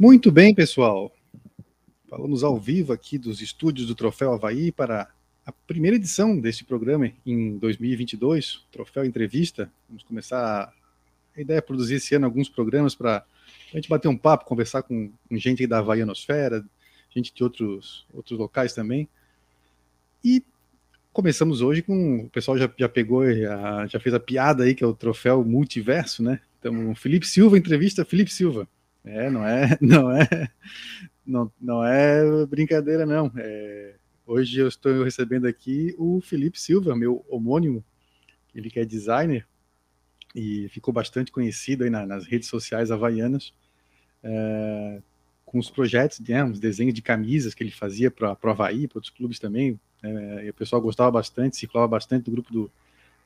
Muito bem, pessoal. Falamos ao vivo aqui dos estúdios do Troféu Havaí para a primeira edição deste programa em 2022, Troféu Entrevista. Vamos começar. A ideia é produzir esse ano alguns programas para a gente bater um papo, conversar com, com gente da Havaianosfera, gente de outros, outros locais também. E começamos hoje com. O pessoal já, já pegou, já, já fez a piada aí, que é o troféu multiverso, né? Então, Felipe Silva, entrevista Felipe Silva. É, não é, não é, não, não é brincadeira, não. É, hoje eu estou recebendo aqui o Felipe Silva, meu homônimo, ele que é designer e ficou bastante conhecido aí na, nas redes sociais havaianas, é, com os projetos, né, os desenhos de camisas que ele fazia para o Havaí, para outros clubes também. É, o pessoal gostava bastante, circulava bastante do grupo do,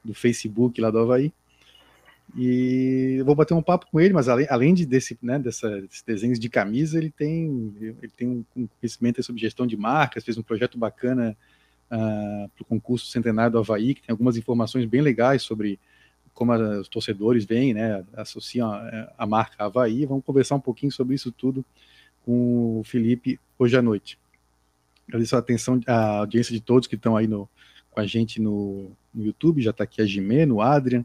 do Facebook lá do Havaí. E eu vou bater um papo com ele, mas além, além de desse, né, dessa, desses desenhos de camisa, ele tem, ele tem um conhecimento sobre gestão de marcas, fez um projeto bacana uh, ah, para o concurso centenário do Havaí, que tem algumas informações bem legais sobre como a, os torcedores veem, né, associam a, a, marca Havaí. Vamos conversar um pouquinho sobre isso tudo com o Felipe hoje à noite. Agradeço a atenção, a audiência de todos que estão aí no, com a gente no, no YouTube, já está aqui a Jimeno, o Adrian,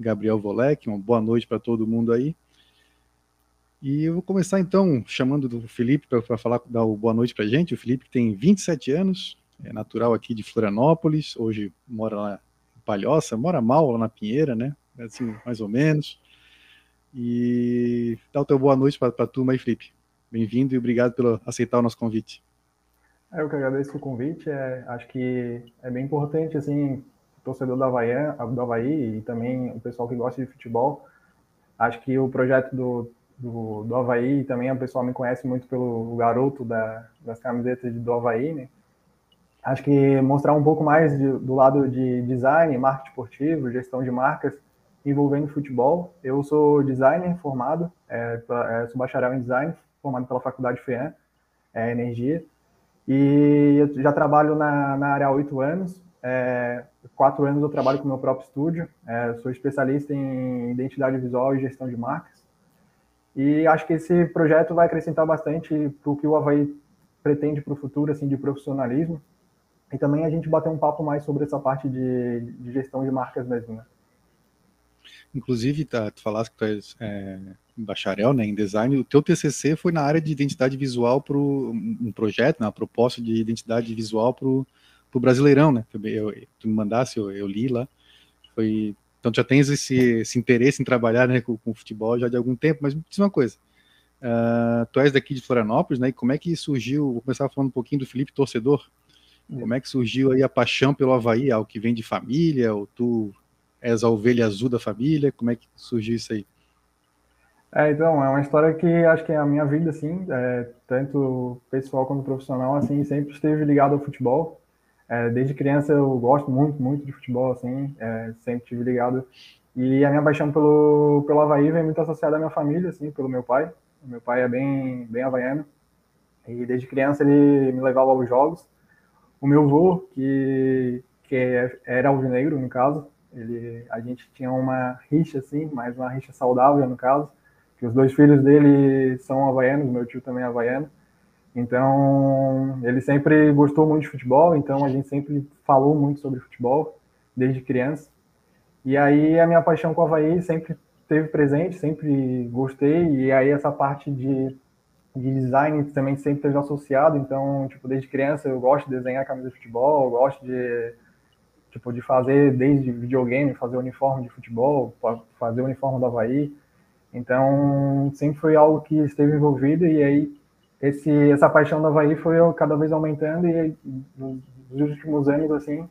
Gabriel Volek, uma boa noite para todo mundo aí. E eu vou começar então chamando do Felipe para falar, dar uma boa noite para a gente. O Felipe tem 27 anos, é natural aqui de Florianópolis, hoje mora lá em Palhoça, mora mal lá na Pinheira, né? Assim, mais ou menos. E dá o teu boa noite para a turma aí, Felipe. Bem-vindo e obrigado por aceitar o nosso convite. Eu que agradeço o convite. É, acho que é bem importante, assim, torcedor do Havaí, do Havaí e também o pessoal que gosta de futebol. Acho que o projeto do, do, do Havaí também o pessoal me conhece muito pelo garoto da, das camisetas do Havaí, né? Acho que mostrar um pouco mais de, do lado de design, marketing esportivo, gestão de marcas envolvendo futebol. Eu sou designer formado, é, é, sou bacharel em design, formado pela Faculdade FEAM, é, Energia, e já trabalho na, na área há oito anos. É, quatro anos eu trabalho com meu próprio estúdio, é, sou especialista em identidade visual e gestão de marcas. E acho que esse projeto vai acrescentar bastante para o que o Havaí pretende para o futuro, assim, de profissionalismo. E também a gente bater um papo mais sobre essa parte de, de gestão de marcas mesmo, né? Inclusive, tá, tu falaste que tu és é, bacharel né, em design, o teu TCC foi na área de identidade visual para um projeto, né, proposta de identidade visual para pro Brasileirão, né? Eu, tu me mandasse, eu, eu li lá. Foi, então já tens esse, esse interesse em trabalhar né, com, com futebol já de algum tempo, mas me diz uma coisa. Uh, tu és daqui de Florianópolis, né? E como é que surgiu? Vou começar falando um pouquinho do Felipe torcedor. Como é que surgiu aí a paixão pelo Havaí? Algo que vem de família? Ou tu és a ovelha azul da família? Como é que surgiu isso aí? É, então, é uma história que acho que é a minha vida, assim, é, tanto pessoal quanto profissional, assim, sempre esteve ligado ao futebol. É, desde criança eu gosto muito, muito de futebol, assim, é, sempre tive ligado. E a minha paixão pelo, pelo Havaí vem muito associada à minha família, assim, pelo meu pai. O meu pai é bem, bem havaiano. E desde criança ele me levava aos jogos. O meu avô, que, que era alvinegro, no caso, ele, a gente tinha uma rixa, assim, mas uma rixa saudável, no caso, que os dois filhos dele são havaianos, meu tio também é havaiano. Então, ele sempre gostou muito de futebol, então a gente sempre falou muito sobre futebol desde criança. E aí a minha paixão com o Havaí sempre teve presente, sempre gostei, e aí essa parte de, de design também sempre teve associado, então, tipo, desde criança eu gosto de desenhar camisa de futebol, gosto de, tipo, de fazer desde videogame, fazer uniforme de futebol, fazer uniforme do Havaí, então sempre foi algo que esteve envolvido, e aí esse, essa paixão do Havaí foi cada vez aumentando e nos últimos anos, assim,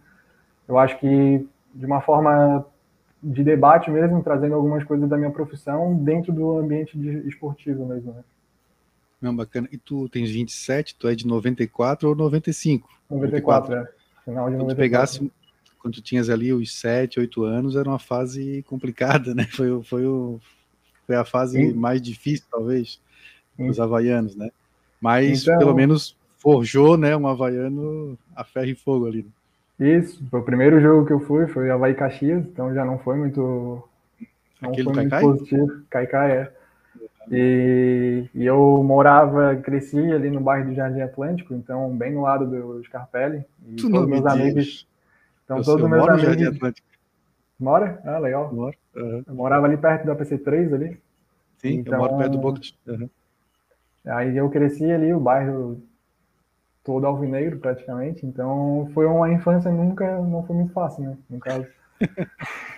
eu acho que de uma forma de debate mesmo, trazendo algumas coisas da minha profissão dentro do ambiente esportivo mesmo, né? Não, bacana. E tu tens 27, tu é de 94 ou 95? 94, 94. é. Final de quando 94. Tu pegasse, quando tu tinhas ali os 7, 8 anos, era uma fase complicada, né? Foi, foi, o, foi a fase Sim. mais difícil, talvez, dos havaianos, né? Mas então, pelo menos forjou, né, um havaiano a ferro e fogo ali. Isso, o primeiro jogo que eu fui foi Havaí Caxias, então já não foi muito, não Aquele foi muito positivo. Caicai é. E, e, eu morava, cresci ali no bairro do Jardim Atlântico, então bem no lado do Scarpelli. E tu todos meus amigos. Então eu todos meus amigos. Jardim Atlântico. Mora? Ah, legal. Moro. Uhum. Eu morava ali perto da PC3 ali. Sim, então, eu moro perto do Bocas. Uhum. Aí eu cresci ali, o bairro todo alvinegro praticamente, então foi uma infância nunca, não foi muito fácil, né, no caso.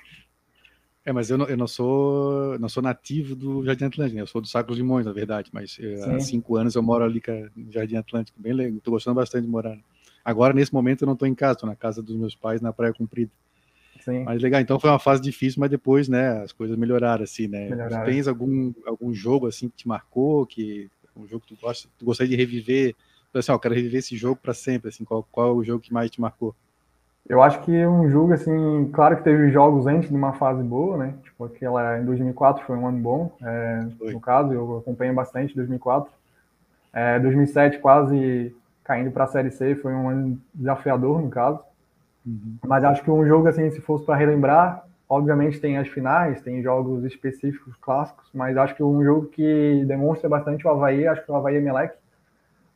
É, mas eu não, eu não sou não sou nativo do Jardim Atlântico, né? eu sou do Sacro Limões, na verdade, mas eh, Sim. há cinco anos eu moro ali no Jardim Atlântico, bem legal, estou gostando bastante de morar. Agora, nesse momento, eu não estou em casa, estou na casa dos meus pais, na Praia Comprida. Sim. Mas legal, então foi uma fase difícil, mas depois, né, as coisas melhoraram, assim, né? Melhoraram. Tens algum, algum jogo, assim, que te marcou, que um jogo que tu gosta, tu gostaria de reviver, assim, ó, eu quero reviver esse jogo para sempre, assim, qual, qual é o jogo que mais te marcou? Eu acho que um jogo, assim, claro que teve jogos antes de uma fase boa, né? Tipo, aquela em 2004 foi um ano bom, é, no caso, eu acompanho bastante 2004. É, 2007 quase caindo para a Série C, foi um ano desafiador, no caso. Uhum. Mas acho que um jogo, assim, se fosse para relembrar, obviamente tem as finais, tem jogos específicos, clássicos, mas acho que um jogo que demonstra bastante o Havaí, acho que o Havaí Emelec,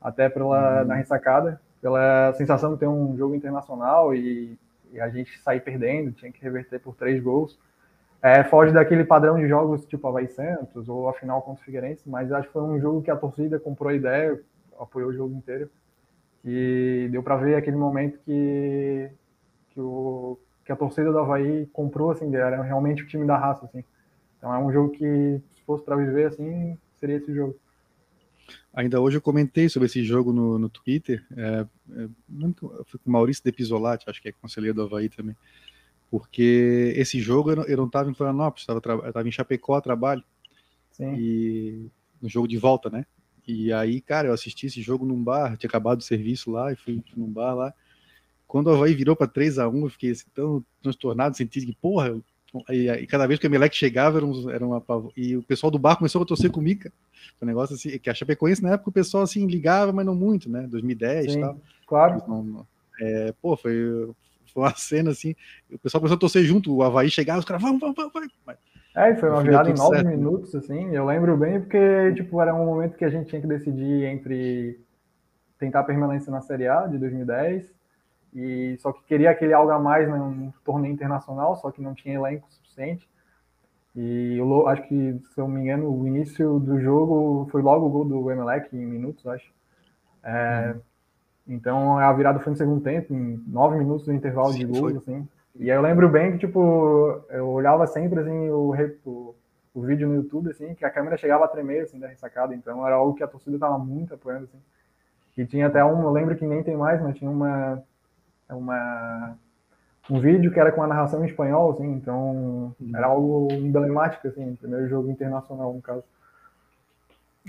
até pela, uhum. na ressacada, pela sensação de ter um jogo internacional e, e, a gente sair perdendo, tinha que reverter por três gols. É, foge daquele padrão de jogos tipo Havaí Santos ou a final contra o Figueirense, mas acho que foi um jogo que a torcida comprou a ideia, apoiou o jogo inteiro e deu para ver aquele momento que, que, o, que a torcida do Havaí comprou, assim, era realmente o time da raça, assim. Então é um jogo que, se fosse para viver assim, seria esse jogo. Ainda hoje eu comentei sobre esse jogo no, no Twitter, é, é, foi com o Maurício De Pisolati, acho que é conselheiro do Havaí também, porque esse jogo eu não estava em Florianópolis, estava em Chapecó a trabalho, Sim. e no jogo de volta, né? E aí, cara, eu assisti esse jogo num bar, tinha acabado o serviço lá, e fui num bar lá. Quando o Havaí virou para 3 a 1 eu fiquei assim, tão transtornado, senti que, porra, e, e, cada vez que o Emelec chegava era, um, era uma e o pessoal do bar começou a torcer comigo, cara. Um negócio assim, que a Chapecoense na época o pessoal assim ligava, mas não muito, né? 2010 e tal. Claro. Não, é, pô, foi, foi uma cena assim, o pessoal começou a torcer junto, o Havaí chegava, os caras, vamos, vamos, vamos, vamos. É, foi uma virada em nove certo. minutos, assim, eu lembro bem porque, tipo, era um momento que a gente tinha que decidir entre tentar permanência na Série A de 2010 e só que queria aquele algo a mais né, um torneio internacional, só que não tinha elenco suficiente. E eu acho que, se eu me engano, o início do jogo foi logo o gol do Emelec em minutos, acho. É, uhum. Então a virada foi no segundo tempo, em nove minutos do intervalo Sim, de gol, assim. E eu lembro bem que, tipo, eu olhava sempre, assim, o, o, o, vídeo no YouTube, assim, que a câmera chegava a tremer, assim, da ressacada. Então era algo que a torcida estava muito apoiando, assim. E tinha até um, eu lembro que nem tem mais, mas tinha uma, uma um vídeo que era com a narração em espanhol, assim, então era algo emblemático, assim, primeiro jogo internacional, no caso.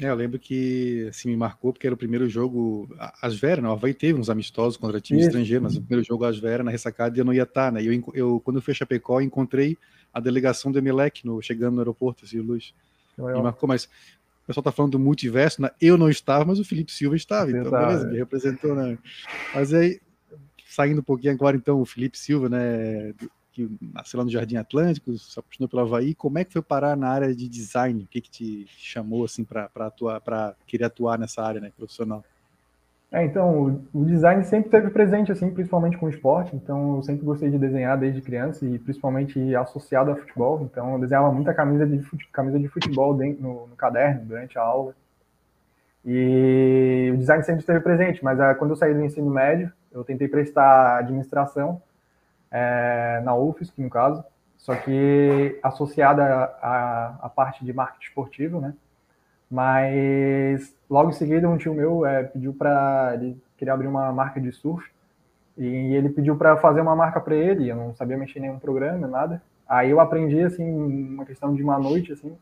É, eu lembro que assim, me marcou porque era o primeiro jogo às Veras, né? O Havaí teve uns amistosos contra time Isso. estrangeiro, mas o primeiro jogo às Veras, na ressacada, eu não ia estar, né? E eu, eu, quando eu fui a Chapecó, encontrei a delegação do Emelec no, chegando no aeroporto, assim, Luz. Me marcou, mas o pessoal tá falando do multiverso, né? eu não estava, mas o Felipe Silva estava, então beleza, me representou, né? Mas aí, saindo um pouquinho agora, então, o Felipe Silva, né? Que nasceu lá no Jardim Atlântico, se apaixonou pelo Havaí. Como é que foi parar na área de design? O que, que te chamou assim para atuar, para querer atuar nessa área né, profissional? É, então, o design sempre esteve presente, assim, principalmente com o esporte. Então, eu sempre gostei de desenhar desde criança e principalmente associado a futebol. Então, eu desenhava muita camisa de, camisa de futebol dentro, no, no caderno, durante a aula. E o design sempre esteve presente, mas ah, quando eu saí do ensino médio, eu tentei prestar administração é, na UFSC, no caso, só que associada à parte de marketing esportivo, né? Mas logo em seguida um tio meu é, pediu para ele queria abrir uma marca de surf e ele pediu para fazer uma marca para ele. Eu não sabia mexer em nenhum programa, nada. Aí eu aprendi assim uma questão de uma noite assim.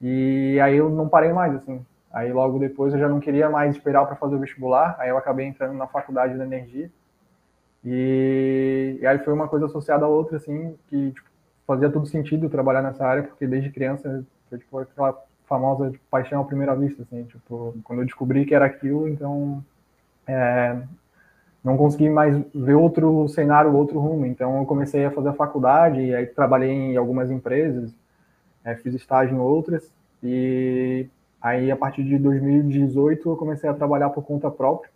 E aí eu não parei mais assim. Aí logo depois eu já não queria mais esperar para fazer o vestibular, aí eu acabei entrando na faculdade de energia. E, e, aí foi uma coisa associada a outra, assim, que tipo, fazia todo sentido trabalhar nessa área, porque desde criança foi tipo, aquela famosa tipo, paixão à primeira vista, assim, tipo, quando eu descobri que era aquilo, então é, não consegui mais ver outro cenário, outro rumo. Então eu comecei a fazer a faculdade, e aí trabalhei em algumas empresas, é, fiz estágio em outras, E aí, a partir de 2018, eu comecei a trabalhar por conta própria.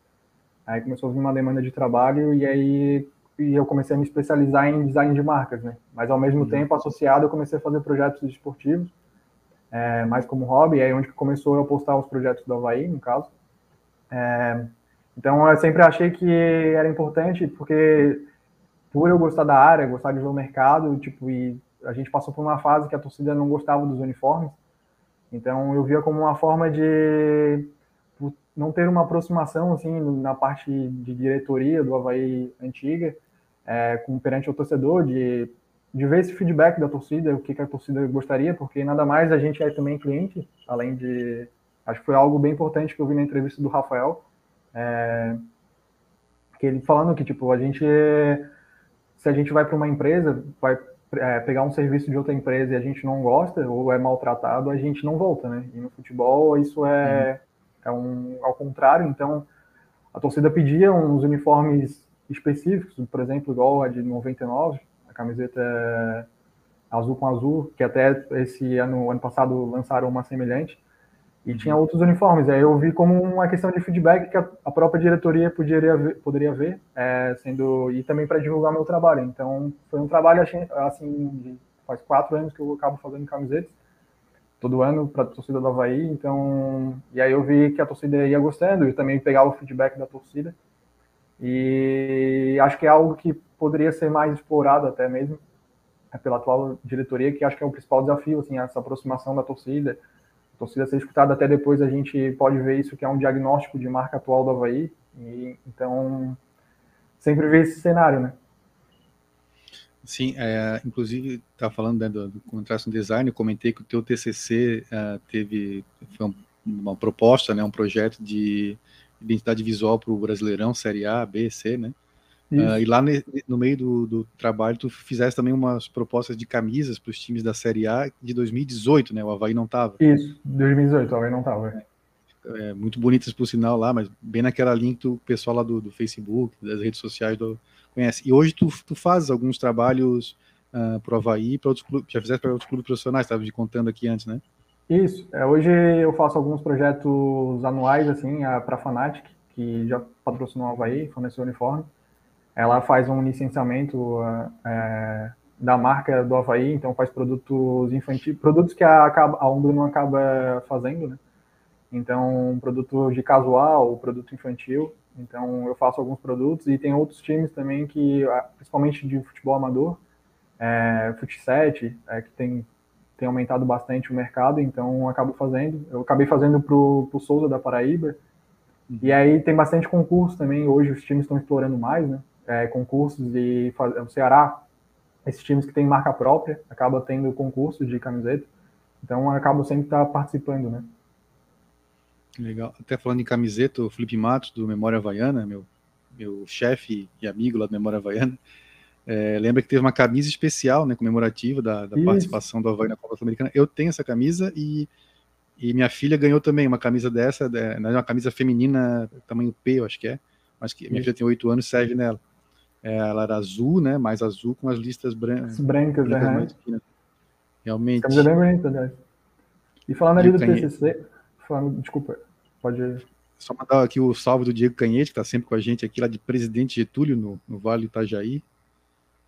Aí começou a vir uma demanda de trabalho e aí e eu comecei a me especializar em design de marcas, né? Mas ao mesmo uhum. tempo, associado, eu comecei a fazer projetos esportivos, é, mais como hobby, aí onde começou eu postar os projetos do Havaí, no caso. É, então eu sempre achei que era importante, porque por eu gostar da área, gostar de ver o mercado, tipo, e a gente passou por uma fase que a torcida não gostava dos uniformes, então eu via como uma forma de não ter uma aproximação assim na parte de diretoria do Havaí antiga, é, com perante o torcedor, de, de ver esse feedback da torcida, o que, a torcida gostaria, porque nada mais a gente é também cliente, além de. Acho que foi algo bem importante que eu vi na entrevista do Rafael, é, que ele falando que tipo a gente se a gente vai para uma empresa vai é, pegar um serviço de outra empresa e a gente não gosta ou é maltratado a gente não volta né e no futebol isso é uhum. é um ao contrário então a torcida pedia uns uniformes específicos, por exemplo, igual a de 99, a camiseta azul com azul, que até esse ano, ano passado lançaram uma semelhante, e tinha uhum. outros uniformes. Aí eu vi como uma questão de feedback que a própria diretoria poderia ver, poderia ver é, sendo e também para divulgar meu trabalho. Então foi um trabalho assim, faz quatro anos que eu acabo fazendo camisetas todo ano para a torcida do Havaí. Então e aí eu vi que a torcida ia gostando e também pegava o feedback da torcida. E acho que é algo que poderia ser mais explorado até mesmo é, pela atual diretoria, que acho que é o principal desafio, assim, essa aproximação da torcida, torcida ser escutada até depois a gente pode ver isso que é um diagnóstico de marca atual do Havaí, e, então sempre ver esse cenário, né? Sim, é, inclusive estava falando né, do, do contraste no design, eu comentei que o teu TCC uh, é, teve foi uma proposta, né, um projeto de identidade visual para o Brasileirão, Série A, B, C, né? Uh, e lá ne, no meio do, do, trabalho, tu fizeste também umas propostas de camisas para os times da Série A de 2018, né? O Havaí não estava. Isso, 2018, o Havaí não estava. É. é, muito bonitas por sinal lá, mas bem naquela linha que o pessoal lá do, do, Facebook, das redes sociais do, conhece. E hoje tu, tu fazes alguns trabalhos uh, ah, para o Havaí, para outros clubes, já fizeste para outros clubes profissionais, estava te contando aqui antes, né? Isso. É, hoje eu faço alguns projetos anuais, assim, para a Fanatic, que já patrocinou o Havaí, forneceu uniforme. Ela faz um licenciamento é, da marca do Havaí, então faz produtos infantis, produtos que a, a Umbro não acaba fazendo, né? Então, produto de casual, produto infantil. Então, eu faço alguns produtos e tem outros times também que, principalmente de futebol amador, é, Futset, é, que tem tem aumentado bastante o mercado, então acabo fazendo. Eu acabei fazendo para o Souza da Paraíba. E aí tem bastante concurso também. Hoje os times estão explorando mais, né? É, concursos e o Ceará, esses times que têm marca própria, acaba tendo concurso de camiseta. Então acabo sempre estar tá participando, né? Legal. Até falando em camiseta, o Felipe Matos, do Memória Havaiana, meu, meu chefe e amigo lá do Memória Havaiana, é, lembra que teve uma camisa especial, né, comemorativa da, da participação do Havaí na Copa Sul-Americana. Eu tenho essa camisa e, e minha filha ganhou também uma camisa dessa, é, uma camisa feminina, tamanho P, eu acho que é. Acho que minha filha tem oito anos, serve nela. É, ela era azul, né, mais azul com as listas brancas. brancas, brancas né? Realmente. Camisa bem bonita, aliás. E falando ali do TCC, falando, desculpa, pode só mandar aqui o salve do Diego Canhete, que está sempre com a gente aqui lá de Presidente Getúlio, no, no Vale Itajaí.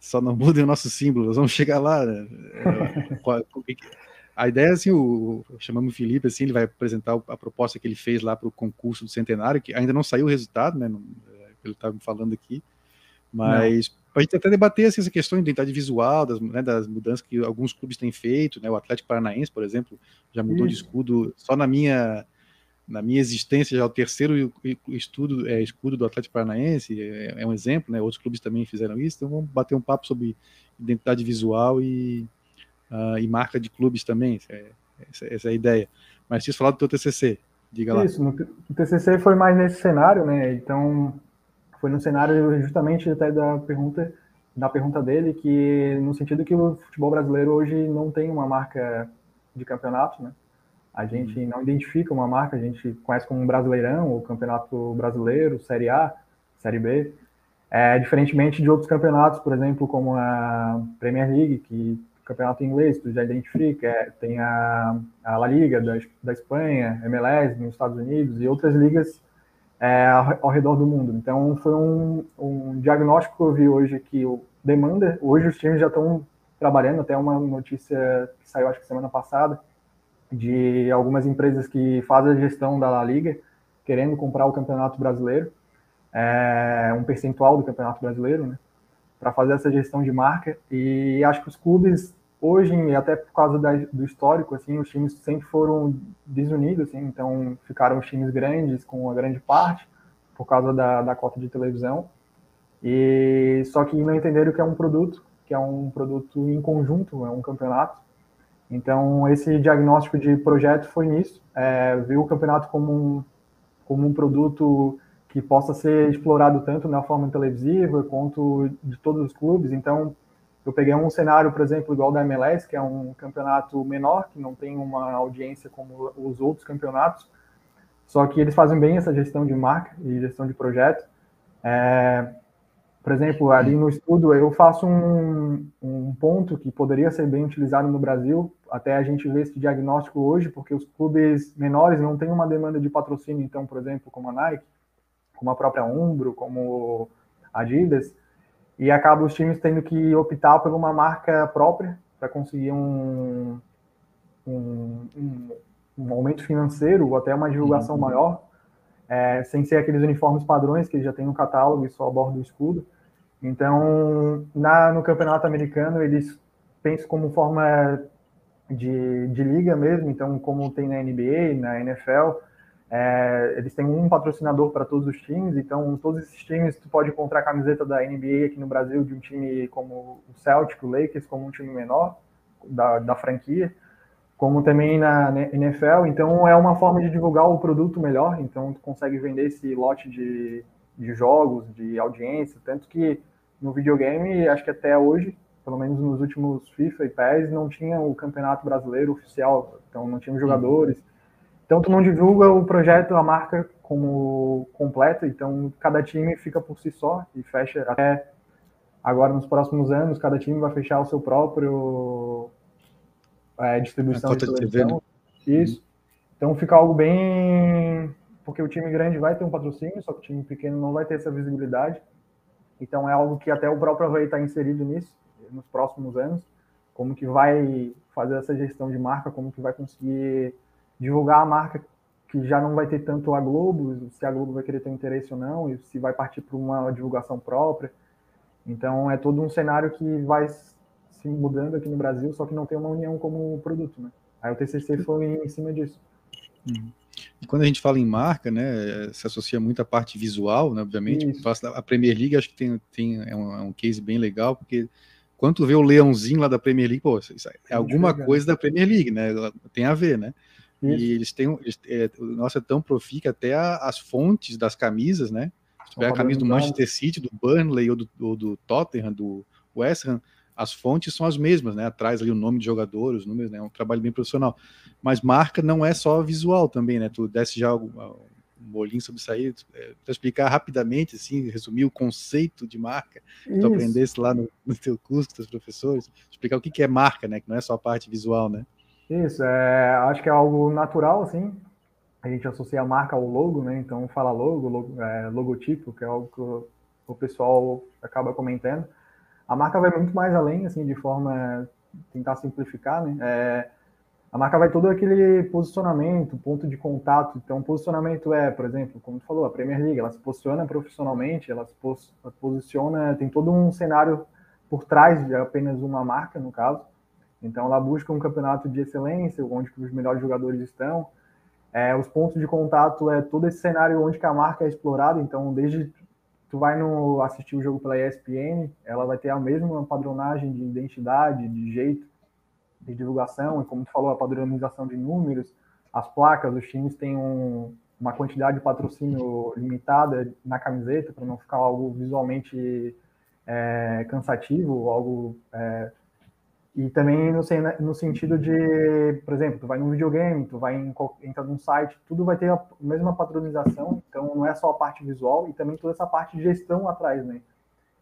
Só não mudem o nosso símbolo, nós vamos chegar lá. Né? A ideia é assim, o, chamamos o Felipe, assim, ele vai apresentar a proposta que ele fez lá para o concurso do centenário, que ainda não saiu o resultado, né? É, ele estava me falando aqui, mas a gente até debater assim, essa questão de identidade visual, das, né, das, mudanças que alguns clubes têm feito, né? O Atlético Paranaense, por exemplo, já mudou Isso. de escudo só na minha na minha existência já é o terceiro estudo, é, escudo do Atlético Paranaense, é, é, um exemplo, né? Outros clubes também fizeram isso, então vamos bater um papo sobre identidade visual e, uh, e marca de clubes também, é, essa, essa, é a ideia. Mas tinha falar do teu TCC, diga lá. Isso, no, o TCC foi mais nesse cenário, né? Então, foi no cenário justamente até da pergunta da pergunta dele, que no sentido que o futebol brasileiro hoje não tem uma marca de campeonato, né? A gente uhum. não identifica uma marca, a gente conhece como Brasileirão, o Campeonato Brasileiro, Série A, Série B. É, diferentemente de outros campeonatos, por exemplo, como a Premier League, que campeonato inglês, tu já identifica, é, tem a, a La Liga da, da Espanha, MLS nos Estados Unidos e outras ligas é, ao, ao, redor do mundo. Então, foi um, um diagnóstico que eu vi hoje que o demanda, hoje os times já estão trabalhando, até uma notícia que saiu acho que semana passada, de algumas empresas que fazem a gestão da La Liga, querendo comprar o Campeonato Brasileiro, é, um percentual do Campeonato Brasileiro, né, para fazer essa gestão de marca. E acho que os clubes hoje, até por causa da, do histórico, assim, os times sempre foram desunidos, assim, então ficaram os times grandes com a grande parte por causa da, da cota de televisão. E só que não entenderam que é um produto, que é um produto em conjunto, é um campeonato. Então esse diagnóstico de projeto foi nisso, é, viu o campeonato como um, como um produto que possa ser explorado tanto na forma televisiva quanto de todos os clubes. Então eu peguei um cenário, por exemplo, igual da MLS, que é um campeonato menor, que não tem uma audiência como os outros campeonatos, só que eles fazem bem essa gestão de marca e gestão de projeto. É, por exemplo, ali no estudo eu faço um, um ponto que poderia ser bem utilizado no Brasil, até a gente ver esse diagnóstico hoje, porque os clubes menores não têm uma demanda de patrocínio, então, por exemplo, como a Nike, como a própria Umbro, como a Adidas, e acaba os times tendo que optar por uma marca própria para conseguir um, um, um, um, aumento financeiro ou até uma divulgação uhum. maior é, sem ser aqueles uniformes padrões que já tem no catálogo e só aborda o escudo. Então, na, no campeonato americano, eles pensam como forma de, de liga mesmo, então, como tem na NBA, na NFL, é, eles têm um patrocinador para todos os times, então todos esses times tu pode encontrar a camiseta da NBA aqui no Brasil de um time como o Celtic, o Lakers, como um time menor da, da franquia como também na NFL. Então, é uma forma de divulgar o produto melhor. Então, tu consegue vender esse lote de, de jogos, de audiência. Tanto que no videogame, acho que até hoje, pelo menos nos últimos FIFA e PES, não tinha o campeonato brasileiro oficial. Então, não tinha jogadores. Então, tu não divulga o projeto, a marca como completa. Então, cada time fica por si só e fecha até agora nos próximos anos. Cada time vai fechar o seu próprio é, distribuição de televisão. TV, né? Isso. Então fica algo bem. Porque o time grande vai ter um patrocínio, só que o time pequeno não vai ter essa visibilidade. Então é algo que até o próprio Havaí está inserido nisso nos próximos anos. Como que vai fazer essa gestão de marca, como que vai conseguir divulgar a marca que já não vai ter tanto a Globo, se a Globo vai querer ter interesse ou não, e se vai partir para uma divulgação própria. Então é todo um cenário que vai se mudando aqui no Brasil, só que não tem uma união como produto, né? Aí o TCC foi em cima disso. Uhum. E quando a gente fala em marca, né, se associa muito à parte visual, né, obviamente. A Premier League acho que tem, tem é, um, é um case bem legal, porque quando vê o leãozinho lá da Premier League, pô, isso é alguma coisa da Premier League, né? Tem a ver, né? Isso. E eles têm, eles, é, o nosso é tão profi que até a, as fontes das camisas, né? Se tiver a camisa do Manchester City, do Burnley ou do, ou do Tottenham, do West Ham, as fontes são as mesmas, né? Atrás ali o nome de jogador, os números, né? É um trabalho bem profissional. Mas marca não é só visual também, né? Tu desse já um, um bolinho sobre isso aí, é, para explicar rapidamente, assim, resumir o conceito de marca, que tu aprendesse lá no, no teu curso com teus professores, explicar o que, que é marca, né? Que não é só a parte visual, né? Isso, é, acho que é algo natural, assim, a gente associa a marca ao logo, né? Então fala logo, logo é, logotipo, que é algo que o, pessoal acaba comentando a marca vai muito mais além, assim, de forma tentar simplificar, né? É, a marca vai todo aquele posicionamento, ponto de contato. Então, posicionamento é, por exemplo, como tu falou, a Premier League, ela se posiciona profissionalmente, ela se pos posiciona, tem todo um cenário por trás de apenas uma marca, no caso. Então, ela busca um campeonato de excelência, onde os melhores jogadores estão. É, os pontos de contato é todo esse cenário onde a marca é explorada. Então, desde tu vai no assistir o jogo pela ESPN, ela vai ter a mesma padronagem de identidade, de jeito, de divulgação, e como tu falou, a padronização de números, as placas, os times têm um, uma quantidade de patrocínio limitada na camiseta, para não ficar algo visualmente é, cansativo, algo é, e também no, no sentido de, por exemplo, tu vai num videogame, tu vai em, entra num site, tudo vai ter a mesma padronização, então não é só a parte visual e também toda essa parte de gestão atrás, né?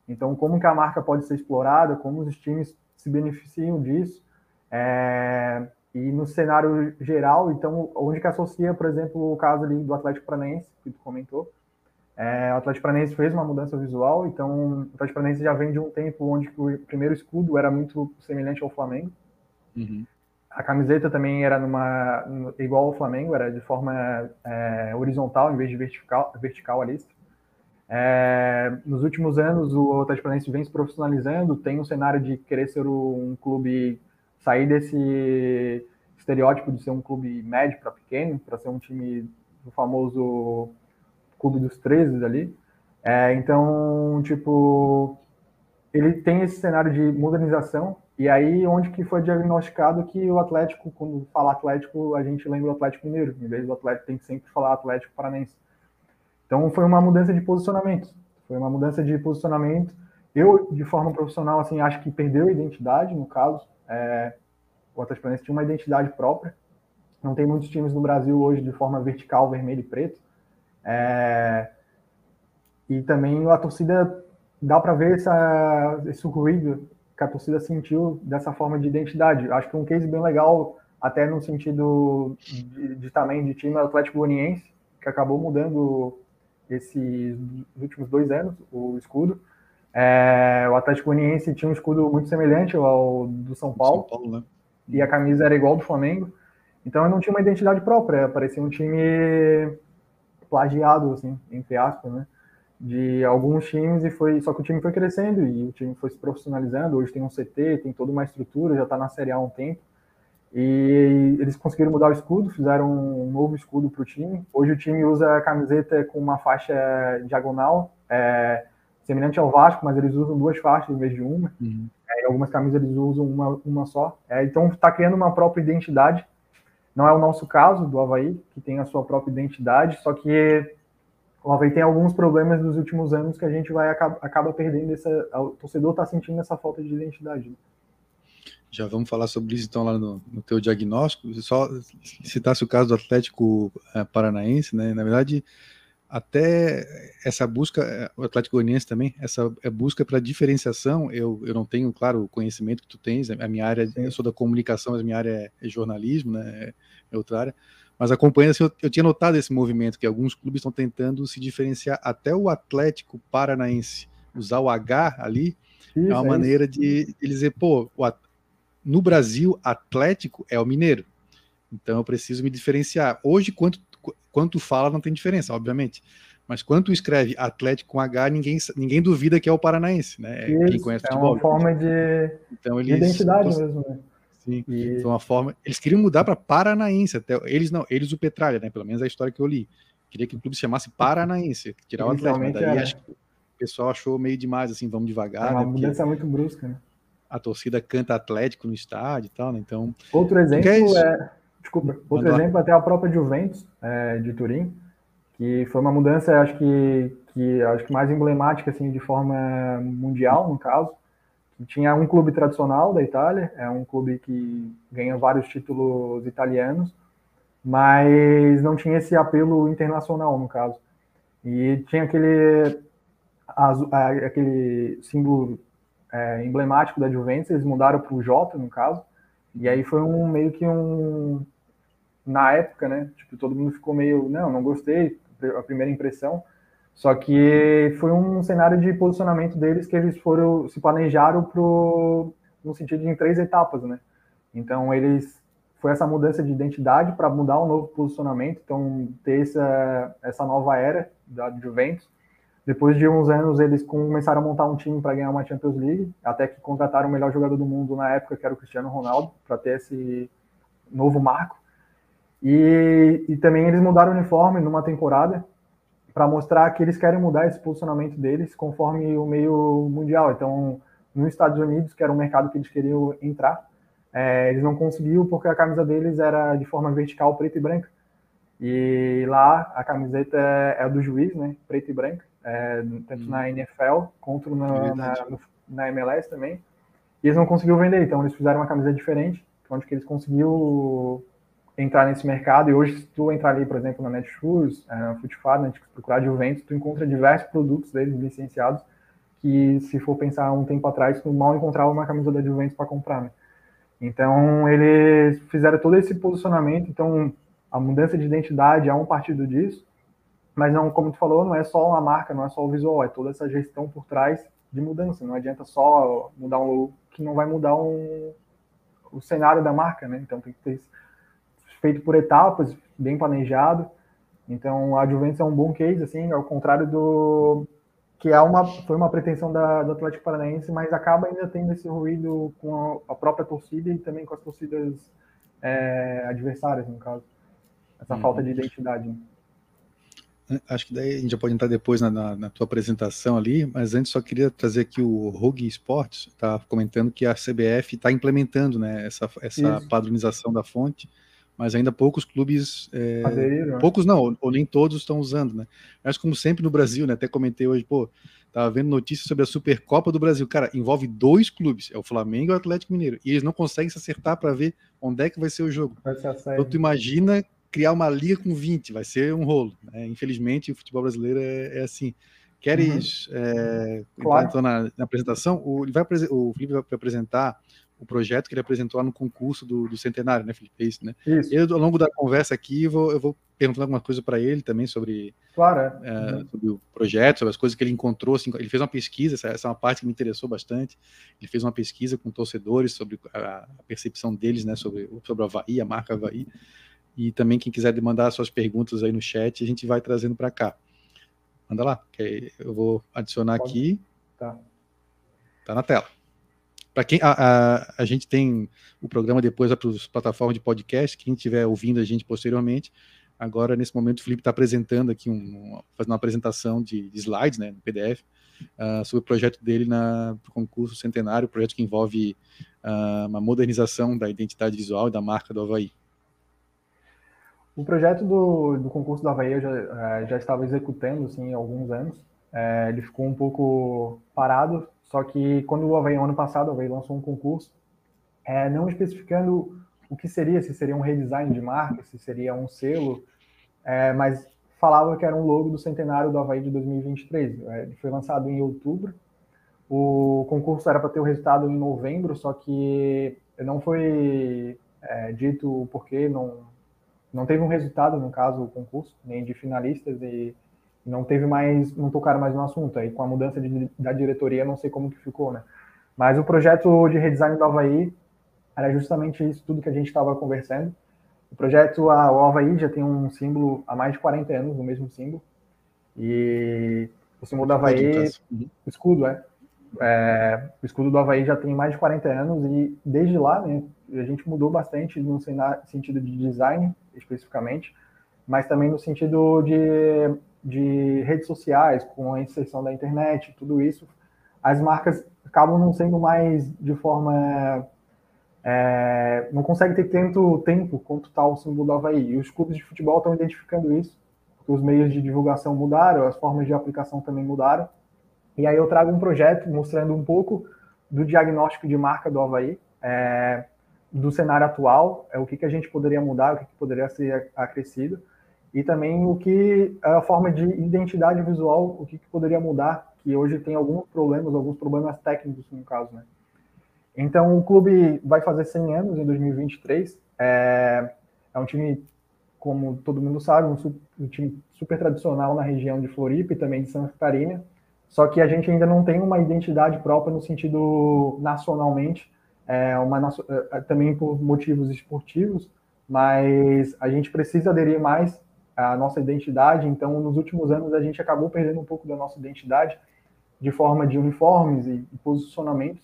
Então, como que a marca pode ser explorada, como os times se beneficiam disso, É, e no cenário geral, então, onde que associa, por exemplo, o caso ali do Atlético Paranaense, que tu comentou, é, o Atlético Paranaense fez uma mudança visual, então o Atlético Paranaense já vem de um tempo onde o primeiro escudo era muito semelhante ao Flamengo. Uhum. A camiseta também era numa igual ao Flamengo, era de forma é, horizontal em vez de vertical, vertical a lista. É, nos últimos anos, o Atlético Paranaense vem se profissionalizando, tem um cenário de querer ser um clube, sair desse estereótipo de ser um clube médio para pequeno, para ser um time do famoso clube dos 13 ali. É, então, tipo, ele tem esse cenário de modernização, e aí onde que foi diagnosticado que o Atlético, quando fala Atlético, a gente lembra o Atlético Mineiro, em vez do Atlético tem que sempre falar Atlético Paranense. Então foi uma mudança de posicionamento, foi uma mudança de posicionamento. Eu, de forma profissional, assim, acho que perdeu a identidade, no caso, é, o Atlético Paranaense tinha uma identidade própria, não tem muitos times no Brasil hoje de forma vertical, vermelho e preto, é, e também a torcida dá para ver essa, esse ruído que a torcida sentiu dessa forma de identidade. Acho que um case bem legal, até no sentido de, de também de time Atlético Goianiense, que acabou mudando esses últimos dois anos o escudo. É, o Atlético Goianiense tinha um escudo muito semelhante ao do São Paulo, São Paulo né? e a camisa era igual do Flamengo. Então não tinha uma identidade própria, parecia um time plagiado, assim, entre aspas, né? De alguns times e foi. Só que o time foi crescendo e o time foi se profissionalizando. Hoje tem um CT, tem toda uma estrutura, já está na Série A há um tempo. E eles conseguiram mudar o escudo, fizeram um novo escudo para o time. Hoje o time usa a camiseta com uma faixa diagonal, é, semelhante ao Vasco, mas eles usam duas faixas em vez de uma. Uhum. É, algumas camisas eles usam uma, uma só. É, então está criando uma própria identidade não é o nosso caso do Havaí, que tem a sua própria identidade, só que o Havaí tem alguns problemas nos últimos anos que a gente vai acaba, perdendo essa. O torcedor está sentindo essa falta de identidade. Né? Já vamos falar sobre isso então lá no, no teu diagnóstico. Só citasse o caso do Atlético eh, Paranaense, né? Na verdade, até essa busca, eh, o Atlético Goianiense também, essa é busca para diferenciação, eu, eu não tenho, claro, o conhecimento que tu tens, a minha área, eu sou da comunicação, mas a minha área é jornalismo, né, é outra área, mas acompanhando, assim, eu, eu tinha notado esse movimento, que alguns clubes estão tentando se diferenciar, até o Atlético Paranaense, usar o H ali, isso, é uma é maneira de, de dizer, pô, o, no Brasil, Atlético é o Mineiro, então eu preciso me diferenciar. Hoje, quanto quando fala, não tem diferença, obviamente. Mas quando tu escreve Atlético com H, ninguém, ninguém duvida que é o paranaense, né? Isso, Quem conhece é futebol. É uma forma de, então, eles, de identidade então, mesmo, né? Sim, e... foi uma forma. Eles queriam mudar para paranaense, até eles não, eles o Petralha, né? Pelo menos a história que eu li. Queria que o clube se chamasse Paranaense, tirar o Atlético. Mas daí acho que o pessoal achou meio demais, assim, vamos devagar. É uma né? mudança muito brusca, né? A torcida canta Atlético no estádio e tal, né? Então. Outro exemplo é Desculpa. Outro exemplo, até a própria Juventus é, de Turim, que foi uma mudança, acho que, que acho que mais emblemática assim de forma mundial, no caso. Tinha um clube tradicional da Itália, é um clube que ganha vários títulos italianos, mas não tinha esse apelo internacional, no caso. E tinha aquele, aquele símbolo é, emblemático da Juventus, eles mudaram para o J, no caso, e aí foi um meio que um na época, né? Tipo, todo mundo ficou meio, não, não gostei, a primeira impressão. Só que foi um cenário de posicionamento deles que eles foram se planejaram pro no sentido de em três etapas, né? Então eles foi essa mudança de identidade para mudar um novo posicionamento, então ter essa essa nova era da Juventus. Depois de uns anos eles começaram a montar um time para ganhar uma Champions League, até que contrataram o melhor jogador do mundo na época, que era o Cristiano Ronaldo, para ter esse novo marco. E, e também eles mudaram o uniforme numa temporada para mostrar que eles querem mudar esse posicionamento deles conforme o meio mundial. Então, nos Estados Unidos, que era um mercado que eles queriam entrar, é, eles não conseguiram porque a camisa deles era de forma vertical, preta e branca. E lá a camiseta é do juiz, né? Preta e branca, é, tanto hum. na NFL quanto na, na, na, MLS também. E eles não conseguiram vender, então eles fizeram uma camisa diferente, onde que eles conseguiram entrar nesse mercado. E hoje, se tu entrar ali, por exemplo, na Netshoes, é, na Footfad, né, procurar Juventus, tu encontra diversos produtos deles licenciados que, se for pensar um tempo atrás, tu mal encontrava uma camisa da Juventus para comprar, né? Então, eles fizeram todo esse posicionamento. Então, a mudança de identidade é um partido disso. Mas não, como tu falou, não é só a marca, não é só o visual, é toda essa gestão por trás de mudança. Não adianta só mudar um logo que não vai mudar um, o cenário da marca, né? Então tem que ter feito por etapas, bem planejado. Então a Juventus é um bom case, assim, ao contrário do que é uma foi uma pretensão da, do Atlético Paranaense, mas acaba ainda tendo esse ruído com a, a própria torcida e também com as torcidas é, adversárias, no caso, essa uhum. falta de identidade. Acho que daí a gente já pode entrar depois na, na, na tua apresentação ali, mas antes só queria trazer aqui o Rugby Sports, está comentando que a CBF está implementando né, essa, essa padronização da fonte, mas ainda poucos clubes, é, né? poucos não, ou, nem todos estão usando, né? Mas como sempre no Brasil, né? Até comentei hoje, pô, tava vendo notícias sobre a Supercopa do Brasil, cara, envolve dois clubes, é o Flamengo e o Atlético Mineiro, e eles não conseguem se acertar para ver onde é que vai ser o jogo. Então tu imagina criar uma liga com 20, vai ser um rolo. Né? Infelizmente, o futebol brasileiro é, é assim. Queres uhum. é, claro. então, na, na, apresentação? O, ele vai, o Felipe vai apresentar o projeto que ele apresentou lá no concurso do, do centenário, né, Felipe? É isso, né? Isso. Eu, ao longo da conversa aqui, eu vou, eu vou perguntar alguma coisa para ele também sobre, claro. É, uhum. sobre o projeto, sobre as coisas que ele encontrou. Assim, ele fez uma pesquisa, essa, essa, é uma parte que me interessou bastante. Ele fez uma pesquisa com torcedores sobre a, a percepção deles, né, sobre, sobre o Havaí, a marca Havaí. E também quem quiser mandar suas perguntas aí no chat, a gente vai trazendo para cá. Manda lá, que eu vou adicionar Pode. aqui. Tá. Tá na tela. Para quem a, a, a, gente tem o programa depois para as plataformas de podcast, quem estiver ouvindo a gente posteriormente, agora nesse momento o Felipe está apresentando aqui um, fazendo uma apresentação de, de slides, né, no PDF, uh, sobre o projeto dele na pro concurso centenário, projeto que envolve uh, uma modernização da identidade visual e da marca do Havaí. O projeto do, do concurso da Havaí eu já, é, já estava executando assim, há alguns anos. É, ele ficou um pouco parado, só que quando o Havaí, ano passado, o Havaí lançou um concurso, é, não especificando o que seria, se seria um redesign de marca, se seria um selo, é, mas falava que era um logo do centenário do Havaí de 2023. É, foi lançado em outubro. O concurso era para ter o resultado em novembro, só que não foi é, dito o porquê, não, não teve um resultado, no caso, o concurso, nem de finalistas, e não teve mais, não tocaram mais no assunto. Aí com a mudança de, da diretoria, não sei como que ficou, né? Mas o projeto de redesign do Havaí era justamente isso tudo que a gente estava conversando. O projeto, a, o Havaí já tem um símbolo há mais de 40 anos, o mesmo símbolo. E o símbolo do Havaí, o escudo, é, é, o escudo do Havaí já tem mais de 40 anos e desde lá, né, a gente mudou bastante no sentido de design, especificamente, mas também no sentido de, de redes sociais, com a inserção da internet, tudo isso, as marcas acabam não sendo mais de forma. É, não consegue ter tanto tempo quanto tal tá o símbolo do Havaí. E os clubes de futebol estão identificando isso, porque os meios de divulgação mudaram, as formas de aplicação também mudaram. E aí eu trago um projeto mostrando um pouco do diagnóstico de marca do Havaí. É, do cenário atual, é o que, que a gente poderia mudar, o que, que poderia ser acrescido, e também o que a forma de identidade visual, o que, que poderia mudar, que hoje tem alguns problemas, alguns problemas técnicos no caso, né? Então, o clube vai fazer 100 anos em 2023. É, é um time, como todo mundo sabe, um, um, time super tradicional na região de Floripa e também de Santa Catarina. Só que a gente ainda não tem uma identidade própria no sentido nacionalmente é uma, é, é, também por motivos esportivos, mas a gente precisa aderir mais à nossa identidade. Então, nos últimos anos, a gente acabou perdendo um pouco da nossa identidade de forma de uniformes e, posicionamentos.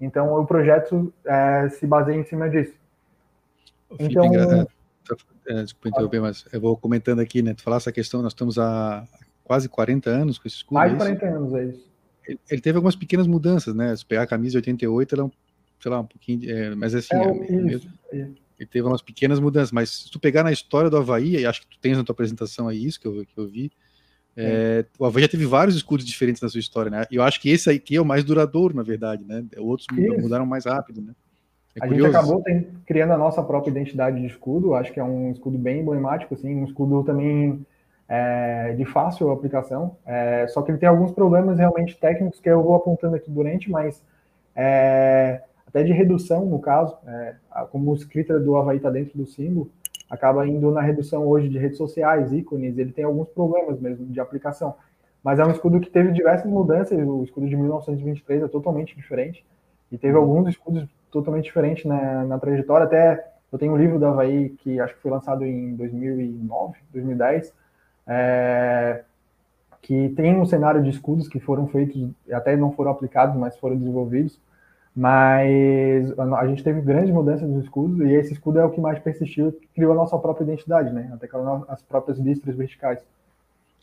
Então, o projeto é, se baseia em cima disso. Então, é, desculpa interromper, mas eu vou comentando aqui, né? Tu falar essa questão, nós estamos há quase 40 anos com esse escudo. Mais de 40 anos, é isso. Ele, ele, teve algumas pequenas mudanças, né? Se pegar a camisa de 88, ela é um sei lá, um pouquinho, é, mas assim, é, é, mesmo, ele teve umas pequenas mudanças, mas se tu pegar na história do Havaí, e acho que tu tens na tua apresentação aí isso que eu, que eu vi, é, o Havaí já teve vários escudos diferentes na sua história, né? E eu acho que esse aqui é o mais duradouro, na verdade, né? Outros isso. mudaram mais rápido, né? É a curioso. gente acabou tem, criando a nossa própria identidade de escudo, acho que é um escudo bem emblemático, assim, um escudo também é, de fácil aplicação, é, só que ele tem alguns problemas realmente técnicos que eu vou apontando aqui durante, mas é, até de redução, no caso, é, como o escrita do Havaí está dentro do símbolo, acaba indo na redução hoje de redes sociais, ícones, ele tem alguns problemas mesmo de aplicação. Mas é um escudo que teve diversas mudanças, o escudo de 1923 é totalmente diferente, e teve alguns escudos totalmente diferentes na, na trajetória, até eu tenho um livro do Havaí que acho que foi lançado em 2009, 2010, é, que tem um cenário de escudos que foram feitos, até não foram aplicados, mas foram desenvolvidos, mas a gente teve grandes mudanças nos escudos e esse escudo é o que mais persistiu, criou a nossa própria identidade, né? Até as próprias listras verticais.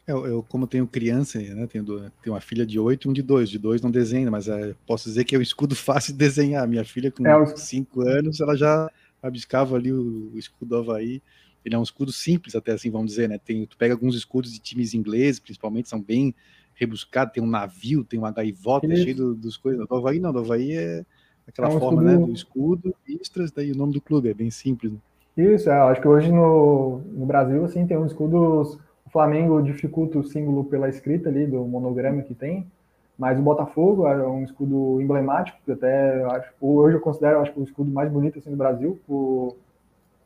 Eu, eu, como tenho criança, né, tenho, tenho uma filha de 8 e um de 2. De 2 não desenha, mas é, posso dizer que é um escudo fácil de desenhar. Minha filha, com 5 é, anos, ela já rabiscava ali o, o, escudo do Havaí. Ele é um escudo simples, até assim, vamos dizer, né? Tem, tu pega alguns escudos de times ingleses, principalmente, são bem rebuscado, tem um navio, tem uma gaivota Isso. cheio do, dos coisas. Do Havaí não, do Havaí é aquela é forma né, escudo... né, do escudo, listras, daí o nome do clube, é bem simples. Né? Isso, é, acho que hoje no, no Brasil, assim, tem um escudo, o Flamengo dificulta o símbolo pela escrita ali, do monograma que tem, mas o Botafogo é um escudo emblemático, que até acho, hoje eu considero acho, o escudo mais bonito assim, do Brasil, por,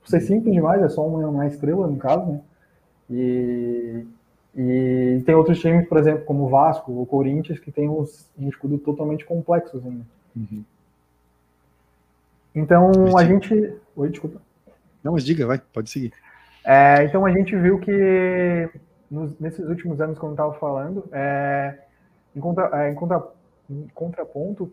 por ser simples demais, é só uma, uma estrela no caso, né? E e tem outros times, por exemplo, como o Vasco, o Corinthians, que tem uns, um escudo totalmente complexos ainda. Uhum. Então a gente. Oi, desculpa. Não, mas diga, vai, pode seguir. É, então a gente viu que nos, nesses últimos anos, como eu estava falando, é, em, contra, é, em, contra, em contraponto,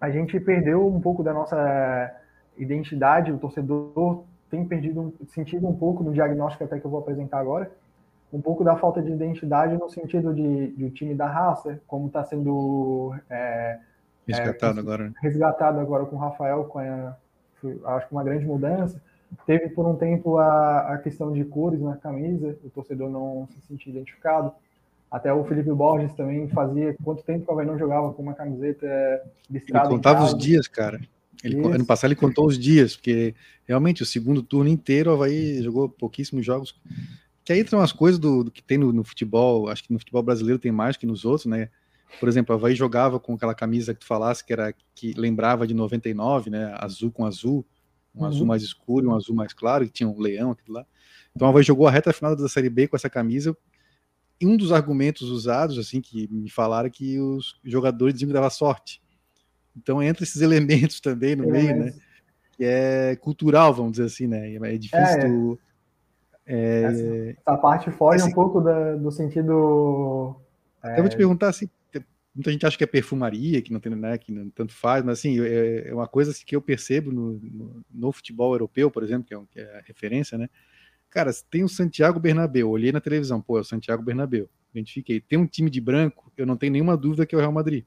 a gente perdeu um pouco da nossa identidade, o torcedor tem perdido sentido um pouco no diagnóstico até que eu vou apresentar agora um pouco da falta de identidade no sentido de, de o time da raça, como está sendo é, resgatado é, agora. Né? Resgatado agora com o Rafael, com a, acho que uma grande mudança. Teve por um tempo a, a questão de cores na camisa, o torcedor não se sentia identificado. Até o Felipe Borges também fazia quanto tempo que o Havaí não jogava com uma camiseta listrada. Ele contava os dias, cara. Ele, ano passado ele contou os dias, porque realmente o segundo turno inteiro o Havaí jogou pouquíssimos jogos que aí tem umas coisas do, do que tem no, no, futebol, acho que no futebol brasileiro tem mais que nos outros, né? Por exemplo, a Havaí jogava com aquela camisa que tu falasse que era que lembrava de 99, né? Azul com azul, um uhum. azul mais escuro, um azul mais claro, e tinha um leão aquilo lá. Então a Havaí jogou a reta final da Série B com essa camisa. E um dos argumentos usados, assim, que me falaram que os jogadores diziam que dava sorte. Então entra esses elementos também no é, meio, né? Que é cultural, vamos dizer assim, né? É difícil é, tu é... Essa, essa, parte foge um pouco da, do sentido. É... Eu vou te perguntar assim. Muita gente acha que é perfumaria, que não tem, né, que não tanto faz, mas assim, é, é uma coisa assim, que eu percebo no, no, no, futebol europeu, por exemplo, que é, que é, a referência, né? Cara, tem o Santiago Bernabéu, olhei na televisão, pô, é o Santiago Bernabéu, identifiquei. Tem um time de branco, eu não tenho nenhuma dúvida que é o Real Madrid.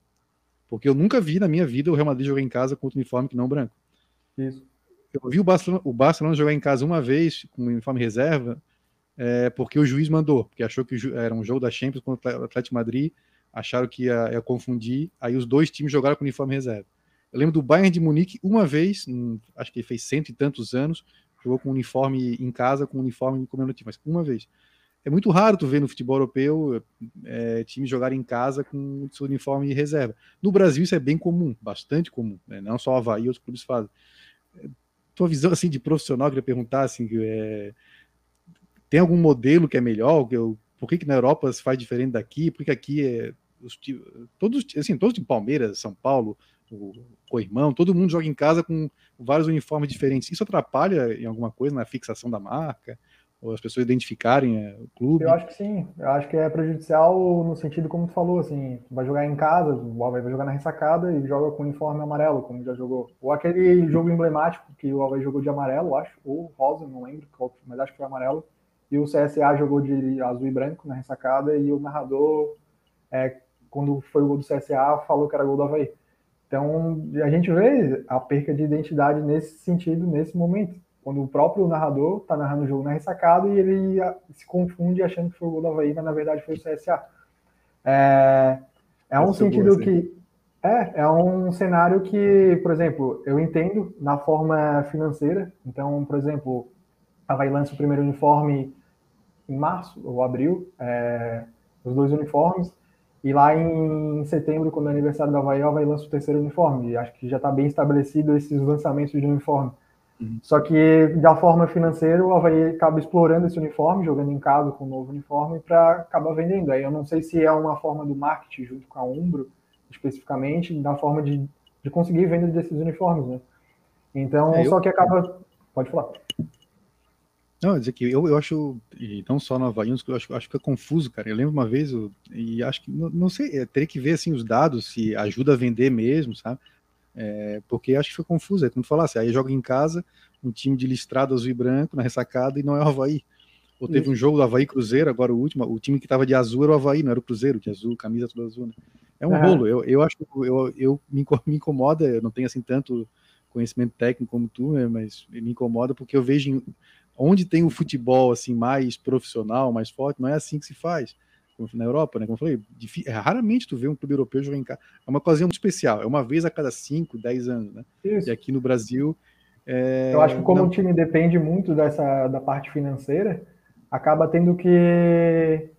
Porque eu nunca vi na minha vida o Real Madrid jogar em casa com outro uniforme que não branco. Isso eu vi o Barcelona, o Barcelona jogar em casa uma vez com uniforme reserva, é, porque o juiz mandou, porque achou que era um jogo da Champions contra o Atlético Madrid, acharam que ia, ia, confundir, aí os dois times jogaram com uniforme reserva. Eu lembro do Bayern de Munique uma vez, acho que ele fez cento e tantos anos, jogou com uniforme em casa, com uniforme comemorativo, mas uma vez. É muito raro tu ver no futebol europeu é, jogarem em casa com seu uniforme reserva. No Brasil isso é bem comum, bastante comum, né? não só o Havaí, os clubes fazem tua visão assim de profissional, queria perguntar assim, é, tem algum modelo que é melhor? Que eu, por que, que na Europa se faz diferente daqui? Por que aqui é os, todos assim, todos de Palmeiras, São Paulo, o co-irmão, todo mundo joga em casa com vários uniformes diferentes. Isso atrapalha em alguma coisa na fixação da marca? Ou as pessoas identificarem é, o clube? Eu acho que sim. Eu acho que é prejudicial no sentido como tu falou, assim, vai jogar em casa, vai jogar na ressacada e joga com uniforme amarelo, como já jogou. Ou aquele jogo emblemático que o Havaí jogou de amarelo, acho, ou rosa, não lembro, mas acho que foi amarelo. E o CSA jogou de azul e branco na ressacada e o narrador, é, quando foi o gol do CSA, falou que era gol do Havaí. Então, a gente vê a perca de identidade nesse sentido, nesse momento quando o próprio narrador está narrando o jogo na ressacada e ele se confunde achando que foi o gol do Havaí, mas na verdade foi o CSA. É, é um sentido que. É, é um cenário que, por exemplo, eu entendo na forma financeira. Então, por exemplo, a Havaí lança o primeiro uniforme em março ou abril, é, os dois uniformes, E lá em setembro, quando é aniversário da Havaí, o Havaí lança o terceiro uniforme. E acho que já está bem estabelecido esses lançamentos de uniforme. Uhum. Só que, da forma financeira, o Havaí acaba explorando esse uniforme, jogando em casa com o um novo uniforme, para acabar vendendo. Aí eu não sei se é uma forma do marketing junto com a Umbro, especificamente, da forma de, de conseguir venda desses uniformes, né? Então, é, eu... só que acaba... Pode falar. Não, dizer que eu, eu acho, e não só no Havaí, eu acho, acho que é confuso, cara. Eu lembro uma vez, eu, e acho que, não, não sei, teria que ver assim, os dados, se ajuda a vender mesmo, sabe? É, porque acho que foi confuso, é como falasse, aí joga em casa, um time de listrado azul e branco na ressacada e não é o Havaí. Ou teve Isso. um jogo do Havaí Cruzeiro, agora o último, o time que estava de azul era o Havaí, não era o Cruzeiro, de azul, camisa toda azul, né? É um rolo, eu, eu acho, eu, eu me, incomoda, eu não tenho assim tanto conhecimento técnico como tu, né, mas me incomoda porque eu vejo onde tem o futebol assim mais profissional, mais forte, não é assim que se faz. Na Europa, né? Como eu falei, difícil, é, raramente tu vê um clube europeu jogar em casa. É uma coisa muito especial, é uma vez a cada 5, 10 anos, né? Isso. E aqui no Brasil. É... Eu acho que como não... o time depende muito dessa da parte financeira, acaba tendo que,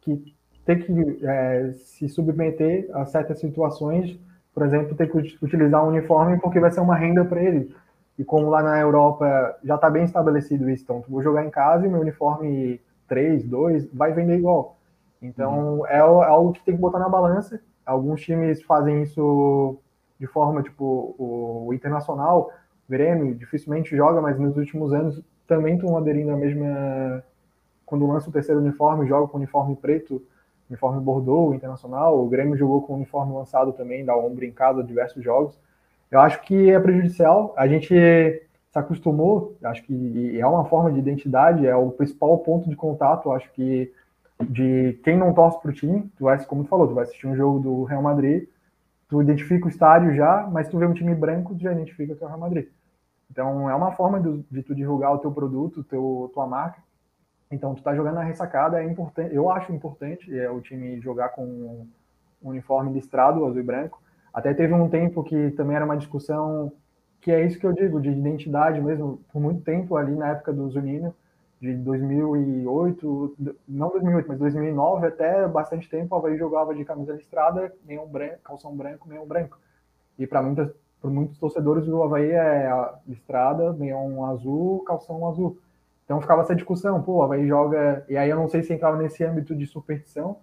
que ter que é, se submeter a certas situações, por exemplo, ter que utilizar um uniforme porque vai ser uma renda para ele. E como lá na Europa já está bem estabelecido isso, então vou jogar em casa e meu uniforme 3, 2 vai vender igual. Então uhum. é, é algo que tem que botar na balança. Alguns times fazem isso de forma tipo o, o Internacional, o Grêmio dificilmente joga, mas nos últimos anos também estão aderindo à mesma. Quando lança o terceiro uniforme, joga com uniforme preto, uniforme Bordeaux, Internacional. O Grêmio jogou com o uniforme lançado também, da Ombro em casa, diversos jogos. Eu acho que é prejudicial. A gente se acostumou, acho que é uma forma de identidade, é o principal ponto de contato, acho que de quem não torce para o time, tu vai, como tu falou, tu vai assistir um jogo do Real Madrid, tu identifica o estádio já, mas tu vê um time branco, tu já identifica que é o Real Madrid. Então é uma forma de, de tu divulgar o teu produto, teu, tua marca. Então tu tá jogando na ressacada, é importante, eu acho importante é o time jogar com um uniforme listrado, azul e branco, até teve um tempo que também era uma discussão, que é isso que eu digo, de identidade mesmo, por muito tempo ali na época do Zunino, de 2008, não 2008, mas 2009 até bastante tempo, o Havaí jogava de camisa listrada, nenhum branco, calção branco, nenhum branco. E para muitas para muitos torcedores o Havaí é listrada, nenhum azul, calção azul. Então ficava essa discussão, pô, o Havaí joga. E aí eu não sei se entrava nesse âmbito de superstição,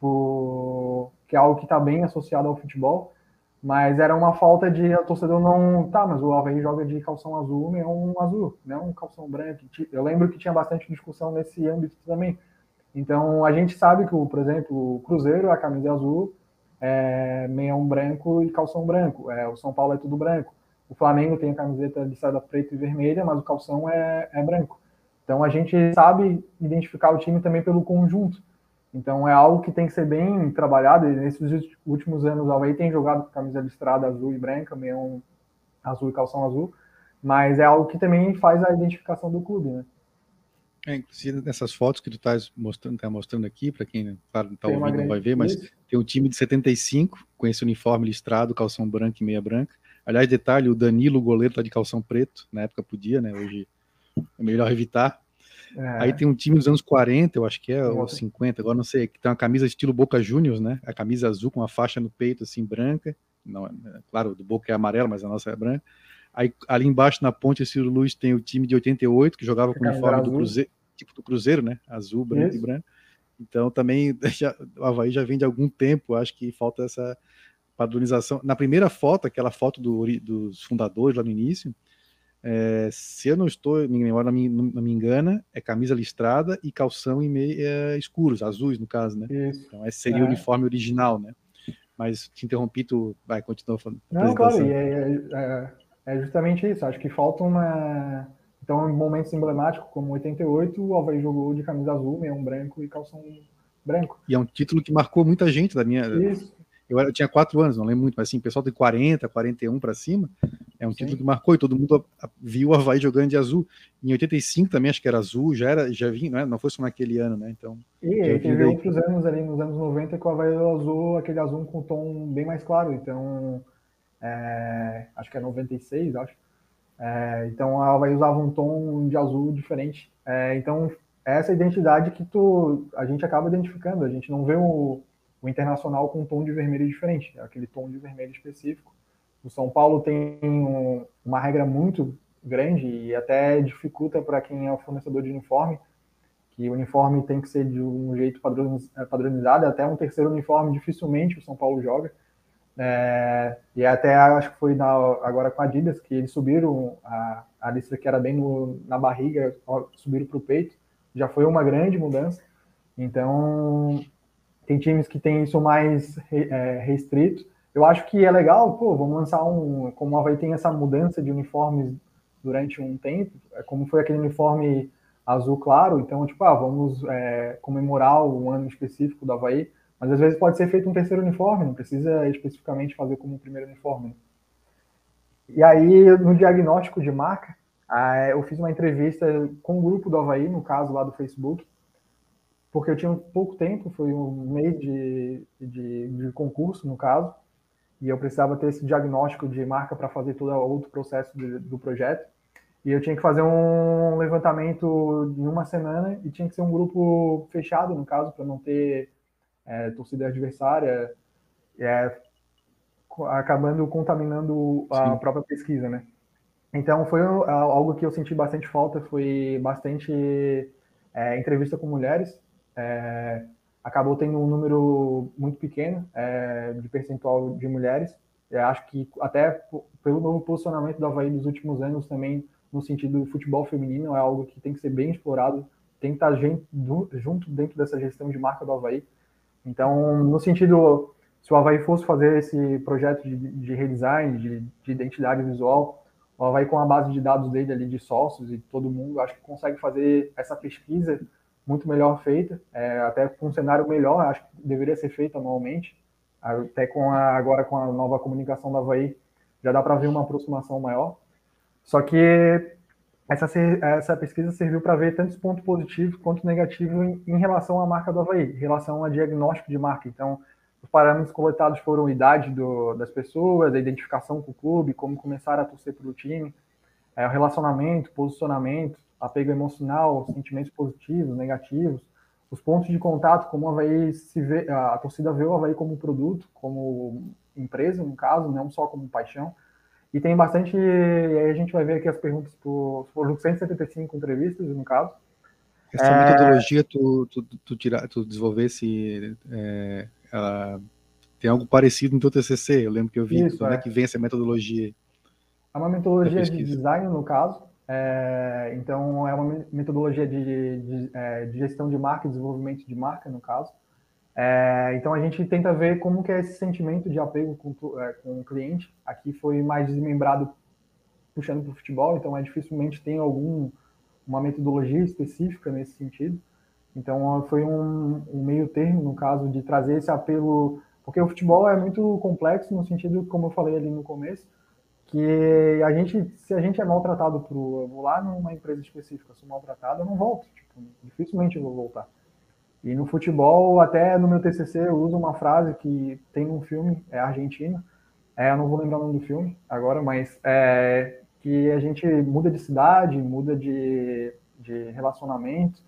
por... que é algo que está bem associado ao futebol, mas era uma falta de o torcedor não. Tá, mas o Havaí joga de calção azul, é um azul, não um calção branco. Eu lembro que tinha bastante discussão nesse âmbito também. Então a gente sabe que, por exemplo, o Cruzeiro, a camisa é azul, é meião branco e calção branco. É, o São Paulo é tudo branco. O Flamengo tem a camiseta de seda preta e vermelha, mas o calção é, é branco. Então a gente sabe identificar o time também pelo conjunto. Então é algo que tem que ser bem trabalhado. E nesses últimos anos, o Havaí tem jogado com camisa listrada azul e branca, meio azul e calção azul, mas é algo que também faz a identificação do clube, né? É, inclusive nessas fotos que tu tá mostrando, tá mostrando aqui, para quem claro, tá ouvindo não vai ver, mas tem um time de 75 com esse uniforme listrado, calção branco e meia branca. Aliás, detalhe, o Danilo, o goleiro, tá de calção preto, na época podia, né? Hoje é melhor evitar. É. Aí tem um time dos anos 40, eu acho que é, ou 50, agora não sei, que tem uma camisa estilo Boca Juniors, né? A camisa azul com uma faixa no peito, assim, branca. Não, é, claro, do Boca é amarela, mas a nossa é branca. Aí ali embaixo na ponte, Ciro Luz tem o time de 88, que jogava com o uniforme do Cruzeiro, tipo do Cruzeiro, né? Azul, branco Isso. e branco. Então também já, o Havaí já vem de algum tempo, acho que falta essa padronização. Na primeira foto, aquela foto do, dos fundadores lá no início, é, se eu não estou, minha memória não me, não me, engana, é camisa listrada e calção e meia escuros, azuis no caso, né? Isso. Então esse seria é. o uniforme original, né? Mas te interrompi, tu vai continuar falando. Não, claro, é, é, é, é, justamente isso. Acho que falta uma. Então, em momentos emblemáticos, como 88, o Havaí jogou de camisa azul, meio branco e calção branco. E é um título que marcou muita gente da minha. Isso. Eu, eu tinha quatro anos, não lembro muito, mas assim, pessoal de 40, 41 para cima, é um Sim. título que marcou e todo mundo viu o Havaí jogando de azul. Em 85 também acho que era azul, já era, já vinha, não, é? não foi só naquele ano, né? Então. E aí, teve outros anos ali, nos anos 90, que o Havaí azul, aquele azul com tom bem mais claro. Então, é, acho que é 96, acho. É, então a Havaí usava um tom de azul diferente. É, então, essa identidade que tu, a gente acaba identificando, a gente não vê o o Internacional com um tom de vermelho diferente, é aquele tom de vermelho específico. O São Paulo tem um, uma regra muito grande e até dificulta para quem é o fornecedor de uniforme, que o uniforme tem que ser de um jeito é, padronizado, até um terceiro uniforme dificilmente o São Paulo joga. É, e até acho que foi na, agora com a Adidas que eles subiram a, a lista que era bem no, na barriga, subiram para o peito. Já foi uma grande mudança. Então, tem times que têm isso mais é, restrito. Eu acho que é legal, pô, vamos lançar um. Como o Havaí tem essa mudança de uniformes durante um tempo, é como foi aquele uniforme azul claro, então, tipo, ah, vamos é, comemorar um ano específico do Havaí, mas às vezes pode ser feito um terceiro uniforme, não precisa especificamente fazer como um primeiro uniforme. E aí, no diagnóstico de marca, eu fiz uma entrevista com o grupo do Havaí, no caso lá do Facebook, porque eu tinha pouco tempo, foi um mês de, de, de concurso, no caso, e eu precisava ter esse diagnóstico de marca para fazer todo o outro processo de, do projeto. E eu tinha que fazer um levantamento em uma semana e tinha que ser um grupo fechado, no caso, para não ter é, torcida adversária, é, acabando contaminando a Sim. própria pesquisa, né? Então foi algo que eu senti bastante falta, foi bastante é, entrevista com mulheres, é, acabou tendo um número muito pequeno é, de percentual de mulheres. Eu acho que até pelo novo posicionamento da Havaí nos últimos anos também no sentido do futebol feminino é algo que tem que ser bem explorado, tem que estar junto dentro dessa gestão de marca do Havaí. Então, no sentido, se o Havaí fosse fazer esse projeto de, de redesign, de, de identidade visual, o Havaí com a base de dados dele ali de sócios e todo mundo, acho que consegue fazer essa pesquisa muito melhor feita, é, até com um cenário melhor, acho que deveria ser feito anualmente, até com a, agora com a nova comunicação da Havaí, já dá para ver uma aproximação maior. Só que essa, essa pesquisa serviu para ver tantos pontos positivos quanto negativos em, em, relação à marca do Havaí, em relação ao diagnóstico de marca. Então, os parâmetros coletados foram a idade do, das pessoas, a identificação com o clube, como começar a torcer pelo time, é, o relacionamento, posicionamento, apego emocional, sentimentos positivos, negativos, os pontos de contato, como o Havaí se vê, a torcida vê o Havaí como produto, como empresa, no caso, não só como paixão. E tem bastante, e aí a gente vai ver aqui as perguntas por, por 175 entrevistas, no caso. Essa é... metodologia, tu, tu, tu, tira, tu desenvolvesse, é, ela tem algo parecido no teu TCC, eu lembro que eu vi, Isso, é. é que vem essa metodologia? É uma metodologia de design, no caso, é, então, é uma metodologia de, de, é, de, gestão de marca desenvolvimento de marca, no caso. É, então, a gente tenta ver como que é esse sentimento de apego com, é, com o cliente. Aqui foi mais desmembrado puxando para o futebol, então é dificilmente tem algum uma metodologia específica nesse sentido. Então, foi um, um meio termo, no caso, de trazer esse apelo, porque o futebol é muito complexo no sentido, como eu falei ali no começo, que a gente, se a gente é maltratado por, eu vou lá numa empresa específica, sou maltratado, eu não volto, tipo, dificilmente eu vou voltar. E no futebol, até no meu TCC, eu uso uma frase que tem num filme, é argentino, é, eu não vou lembrar o nome do filme agora, mas é, que a gente muda de cidade, muda de, de relacionamento,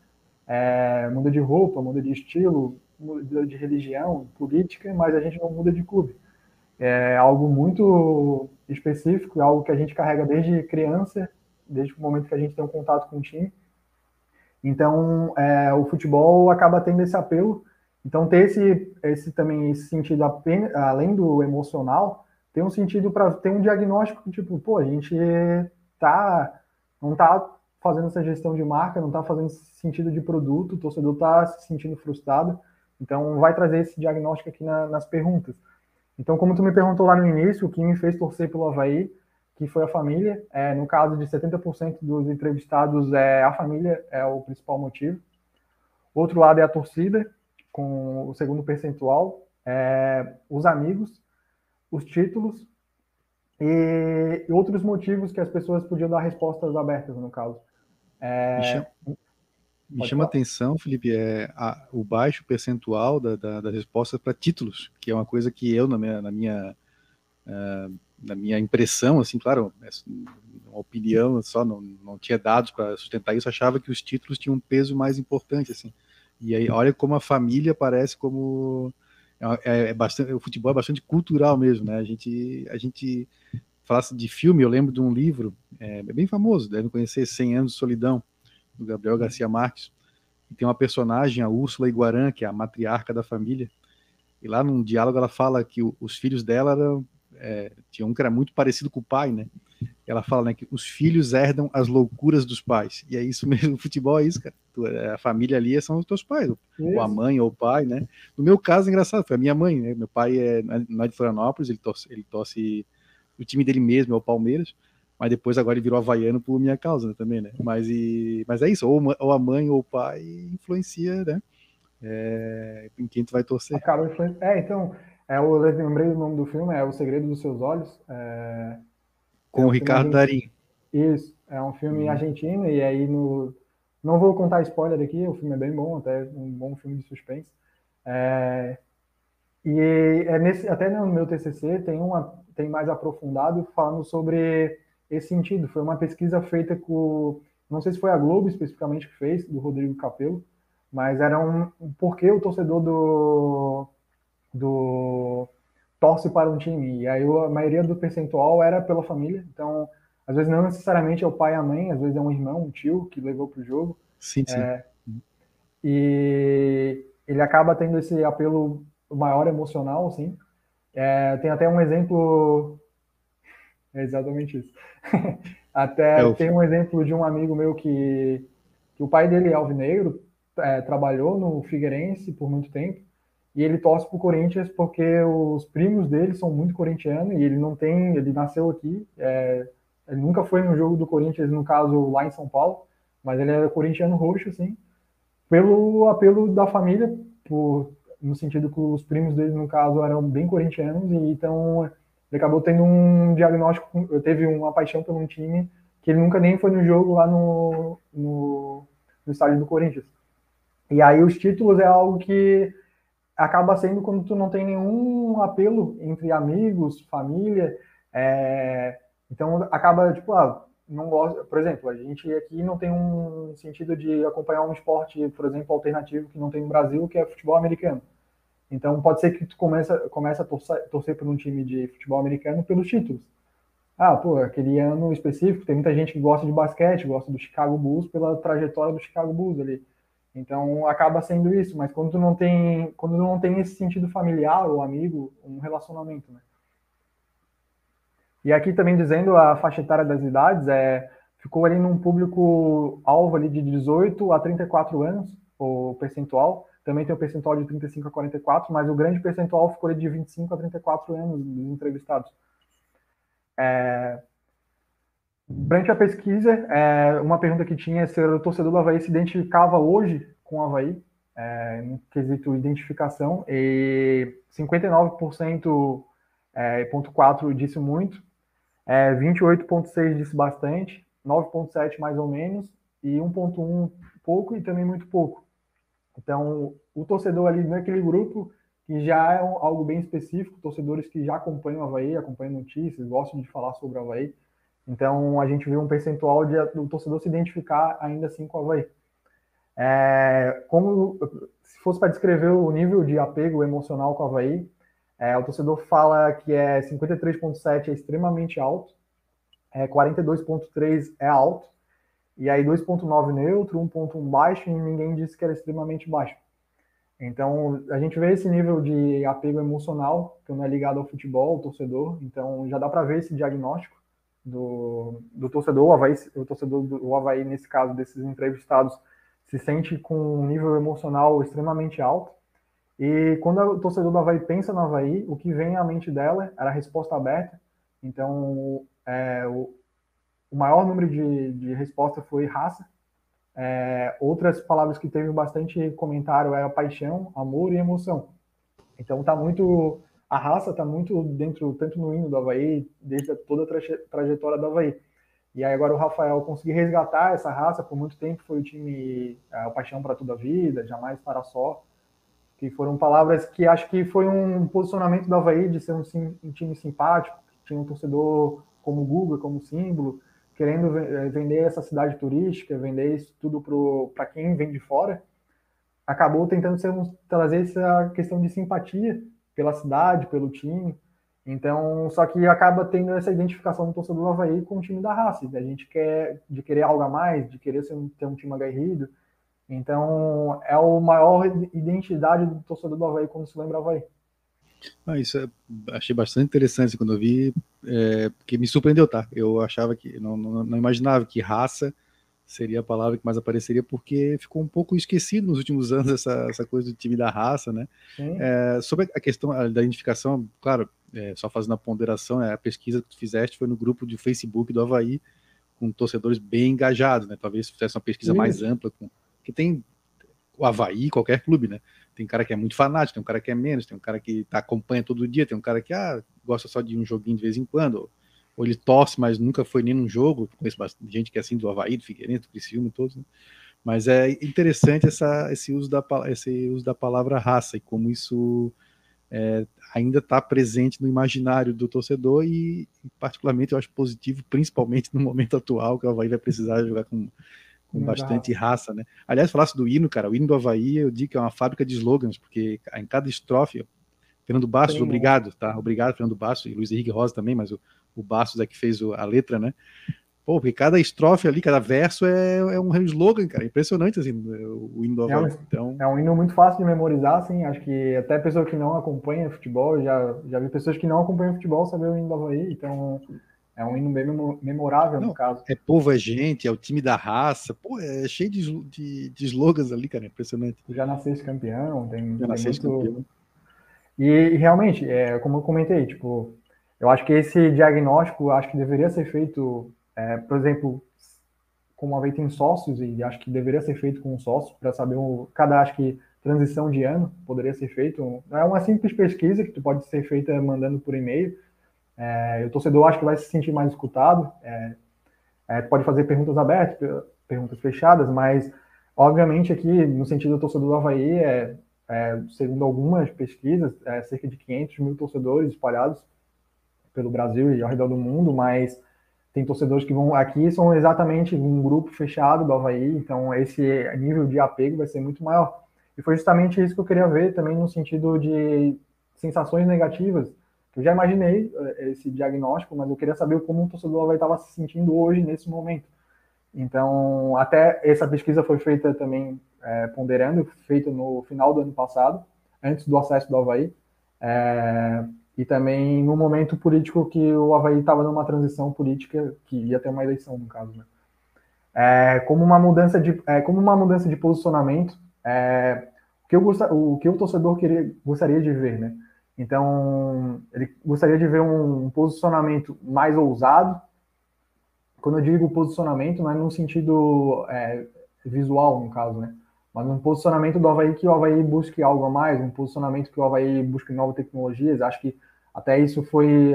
é, muda de roupa, muda de estilo, muda de religião, política, mas a gente não muda de clube. É algo muito específico, é algo que a gente carrega desde criança, desde o momento que a gente tem um contato com o time. Então, é, o futebol acaba tendo esse apelo. Então, ter esse, esse também esse sentido apenas, além do emocional, tem um sentido para ter um diagnóstico tipo, pô, a gente tá não tá fazendo essa gestão de marca, não tá fazendo sentido de produto, o torcedor tá se sentindo frustrado. Então, vai trazer esse diagnóstico aqui na, nas perguntas. Então, como tu me perguntou lá no início, o que me fez torcer pelo Havaí, que foi a família. É, no caso de 70% dos entrevistados, é, a família é o principal motivo. Outro lado é a torcida, com o segundo percentual, é, os amigos, os títulos e outros motivos que as pessoas podiam dar respostas abertas, no caso. É, me chama a atenção, Felipe, é a, o baixo percentual da, da, das respostas para títulos, que é uma coisa que eu, na minha, na minha, uh, na minha impressão, assim, claro, é uma opinião só, não, não tinha dados para sustentar isso, achava que os títulos tinham um peso mais importante, assim. E aí, olha como a família parece como é, é, bastante, o futebol é bastante cultural mesmo, né? A gente, a gente falasse de filme, eu lembro de um livro, é, bem famoso, deve conhecer 100 anos de solidão, do Gabriel Garcia Marques. E tem uma personagem, a Úrsula Iguarã, que é a matriarca da família. E lá num diálogo ela fala que o, os filhos dela eram, é, tinha um que era muito parecido com o pai, né? ela fala né, que os filhos herdam as loucuras dos pais. E é isso mesmo, o futebol é isso, cara. É, a família ali são os teus pais, ou a mãe ou o pai, né? No meu caso, é engraçado, foi a minha mãe, né? Meu pai é, não é de Florianópolis, ele torce, ele torce o time dele mesmo é o Palmeiras, mas depois agora ele virou havaiano por minha causa né, também, né? Mas, e, mas é isso, ou, ou a mãe ou o pai influencia, né? É, em quem tu vai torcer. Acaba É, então, é, eu lembrei do nome do filme, é O Segredo dos Seus Olhos. É com é um o Ricardo Darim. Isso, é um filme uhum. argentino, e aí no. Não vou contar spoiler aqui, o filme é bem bom, até um bom filme de suspense. É, e é nesse, até no meu TCC tem, uma, tem mais aprofundado falando sobre esse sentido. Foi uma pesquisa feita com, não sei se foi a Globo especificamente que fez, do Rodrigo Capello, mas era um, um porquê o torcedor do, do torce para um time. E aí a maioria do percentual era pela família. Então, às vezes não necessariamente é o pai e a mãe, às vezes é um irmão, um tio que levou para o jogo. Sim, sim. É, e ele acaba tendo esse apelo maior emocional, assim. É, tem até um exemplo. É exatamente isso. até é tem um exemplo de um amigo meu que, que o pai dele é alvinegro, é, trabalhou no Figueirense por muito tempo e ele torce pro Corinthians porque os primos dele são muito corintianos e ele não tem, ele nasceu aqui, é, ele nunca foi no jogo do Corinthians, no caso lá em São Paulo, mas ele é corintiano roxo, assim, pelo apelo da família, por, no sentido que os primos dele, no caso, eram bem corintianos, e então ele acabou tendo um diagnóstico, teve uma paixão por um time que ele nunca nem foi no jogo lá no, no, no estádio do Corinthians. E aí os títulos é algo que acaba sendo quando tu não tem nenhum apelo entre amigos, família, é, então acaba tipo, ah, não gosta, por exemplo, a gente aqui não tem um sentido de acompanhar um esporte, por exemplo, alternativo que não tem no Brasil, que é futebol americano. Então pode ser que tu comece, comece a torcer, torcer por um time de futebol americano pelos títulos. Ah, pô, aquele ano específico, tem muita gente que gosta de basquete, gosta do Chicago Bulls pela trajetória do Chicago Bulls ali. Então acaba sendo isso, mas quando tu não tem, quando não tem esse sentido familiar ou amigo, um relacionamento, né? E aqui também dizendo a faixa etária das idades é ficou ali num público alvo ali de 18 a 34 anos, o percentual. Também tem o percentual de 35 a 44, mas o grande percentual ficou de 25 a 34 anos dos entrevistados. É, Durante a pesquisa, é, uma pergunta que tinha é se o torcedor do Havaí se identificava hoje com o Havaí, é, no quesito identificação, e 59% é, ponto 4 disse muito, é, 28,6 disse bastante, 9,7 mais ou menos, e 1,1 pouco e também muito pouco. Então, o torcedor ali naquele grupo, que já é um, algo bem específico, torcedores que já acompanham o Havaí, acompanham notícias, gostam de falar sobre o Havaí, então a gente viu um percentual de, do torcedor se identificar ainda assim com o Havaí. É, como se fosse para descrever o nível de apego emocional com o Havaí, é, o torcedor fala que é 53,7 é extremamente alto, é, 42,3 é alto, e aí 2,9 neutro, 1,1 baixo, e ninguém disse que era extremamente baixo. Então, a gente vê esse nível de apego emocional, que não é ligado ao futebol, ao torcedor, então já dá para ver esse diagnóstico do, do torcedor, o Havaí, o torcedor do Havaí, nesse caso, desses entrevistados, se sente com um nível emocional extremamente alto. E quando o torcedor do Havaí pensa no Havaí, o que vem à mente dela era a resposta aberta. Então, é, o, o, maior número de, de resposta foi raça. É, outras palavras que teve bastante comentário é paixão, amor e emoção. Então, está muito a raça está muito dentro, tanto no hino do Havaí, desde toda a traje, trajetória do Havaí. E aí agora o Rafael conseguir resgatar essa raça, por muito tempo foi o time, é, o Paixão para toda a vida, jamais para só, que foram palavras que acho que foi um posicionamento do Havaí de ser um, um time simpático, tinha um torcedor como Google, como símbolo, querendo é, vender essa cidade turística, vender isso tudo para quem vem de fora, acabou tentando ser um, trazer essa questão de simpatia pela cidade, pelo time. Então, só que acaba tendo essa identificação do torcedor do Havaí com o time da raça. A gente quer de querer algo a mais, de querer ser, ter um time aguerrido. Então, é a maior identidade do torcedor do Havaí quando se lembra Havaí. Ah, isso é, achei bastante interessante quando eu vi, é, porque me surpreendeu, tá? Eu achava que, não, não, não, imaginava que raça seria a palavra que mais apareceria, porque ficou um pouco esquecido nos últimos anos essa, essa coisa do time da raça, né? É, sobre a questão da identificação, claro, é, só fazendo a ponderação, é, a pesquisa que tu fizeste foi no grupo de Facebook do Havaí, com torcedores bem engajados, né? Talvez fizesse uma pesquisa Sim. mais ampla, com, que tem o Havaí, qualquer clube, né? Tem cara que é muito fanático, tem um cara que é menos, tem um cara que tá, acompanha todo dia, tem um cara que ah, gosta só de um joguinho de vez em quando, ou, ele torce, mas nunca foi nem num jogo. Conheço bastante gente que é assim do Havaí, do Figueirense, do Criciúma, todos. Né? Mas é interessante essa, esse, uso da, esse uso da palavra raça e como isso é, ainda está presente no imaginário do torcedor e, particularmente, eu acho positivo, principalmente no momento atual, que o Havaí vai precisar jogar com com bastante raça, né? Aliás, falasse do hino, cara, o hino do Havaí, eu digo que é uma fábrica de slogans, porque em cada estrofe, Fernando Bastos, Sim. obrigado, tá? Obrigado, Fernando Bastos, e Luiz Henrique Rosa também, mas o, o Bastos é que fez o, a letra, né? Pô, porque cada estrofe ali, cada verso é, é um slogan, cara. Impressionante, assim, o hino do Havaí. É um, então... é um hino muito fácil de memorizar, assim. Acho que até pessoa que não acompanha futebol, já, já vi pessoas que não acompanham futebol saber o hino do Havaí. Então, é um hino bem memorável, Não, no caso. É povo, é gente, é o time da raça. Pô, é cheio de, de, de slogans ali, cara. Impressionante. Já nasceste campeão, tem. Já nasceste muito... campeão. E realmente, é, como eu comentei, tipo, eu acho que esse diagnóstico acho que deveria ser feito, é, por exemplo, como a vez tem sócios, e acho que deveria ser feito com sócios para saber o, cada, acho que transição de ano poderia ser feito. É uma simples pesquisa que tu pode ser feita mandando por e-mail é, o torcedor acho que vai se sentir mais escutado. É, é, pode fazer perguntas abertas, perguntas fechadas, mas obviamente aqui no sentido do torcedor do Havaí, é, é segundo algumas pesquisas, é cerca de 500 mil torcedores espalhados pelo Brasil e ao redor do mundo, mas tem torcedores que vão aqui são exatamente um grupo fechado do Havaí, então esse nível de apego vai ser muito maior. E foi justamente isso que eu queria ver também no sentido de sensações negativas eu já imaginei eh, esse diagnóstico, mas eu queria saber como o torcedor vai estar se sentindo hoje, nesse momento. Então, até essa pesquisa foi feita também, é, ponderando, feita no final do ano passado, antes do acesso do Havaí, é, e também no momento político que o Havaí estava numa transição política, que ia ter uma eleição, no caso. Né? É, como, uma mudança de, é, como uma mudança de posicionamento, é, o, que eu o que o torcedor queria, gostaria de ver, né? Então, ele gostaria de ver um posicionamento mais ousado. Quando eu digo posicionamento, não é no sentido é, visual, no caso, né? Mas um posicionamento do Havaí que o Havaí busque algo a mais, um posicionamento que o Havaí busque novas tecnologias. Acho que até isso foi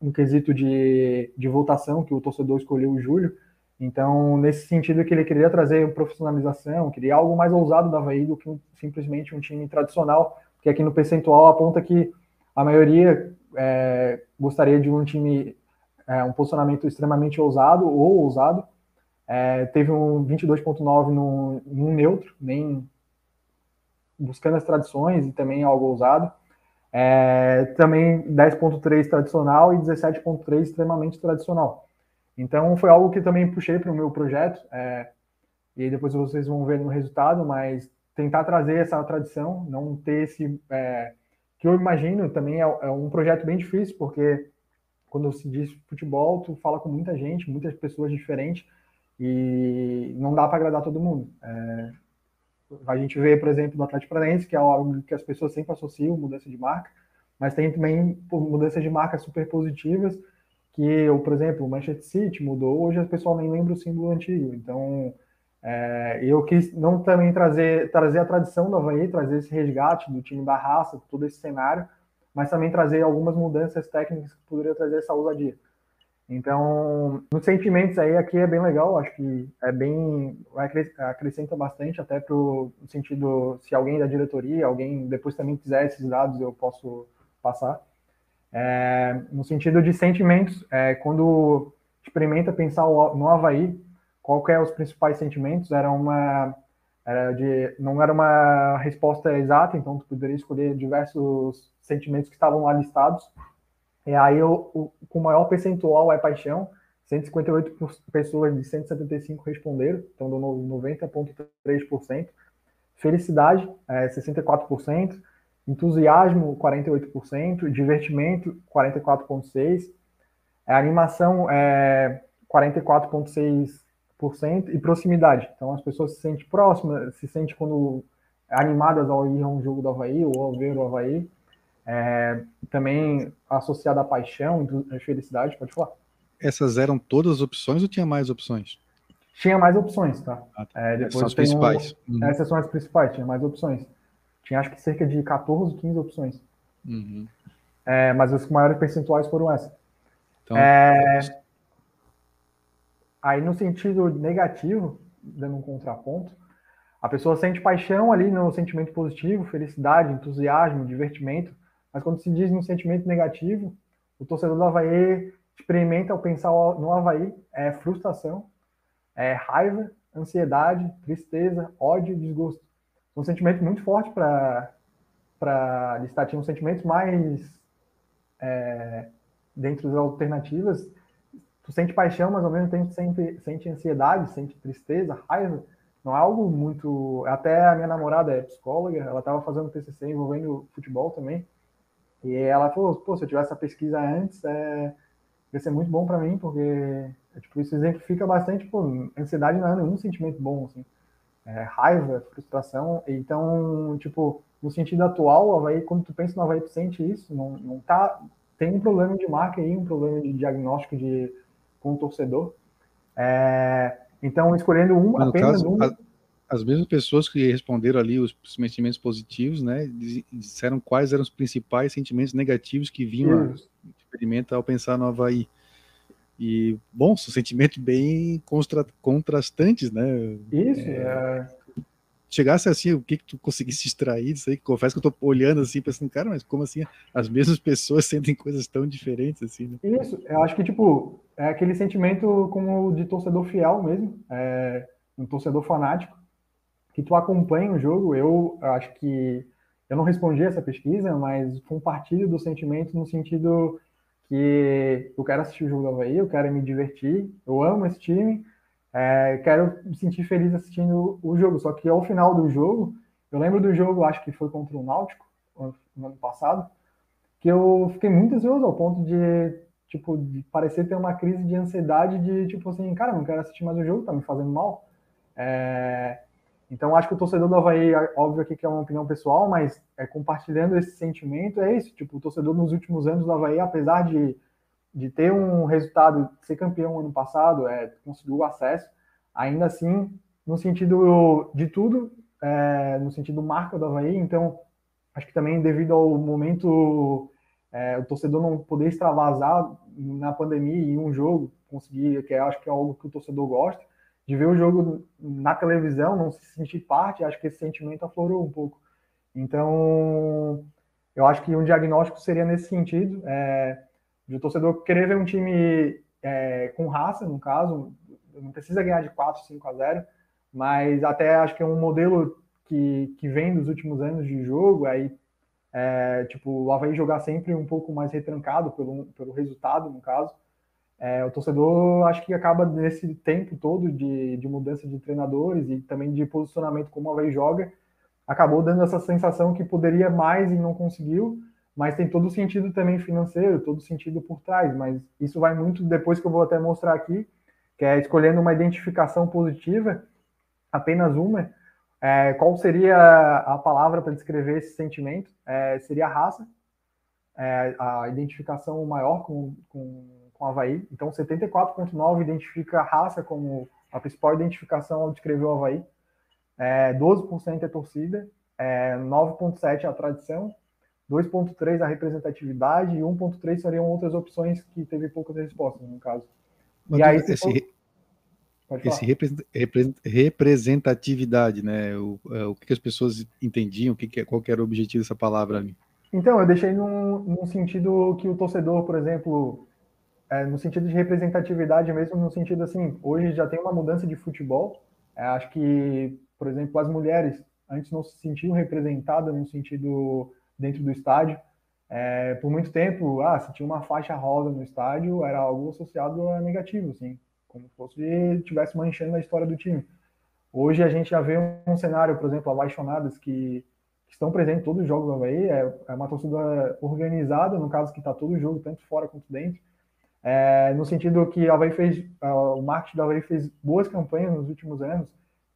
um quesito de, de votação que o torcedor escolheu o Júlio. Então, nesse sentido que ele queria trazer profissionalização, queria algo mais ousado do Havaí do que simplesmente um time tradicional que aqui no percentual aponta que a maioria é, gostaria de um time, é, um posicionamento extremamente ousado ou ousado. É, teve um 22,9 no, no neutro, nem buscando as tradições e também algo ousado. É, também 10.3 tradicional e 17.3 extremamente tradicional. Então foi algo que também puxei para o meu projeto, é, e depois vocês vão ver no resultado, mas tentar trazer essa tradição, não ter esse. É, que eu imagino também é, é, um projeto bem difícil, porque quando se diz futebol, tu fala com muita gente, muitas pessoas diferentes, e não dá para agradar todo mundo. É, a gente vê, por exemplo, do Atlético Paranaense, que é algo que as pessoas sempre associam, mudança de marca, mas tem também mudanças de marca super positivas, que, por exemplo, o Manchester City mudou, hoje o pessoal nem lembra o símbolo antigo, então é, eu quis não também trazer, trazer a tradição do Havaí, trazer esse resgate do time da raça, todo esse cenário, mas também trazer algumas mudanças técnicas que poderiam trazer essa ousadia. Então, nos sentimentos aí, aqui é bem legal, acho que é bem, acrescenta bastante, até pro sentido, se alguém da diretoria, alguém depois também quiser esses dados, eu posso passar. É, no sentido de sentimentos, é, quando experimenta pensar no Havaí, qual que é os principais sentimentos? Era uma Era de, não era uma resposta exata, então tu poderia escolher diversos sentimentos que estavam lá listados. E aí, o, o, com maior percentual é paixão, 158 pessoas de 175 responderam, então deu 90,3%. Felicidade, é, 64%. Entusiasmo, 48%. Divertimento, 44,6%. É, animação, é, 44,6%. E proximidade. Então, as pessoas se sentem próximas, se sentem quando animadas ao ir a um jogo do Havaí ou ao ver o Havaí. É, também associada à paixão e felicidade, pode falar essas eram todas as opções ou tinha mais opções? Tinha mais opções, tá? Ah, tá. É, depois são as principais. uhum. Essas são as principais, tinha mais opções. Tinha acho que cerca de 14, 15 opções. Uhum. É, mas os maiores percentuais foram essas. Então, é... Aí no sentido negativo, dando um contraponto, a pessoa sente paixão ali no sentimento positivo, felicidade, entusiasmo, divertimento, mas quando se diz no sentimento negativo, o torcedor do Havaí experimenta ao pensar no Havaí é frustração, é raiva, ansiedade, tristeza, ódio, desgosto. São sentimentos muito fortes para listar. Tinham sentimentos mais é, dentro das alternativas. Tu sente paixão, mas ao mesmo tempo sente, sente ansiedade, sente tristeza, raiva. Não é algo muito. Até a minha namorada é psicóloga, ela estava fazendo TCC envolvendo futebol também. E ela falou: pô, se eu tivesse essa pesquisa antes, é, ia ser muito bom para mim, porque é, tipo, isso exemplifica bastante, ansiedade não é nenhum sentimento bom, assim. É, raiva, frustração, então, tipo, no sentido atual, Havaí, quando tu pensa no Havaí, tu sente isso, não, não tá, tem um problema de marca aí, um problema de diagnóstico de, com o torcedor, é, então, escolhendo um, Mas, apenas caso, um... A, as mesmas pessoas que responderam ali os sentimentos positivos, né, disseram quais eram os principais sentimentos negativos que vinham experimenta ao pensar no Havaí. E, bom, são sentimentos bem contra, contrastantes, né? Isso, é... é... Chegasse assim, o que, que tu conseguisse extrair disso aí? Confesso que eu tô olhando assim, pensando, cara, mas como assim as mesmas pessoas sentem coisas tão diferentes assim, né? Isso, eu acho que, tipo, é aquele sentimento como de torcedor fiel mesmo, é um torcedor fanático, que tu acompanha o jogo. Eu acho que eu não respondi essa pesquisa, mas compartilho do sentimento no sentido que eu quero assistir o jogo do Havaí, eu quero me divertir, eu amo esse time, é, quero me sentir feliz assistindo o jogo. Só que ao final do jogo, eu lembro do jogo, acho que foi contra o Náutico, no ano passado, que eu fiquei muito ansioso ao ponto de, tipo, parecer ter uma crise de ansiedade de, tipo assim, cara, não quero assistir mais o jogo, tá me fazendo mal. É, então, acho que o torcedor do Havaí, óbvio aqui que é uma opinião pessoal, mas é, compartilhando esse sentimento, é isso. Tipo, o torcedor nos últimos anos do Havaí, apesar de, de ter um resultado, ser campeão ano passado, é, conseguiu o acesso, ainda assim, no sentido de tudo, é, no sentido marca do Havaí, então, acho que também devido ao momento, é, o torcedor não poder extravasar na pandemia em um jogo, conseguir, que acho que é algo que o torcedor gosta, de ver o jogo na televisão, não se sentir parte, acho que esse sentimento aflorou um pouco. Então, eu acho que um diagnóstico seria nesse sentido, é, de o torcedor querer ver um time é, com raça, no caso, não precisa ganhar de 4, 5 a 0, mas até acho que é um modelo que, que vem dos últimos anos de jogo, aí, é, tipo, o Havaí jogar sempre um pouco mais retrancado pelo, pelo resultado, no caso, é, o torcedor acho que acaba nesse tempo todo de, de mudança de treinadores e também de posicionamento como a Havaí joga, acabou dando essa sensação que poderia mais e não conseguiu, mas tem todo o sentido também financeiro, todo o sentido por trás, mas isso vai muito depois que eu vou até mostrar aqui, que é escolhendo uma identificação positiva, apenas uma, é, qual seria a palavra para descrever esse sentimento? É, seria a raça, é, a identificação maior com, com com o Havaí. Então, 74,9% identifica a raça como a principal identificação ao descrever o Havaí. É, 12% é torcida, é, 9,7% é a tradição, 2,3% a representatividade e 1,3% seriam outras opções que teve poucas respostas, no caso. Mas e aí, esse. Esse representatividade, né? O, é, o que as pessoas entendiam, o que, qual que era o objetivo dessa palavra ali? Então, eu deixei num, num sentido que o torcedor, por exemplo, é, no sentido de representatividade mesmo, no sentido assim, hoje já tem uma mudança de futebol. É, acho que por exemplo, as mulheres antes não se sentiam representadas no sentido dentro do estádio. É, por muito tempo, ah, se tinha uma faixa rosa no estádio, era algo associado a negativo, assim, como se estivesse manchando a história do time. Hoje a gente já vê um cenário, por exemplo, apaixonadas que, que estão presentes em todos os jogos do Havaí, é, é uma torcida organizada, no caso que está todo o jogo, tanto fora quanto dentro, é, no sentido que a Havaí fez, o marketing da Havaí fez boas campanhas nos últimos anos,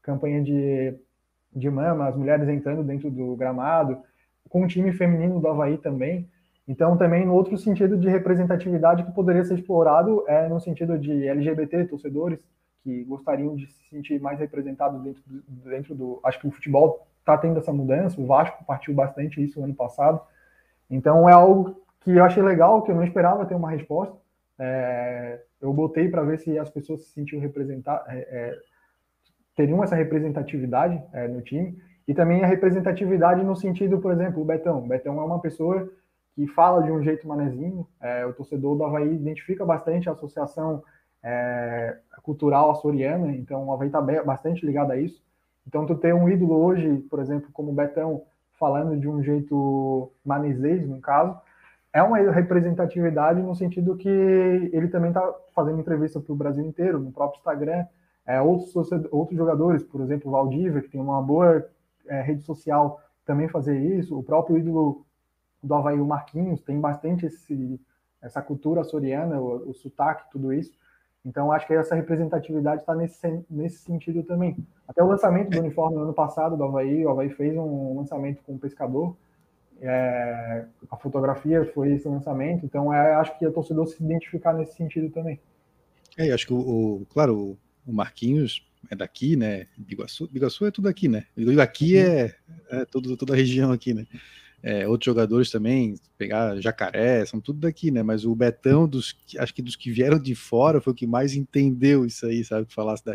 campanha de, de mama, as mulheres entrando dentro do gramado, com o time feminino do Havaí também. Então, também no outro sentido de representatividade que poderia ser explorado é no sentido de LGBT, torcedores, que gostariam de se sentir mais representados dentro do, dentro do acho que o futebol está tendo essa mudança, o Vasco partiu bastante isso no ano passado. Então, é algo que eu achei legal, que eu não esperava ter uma resposta. É, eu botei para ver se as pessoas se sentiam representadas, é, é, teriam essa representatividade é, no time. E também a representatividade no sentido, por exemplo, o Betão. O Betão é uma pessoa que fala de um jeito manezinho. É, o torcedor do Havaí identifica bastante a associação é, cultural açoriana, então o Havaí está bastante ligado a isso. Então, tu ter um ídolo hoje, por exemplo, como o Betão, falando de um jeito manezês, no caso, é uma representatividade no sentido que ele também está fazendo entrevista para o Brasil inteiro, no próprio Instagram. É, outros, outros jogadores, por exemplo, o Valdívia, que tem uma boa é, rede social, também fazer isso. O próprio ídolo do Havaí, o Marquinhos, tem bastante esse, essa cultura açoriana, o, o sotaque, tudo isso. Então, acho que essa representatividade está nesse, nesse sentido também. Até o lançamento do uniforme no ano passado do Havaí, o Havaí fez um lançamento com o pescador, é, a fotografia foi esse lançamento, então é, acho que o torcedor se identificar nesse sentido também. É, acho que o, o claro, o Marquinhos é daqui, né? Biguaçu, Biguaçu é tudo aqui, né? Aqui é, é tudo, toda a região aqui, né? É, outros jogadores também, pegar Jacaré, são tudo daqui, né? Mas o Betão, dos, acho que dos que vieram de fora, foi o que mais entendeu isso aí, sabe? Que falasse da,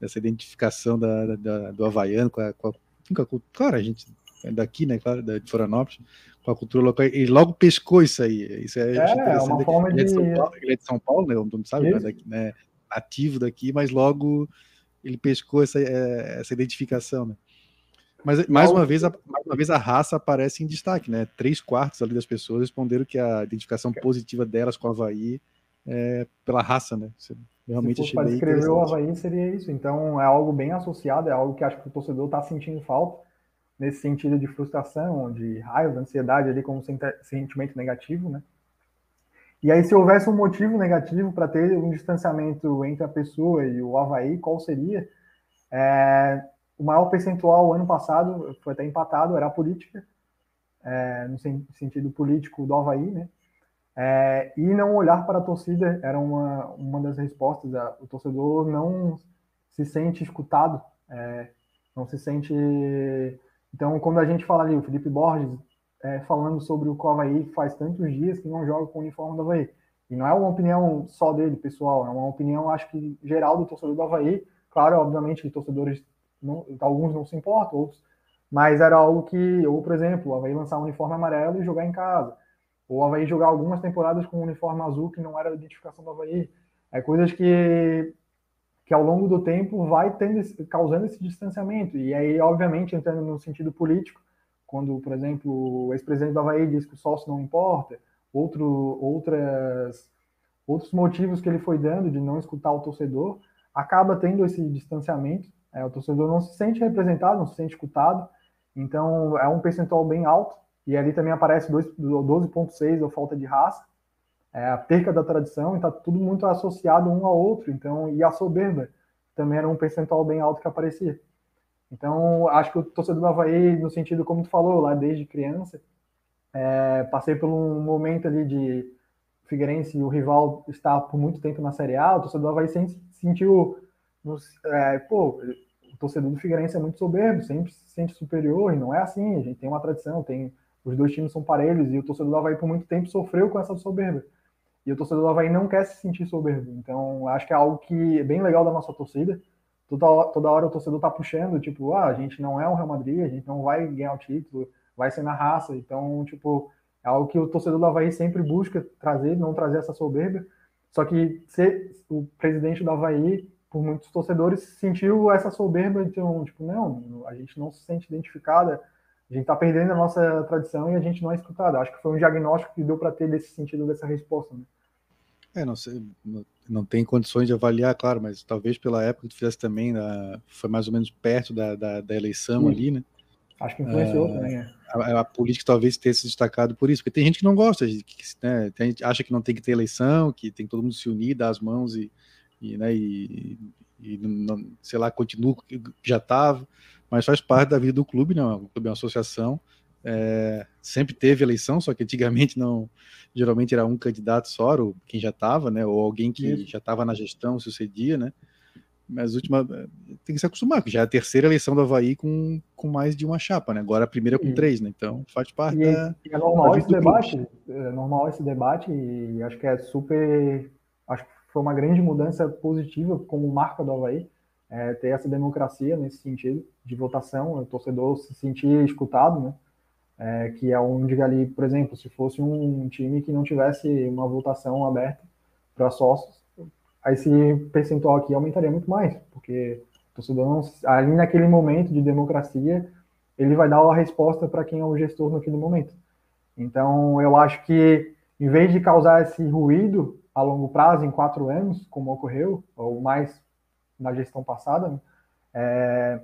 dessa identificação da, da, do Havaiano com a, com a, com a Claro, a gente é daqui, né? Claro, de Florianópolis, com a cultura local. Ele logo pescou isso aí. Isso é, é uma forma ele, de... é de Paulo, ele é de São Paulo, né? Não sabe, mas daqui, né? Ativo daqui, mas logo ele pescou essa, é, essa identificação, né? Mas mais uma, vez, a, mais uma vez a raça aparece em destaque, né? Três quartos ali das pessoas responderam que a identificação positiva delas com o Havaí é pela raça, né? Você realmente Se para escrever o Havaí seria isso. Então é algo bem associado, é algo que acho que o torcedor está sentindo falta nesse sentido de frustração, de raiva, ansiedade ali como sentimento negativo, né? E aí, se houvesse um motivo negativo para ter um distanciamento entre a pessoa e o Havaí, qual seria? É, o maior percentual ano passado foi até empatado, era a política, é, no sentido político do Havaí, né? É, e não olhar para a torcida era uma, uma das respostas. O torcedor não se sente escutado, é, não se sente. Então, quando a gente fala ali, o Felipe Borges é, falando sobre o Havaí faz tantos dias que não joga com o uniforme do Havaí. E não é uma opinião só dele, pessoal, é uma opinião, acho que, geral do torcedor do Havaí. Claro, obviamente, torcedores não, alguns não se importam, outros, mas era algo que, ou por exemplo, o Havaí lançar um uniforme amarelo e jogar em casa, ou o Havaí jogar algumas temporadas com um uniforme azul que não era a identificação do Havaí. É coisas que, que ao longo do tempo vai tendo, causando esse distanciamento. E aí, obviamente, entrando no sentido político, quando, por exemplo, o ex-presidente do Havaí diz que o sócio não importa, outro, outras, outros motivos que ele foi dando de não escutar o torcedor, acaba tendo esse distanciamento é, o torcedor não se sente representado, não se sente escutado, então é um percentual bem alto. E ali também aparece 12,6 a falta de raça, é, a perca da tradição, e está tudo muito associado um ao outro. Então, e a soberba também era um percentual bem alto que aparecia. Então, acho que o torcedor do Havaí, no sentido como tu falou, lá desde criança, é, passei por um momento ali de Figueirense, o rival está por muito tempo na Série A, o torcedor do Havaí sentiu, é, pô, o torcedor do Figueirense é muito soberbo, sempre se sente superior, e não é assim, a gente tem uma tradição, tem os dois times são parelhos, e o torcedor do Havaí por muito tempo sofreu com essa soberba. E o torcedor do Havaí não quer se sentir soberbo. Então, acho que é algo que é bem legal da nossa torcida. Toda, toda hora o torcedor tá puxando, tipo, ah, a gente não é um Real Madrid, a gente não vai ganhar o título, vai ser na raça. Então, tipo, é algo que o torcedor do Havaí sempre busca trazer, não trazer essa soberba. Só que ser o presidente do Havaí por muitos torcedores, sentiu essa soberba de um, tipo, não, a gente não se sente identificada, a gente está perdendo a nossa tradição e a gente não é escutado. Acho que foi um diagnóstico que deu para ter desse sentido dessa resposta. Né? É, não sei, não, tem condições de avaliar, claro, mas talvez pela época que tu fizesse também, na, foi mais ou menos perto da, da, da eleição Sim. ali, né? Acho que influenciou ah, também, é. A, a, política talvez tenha se destacado por isso, porque tem gente que não gosta, que, né, tem acha que não tem que ter eleição, que tem que todo mundo se unir, dar as mãos e, e, né, e, e não, sei lá, continua o que já estava, mas faz parte da vida do clube, não, o clube é uma associação, é, sempre teve eleição, só que antigamente não, geralmente era um candidato só, ou quem já estava, né, ou alguém que já estava na gestão sucedia, né, mas última tem que se acostumar, que já é a terceira eleição do Havaí com, com mais de uma chapa, né? Agora a primeira com três, né? Então faz parte e, da. E é normal esse debate, é normal esse debate, e acho que é super. Acho que foi uma grande mudança positiva como marca do Havaí, é, ter essa democracia nesse sentido de votação, o torcedor se sentir escutado, né? É, que é onde ali, por exemplo, se fosse um time que não tivesse uma votação aberta para sócios, esse percentual aqui aumentaria muito mais, porque o torcedor não, ali naquele momento de democracia, ele vai dar a resposta para quem é o gestor naquele momento. Então, eu acho que, em vez de causar esse ruído a longo prazo, em quatro anos, como ocorreu, ou mais na gestão passada, né, é,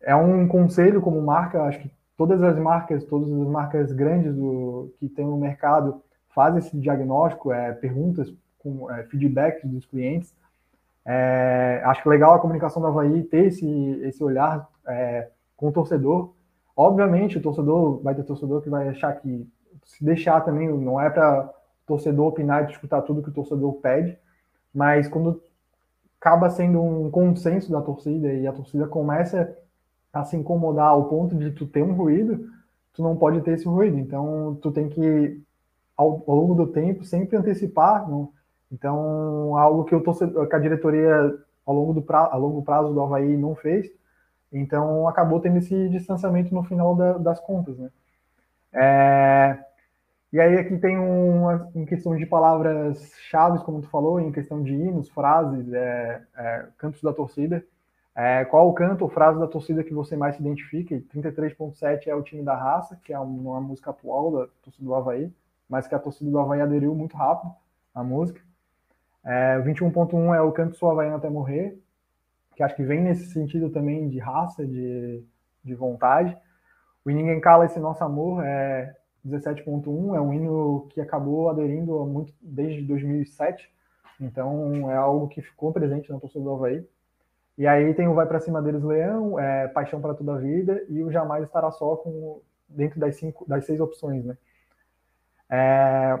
é um conselho como marca, acho que todas as marcas, todas as marcas grandes do, que tem no mercado fazem esse diagnóstico, é, perguntas com é, feedback dos clientes. É, acho legal a comunicação da Havaí ter esse, esse olhar é, com o torcedor. Obviamente, o torcedor vai ter torcedor que vai achar que se deixar também não é para torcedor opinar e escutar tudo que o torcedor pede, mas quando acaba sendo um consenso da torcida e a torcida começa a se incomodar ao ponto de tu ter um ruído, tu não pode ter esse ruído. Então, tu tem que, ao, ao longo do tempo, sempre antecipar. Não, então, algo que, eu tô, que a diretoria, ao longo, do pra, a longo prazo do Havaí, não fez. Então, acabou tendo esse distanciamento no final da, das contas, né? É, e aí aqui tem uma em questão de palavras chaves, como tu falou, em questão de hinos, frases, é, é, cantos da torcida. É, qual o canto ou frase da torcida que você mais se identifica? 33.7 é o time da raça, que é uma música atual da torcida do Havaí, mas que a torcida do Havaí aderiu muito rápido à música. É, 21.1 é o Canto Sua Havaiana até morrer, que acho que vem nesse sentido também de raça, de, de vontade. O Ninguém Cala Esse Nosso Amor é 17.1, é um hino que acabou aderindo muito desde 2007, então é algo que ficou presente na torcida do Havaí. E aí tem o Vai Pra Cima deles Leão, é, Paixão para Toda a Vida e o Jamais Estará Só com, dentro das, cinco, das seis opções, né? É,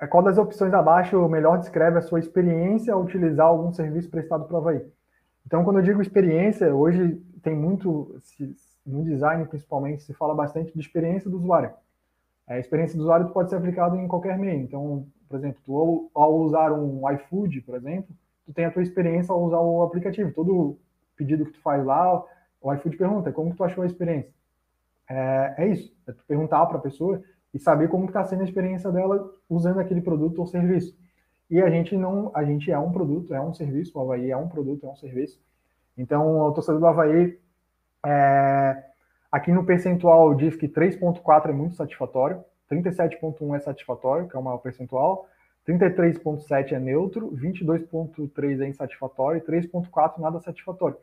é, qual das opções abaixo melhor descreve a sua experiência ao utilizar algum serviço prestado para o Havaí? Então, quando eu digo experiência, hoje tem muito, no design principalmente, se fala bastante de experiência do usuário. A experiência do usuário pode ser aplicada em qualquer meio. Então, por exemplo, tu, ao usar um iFood, por exemplo, tu tem a tua experiência ao usar o aplicativo. Todo pedido que tu faz lá, o iFood pergunta como tu achou a experiência. É, é isso, é tu perguntar para a pessoa e saber como está sendo a experiência dela usando aquele produto ou serviço. E a gente não, a gente é um produto, é um serviço, o Havaí é um produto, é um serviço. Então, o torcedor do Havaí, é, aqui no percentual diz que 3.4 é muito satisfatório, 37.1 é satisfatório, que é o maior percentual, 33.7 é neutro, 22.3 é insatisfatório e 3.4 nada satisfatório.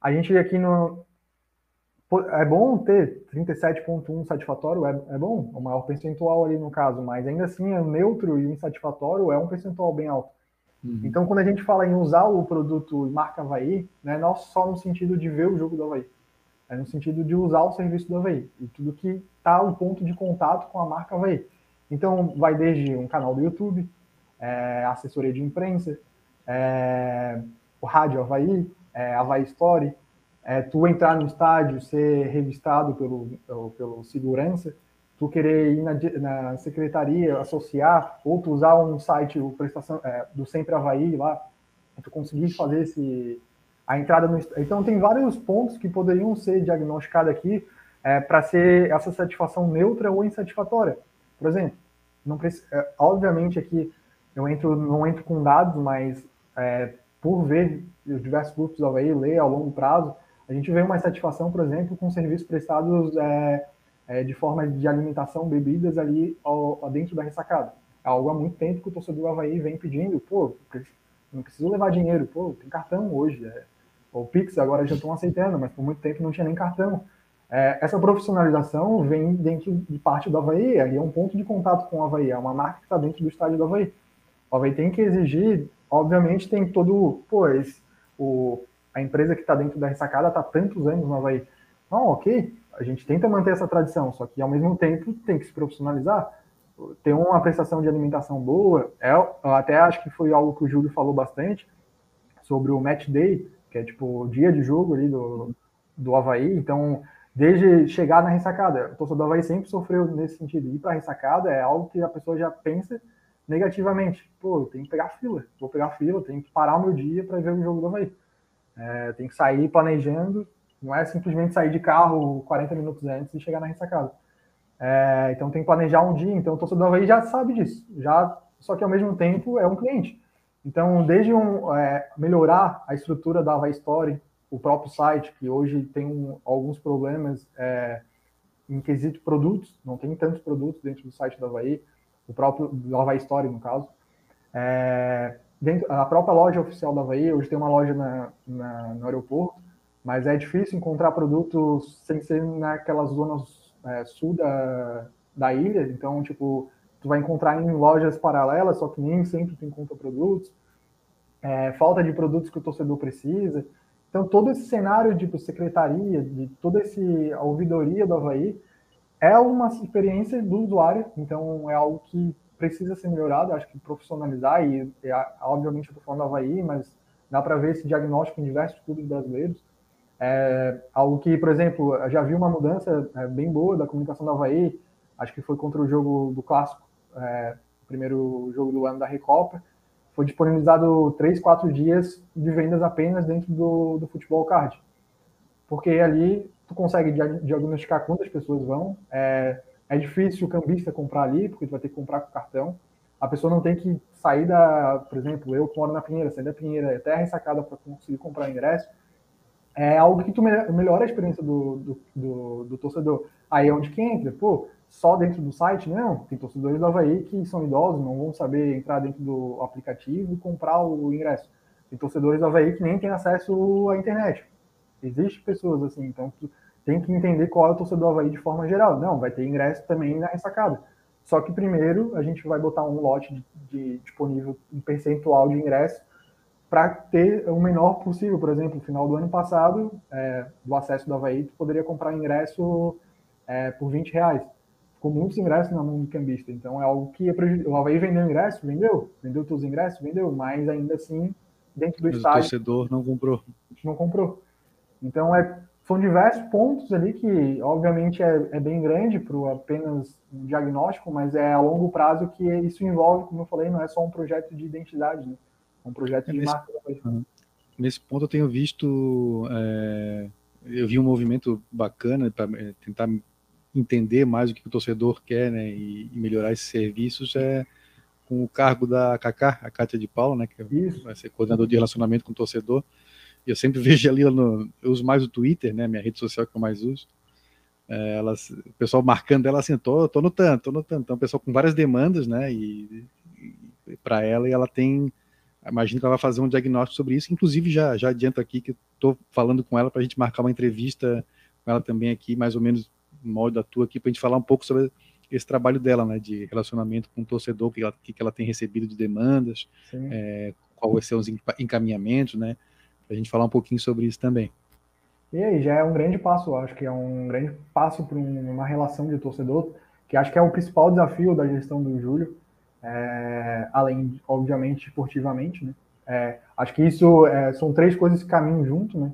A gente aqui no, é bom ter 37,1 satisfatório, é, é bom, o maior percentual ali no caso, mas ainda assim é neutro e insatisfatório é um percentual bem alto. Uhum. Então, quando a gente fala em usar o produto marca Havaí, não é só no sentido de ver o jogo do Havaí, é no sentido de usar o serviço do Havaí e tudo que está o ponto de contato com a marca Havaí. Então, vai desde um canal do YouTube, é, assessoria de imprensa, é, o rádio Havaí, é, Havaí Story, é, tu entrar no estádio, ser revistado pelo, pelo, pelo segurança, tu querer ir na, na, secretaria, associar, ou tu usar um site o prestação, é, do Sempre Havaí lá, tu conseguir fazer esse, a entrada no... Então, tem vários pontos que poderiam ser diagnosticados aqui é, para ser essa satisfação neutra ou insatisfatória. Por exemplo, não é, obviamente aqui eu entro, não entro com dados, mas é, por ver os diversos grupos do Havaí, ler ao longo prazo, a gente vê uma satisfação, por exemplo, com serviços prestados é, é, de forma de alimentação, bebidas ali ao, dentro da ressacada. É algo há muito tempo que o torcedor do Havaí vem pedindo, pô, não preciso levar dinheiro, pô, tem cartão hoje, é, o Pix agora já estão aceitando, mas por muito tempo não tinha nem cartão. É, essa profissionalização vem dentro de parte do Havaí, ali é um ponto de contato com o Havaí, é uma marca que está dentro do estádio do Havaí. O Havaí tem que exigir, obviamente tem todo, esse, o, a empresa que está dentro da ressacada está tantos anos no Havaí. Não, ok, a gente tenta manter essa tradição, só que ao mesmo tempo tem que se profissionalizar, ter uma prestação de alimentação boa. É, até acho que foi algo que o Júlio falou bastante sobre o match day, que é tipo o dia de jogo ali do, do Havaí. Então, desde chegar na ressacada, o torcedor do Havaí sempre sofreu nesse sentido. Ir para a ressacada é algo que a pessoa já pensa negativamente. Pô, tem que pegar fila, vou pegar fila, tenho que parar o meu dia para ver o jogo do Havaí. É, tem que sair planejando, não é simplesmente sair de carro 40 minutos antes e chegar na ressacada. É, então tem que planejar um dia, então o torcedor do Havaí já sabe disso, já, só que ao mesmo tempo é um cliente. Então, desde um, é, melhorar a estrutura da Havaí Story, o próprio site, que hoje tem um, alguns problemas é, em quesito produtos, não tem tantos produtos dentro do site da Havaí, o próprio do Havaí Story, no caso. É, dentro, a própria loja oficial da Havaí, hoje tem uma loja na, na, no aeroporto, mas é difícil encontrar produtos sem ser naquelas zonas é, sul da, da ilha, então, tipo, tu vai encontrar em lojas paralelas, só que nem sempre tu encontra produtos, é, falta de produtos que o torcedor precisa. Então, todo esse cenário de tipo, secretaria, de toda essa ouvidoria do Havaí, é uma experiência do usuário, então é algo que precisa ser melhorado, acho que profissionalizar, e, e obviamente eu estou falando do Havaí, mas dá para ver esse diagnóstico em diversos clubes brasileiros. É algo que, por exemplo, já vi uma mudança é, bem boa da comunicação do Havaí, acho que foi contra o jogo do Clássico, é, primeiro jogo do ano da Recopa, foi disponibilizado três, quatro dias de vendas apenas dentro do, do futebol card. Porque ali tu consegue diagnosticar quantas pessoas vão, é, é difícil o cambista comprar ali, porque tu vai ter que comprar com cartão. A pessoa não tem que sair da, por exemplo, eu que moro na Pinheira, sair da Pinheira até a ressacada para conseguir comprar ingresso. É algo que tu melhora a experiência do, do, do, do torcedor. Aí é onde que entra, pô, só dentro do site? Não, tem torcedores do Havaí que são idosos, não vão saber entrar dentro do aplicativo e comprar o ingresso. Tem torcedores do Havaí que nem têm acesso à internet. Existem pessoas assim, então tu tem que entender qual é o torcedor do Havaí de forma geral. Não, vai ter ingresso também na ressacada. Só que primeiro a gente vai botar um lote de, de disponível, um percentual de ingresso para ter o menor possível. Por exemplo, no final do ano passado, é, do acesso do Havaí, tu poderia comprar ingresso é, por 20 reais ficou muitos ingressos na mão do cambista. Então é algo que é o Havaí vendeu ingresso, vendeu, vendeu todos os ingressos, vendeu, mas ainda assim, dentro do mas estádio. O torcedor não comprou. Não comprou. Então é, são diversos pontos ali que, obviamente, é, é bem grande para apenas um diagnóstico, mas é a longo prazo que isso envolve, como eu falei, não é só um projeto de identidade, né? É um projeto é de nesse, marca. Nesse ponto eu tenho visto. É, eu vi um movimento bacana para é, tentar entender mais o que o torcedor quer, né, e, e melhorar esses serviços é com o cargo da Kaká, a Cátia de Paula, né, que Isso. vai ser coordenador de relacionamento com o torcedor. E eu sempre vejo ali no, eu uso mais o Twitter, né, minha rede social que eu mais uso. É, elas, o pessoal marcando ela assim, tô, tô notando, tô notando. Então, o pessoal com várias demandas, né, e, e para ela, e ela tem, imagino que ela vai fazer um diagnóstico sobre isso. Inclusive, já, já adianto aqui que estou falando com ela para a gente marcar uma entrevista com ela também aqui, mais ou menos molde da tua aqui para a gente falar um pouco sobre esse trabalho dela, né, de relacionamento com o torcedor, que ela, que ela tem recebido de demandas, é, qual vai ser os encaminhamentos, né, para a gente falar um pouquinho sobre isso também. E aí, já é um grande passo, acho que é um grande passo para uma relação de torcedor, que acho que é o principal desafio da gestão do Júlio, é, além, obviamente, esportivamente, né, é, acho que isso é, são três coisas que caminham junto, né,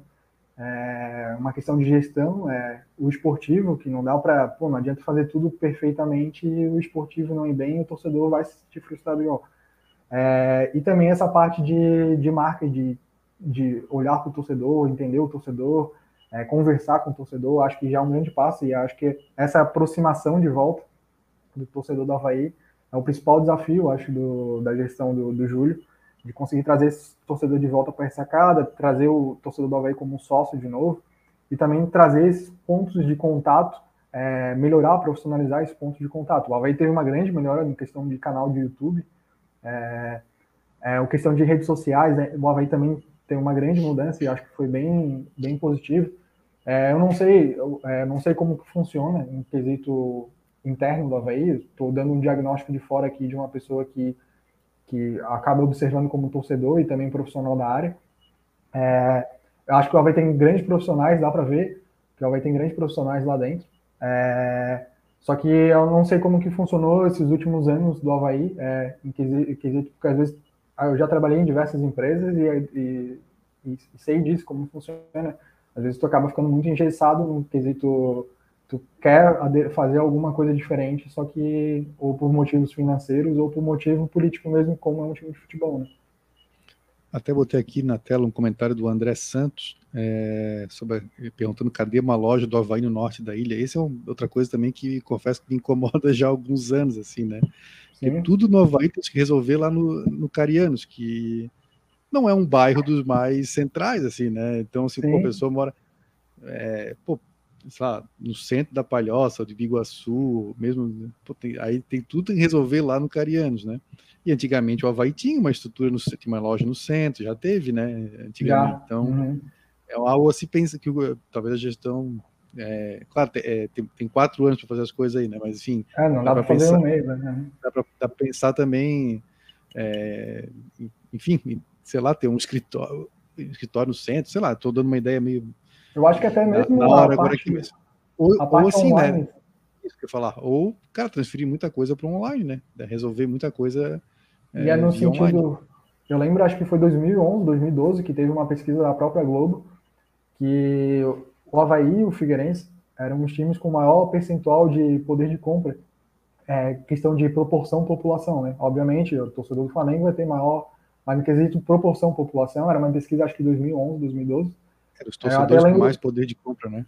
é uma questão de gestão, é, o esportivo, que não dá para, pô, não adianta fazer tudo perfeitamente e o esportivo não ir bem, o torcedor vai se sentir frustrado igual. É, e também essa parte de, de marca, de, de olhar para o torcedor, entender o torcedor, é, conversar com o torcedor, acho que já é um grande passo e acho que essa aproximação de volta do torcedor do Havaí é o principal desafio, acho, do, da gestão do, do Júlio, de conseguir trazer esse torcedor de volta para a ressacada, trazer o torcedor do Havaí como um sócio de novo, e também trazer esses pontos de contato, é, melhorar, profissionalizar esses pontos de contato. O Havaí teve uma grande melhora em questão de canal de YouTube, é, é, questão de redes sociais, né, o Havaí também tem uma grande mudança e acho que foi bem, bem positivo. É, eu não sei, eu, é, não sei como que funciona em quesito interno do Havaí, estou dando um diagnóstico de fora aqui de uma pessoa que, que acaba observando como torcedor e também profissional da área. É, eu acho que o Havaí tem grandes profissionais, dá para ver que o Havaí tem grandes profissionais lá dentro. É, só que eu não sei como que funcionou esses últimos anos do Havaí, é, em quesito, porque às vezes eu já trabalhei em diversas empresas e, e, e sei disso, como funciona. Às vezes tu acaba ficando muito engessado no quesito tu quer fazer alguma coisa diferente, só que ou por motivos financeiros ou por motivo político mesmo, como é um time de futebol, né? Até botei aqui na tela um comentário do André Santos, é, sobre, perguntando cadê uma loja do Havaí no norte da ilha. Essa é um, outra coisa também que confesso que me incomoda já há alguns anos, assim, né? Tudo no Havaí tem que resolver lá no, no Carianos, que não é um bairro dos mais centrais, assim, né? Então, se a pessoa mora. É, pô, lá, no centro da Palhoça, de Biguaçu, mesmo. Pô, tem, aí tem tudo que resolver lá no Carianos, né? E antigamente o Havaí tinha uma estrutura, no, tinha uma loja no centro, já teve, né? Antigamente. Já. Então, uhum. é algo a se pensa que talvez a gestão. É, claro, é, tem, tem, quatro anos para fazer as coisas aí, né? Mas enfim. É, não dá, dá para pensar, um mês, né? Dá para pensar também. É, enfim, sei lá, ter um escritório, escritório no centro, sei lá, estou dando uma ideia meio. Eu acho que até mesmo. Na, na hora agora aqui mesmo. Ou, ou assim, né? online. né? Isso que eu falar. Ou, cara, transferir muita coisa para online, né? Resolver muita coisa e é no sentido. Online. Eu lembro, acho que foi 2011, 2012, que teve uma pesquisa da própria Globo, que o Havaí e o Figueirense eram os times com maior percentual de poder de compra. É, questão de proporção população, né? Obviamente, o torcedor do Flamengo vai ter maior, mas no quesito proporção população, era uma pesquisa acho que 2011, 2012. Era os torcedores lembro... com mais poder de compra, né?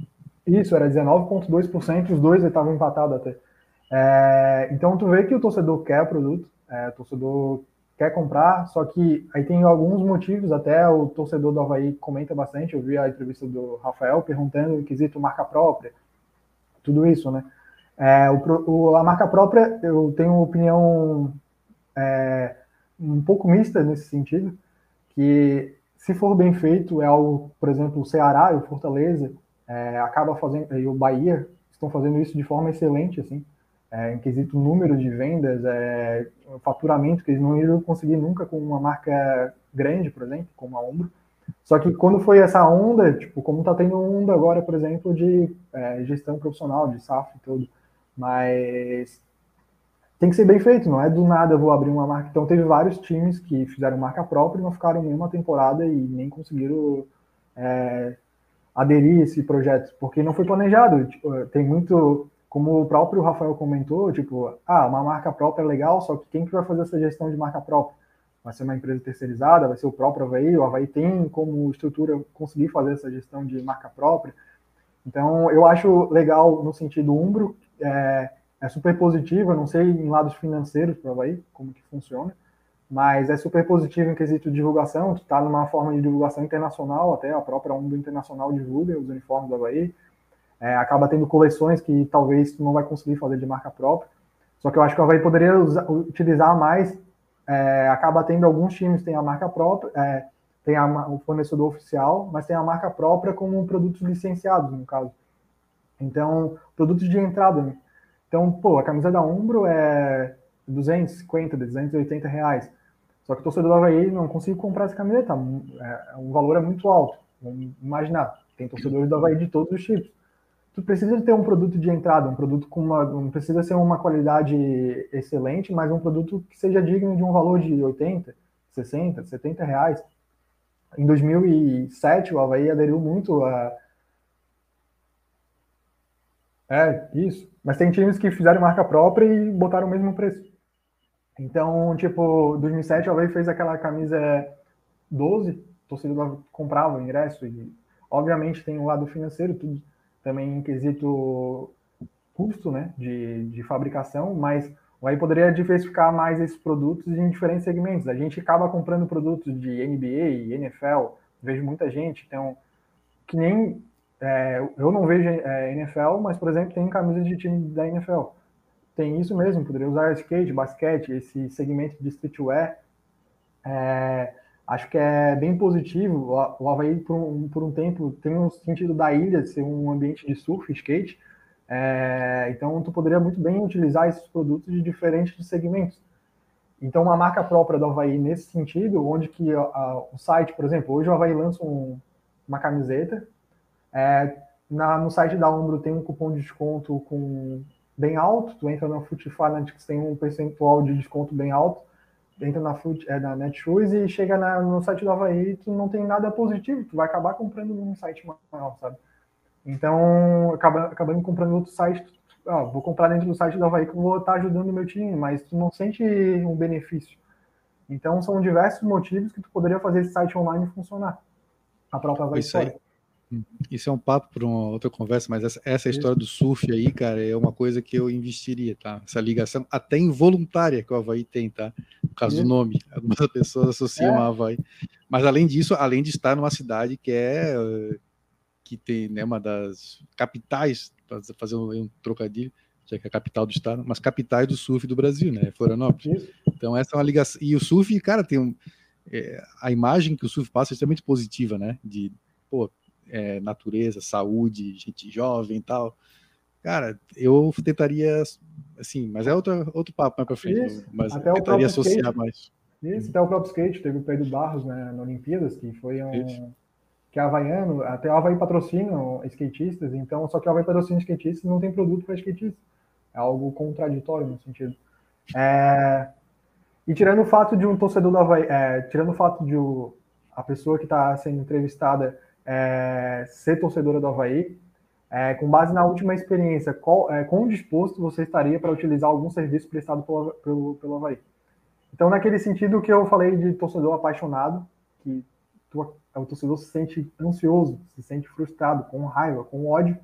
Isso, era 19,2%, os dois estavam empatados até. É, então, tu vê que o torcedor quer o produto, é, o torcedor quer comprar, só que aí tem alguns motivos, até o torcedor do Havaí comenta bastante, eu vi a entrevista do Rafael perguntando o quesito marca própria, tudo isso, né? É, o, a marca própria, eu tenho opinião é, um pouco mista nesse sentido, que se for bem feito, é algo, por exemplo, o Ceará e o Fortaleza é, acaba fazendo, e o Bahia estão fazendo isso de forma excelente, assim, é, em quesito número de vendas, é, faturamento, que eles não iriam conseguir nunca com uma marca grande, por exemplo, como a Ombro. Só que quando foi essa onda, tipo, como está tendo onda agora, por exemplo, de é, gestão profissional, de SAF e tudo, mas tem que ser bem feito, não é do nada vou abrir uma marca. Então teve vários times que fizeram marca própria e não ficaram nenhuma temporada e nem conseguiram é, aderir a esse projeto, porque não foi planejado. Tipo, tem muito como o próprio Rafael comentou, tipo, ah, uma marca própria é legal, só que quem que vai fazer essa gestão de marca própria? Vai ser uma empresa terceirizada, vai ser o próprio Havaí, o Havaí tem como estrutura conseguir fazer essa gestão de marca própria. Então, eu acho legal no sentido umbro, é, é super positivo, eu não sei em lados financeiros para o Havaí, como que funciona, mas é super positivo em quesito de divulgação, tu está numa forma de divulgação internacional, até a própria Umbro Internacional divulga os uniformes do Havaí, é, acaba tendo coleções que talvez tu não vai conseguir fazer de marca própria. Só que eu acho que o Havaí poderia usar, utilizar mais. É, acaba tendo alguns times tem a marca própria, é, tem a, o fornecedor oficial, mas tem a marca própria como produtos licenciados, no caso. Então, produtos de entrada. Né? Então, pô, a camisa da Umbro é 250, 280 reais. Só que o torcedor do Havaí não consegue comprar essa camiseta. É, um valor é muito alto. Vamos imaginar. Tem torcedores do Havaí de todos os tipos tu precisa ter um produto de entrada, um produto com uma, não precisa ser uma qualidade excelente, mas um produto que seja digno de um valor de 80, 60, 70 reais. Em 2007, o Havaí aderiu muito a. É, isso. Mas tem times que fizeram marca própria e botaram o mesmo preço. Então, tipo, 2007 o Havaí fez aquela camisa 12, o torcedor comprava o ingresso e, obviamente, tem o lado financeiro, tudo também em quesito custo né, de, de fabricação, mas Havaí poderia diversificar mais esses produtos em diferentes segmentos. A gente acaba comprando produtos de NBA, NFL, vejo muita gente, então, que nem é, eu não vejo é, NFL, mas, por exemplo, tem camisas de time da NFL. Tem isso mesmo, poderia usar skate, basquete, esse segmento de streetwear. É, acho que é bem positivo. O Havaí, por um, por um tempo, tem um sentido da ilha ser um ambiente de surf, skate. É, então, tu poderia muito bem utilizar esses produtos de diferentes segmentos. Então, uma marca própria do Havaí nesse sentido, onde que a, a, o site, por exemplo, hoje o Havaí lança um, uma camiseta, é, na, no site da Umbro tem um cupom de desconto com bem alto, tu entra na Foot Fanatics, tem um percentual de desconto bem alto, entra na, Foot, é, na Netshoes e chega na, no site do Havaí, tu não tem nada positivo, tu vai acabar comprando num site maior, sabe? Então, acaba, acabando comprando outro site, ó, vou comprar dentro do site do Havaí que eu vou estar ajudando o meu time, mas tu não sente um benefício. Então, são diversos motivos que tu poderia fazer esse site online funcionar. A própria Havaí Isso aí. Isso é um papo para uma outra conversa, mas essa, essa história do surf aí, cara, é uma coisa que eu investiria, tá? Essa ligação, até involuntária que o Havaí tem, tá? Por causa do nome. Algumas pessoas associam é. a Havaí. Mas além disso, além de estar numa cidade que é que tem né, uma das capitais, para fazer um, trocadilho, já que é a capital do estado, mas capitais do surf do Brasil, né? Florianópolis. Então essa é uma ligação. E o surf, cara, tem um. É, a imagem que o surf passa é extremamente positiva, né? De pô, é, natureza, saúde, gente jovem e tal. Cara, eu tentaria, assim, mas é outro, outro papo mais para frente. Isso, mas até tentaria associar skate, mais. Isso, até o próprio skate, teve o Pedro Barros né, na Olimpíadas, que foi um. Isso. Que é havaiano, até o Havaí patrocina skatistas, então, só que o Havaí patrocina skatistas não tem produto para skatistas. É algo contraditório no sentido. É, e tirando o fato de um torcedor do Havaí, é, tirando o fato de o, a pessoa que está sendo entrevistada é, ser torcedora do Havaí, é, com base na última experiência, qual, é, quão disposto você estaria para utilizar algum serviço prestado pelo, pelo, pelo Havaí? Então, naquele sentido que eu falei de torcedor apaixonado, que tu, o torcedor se sente ansioso, se sente frustrado, com raiva, com ódio,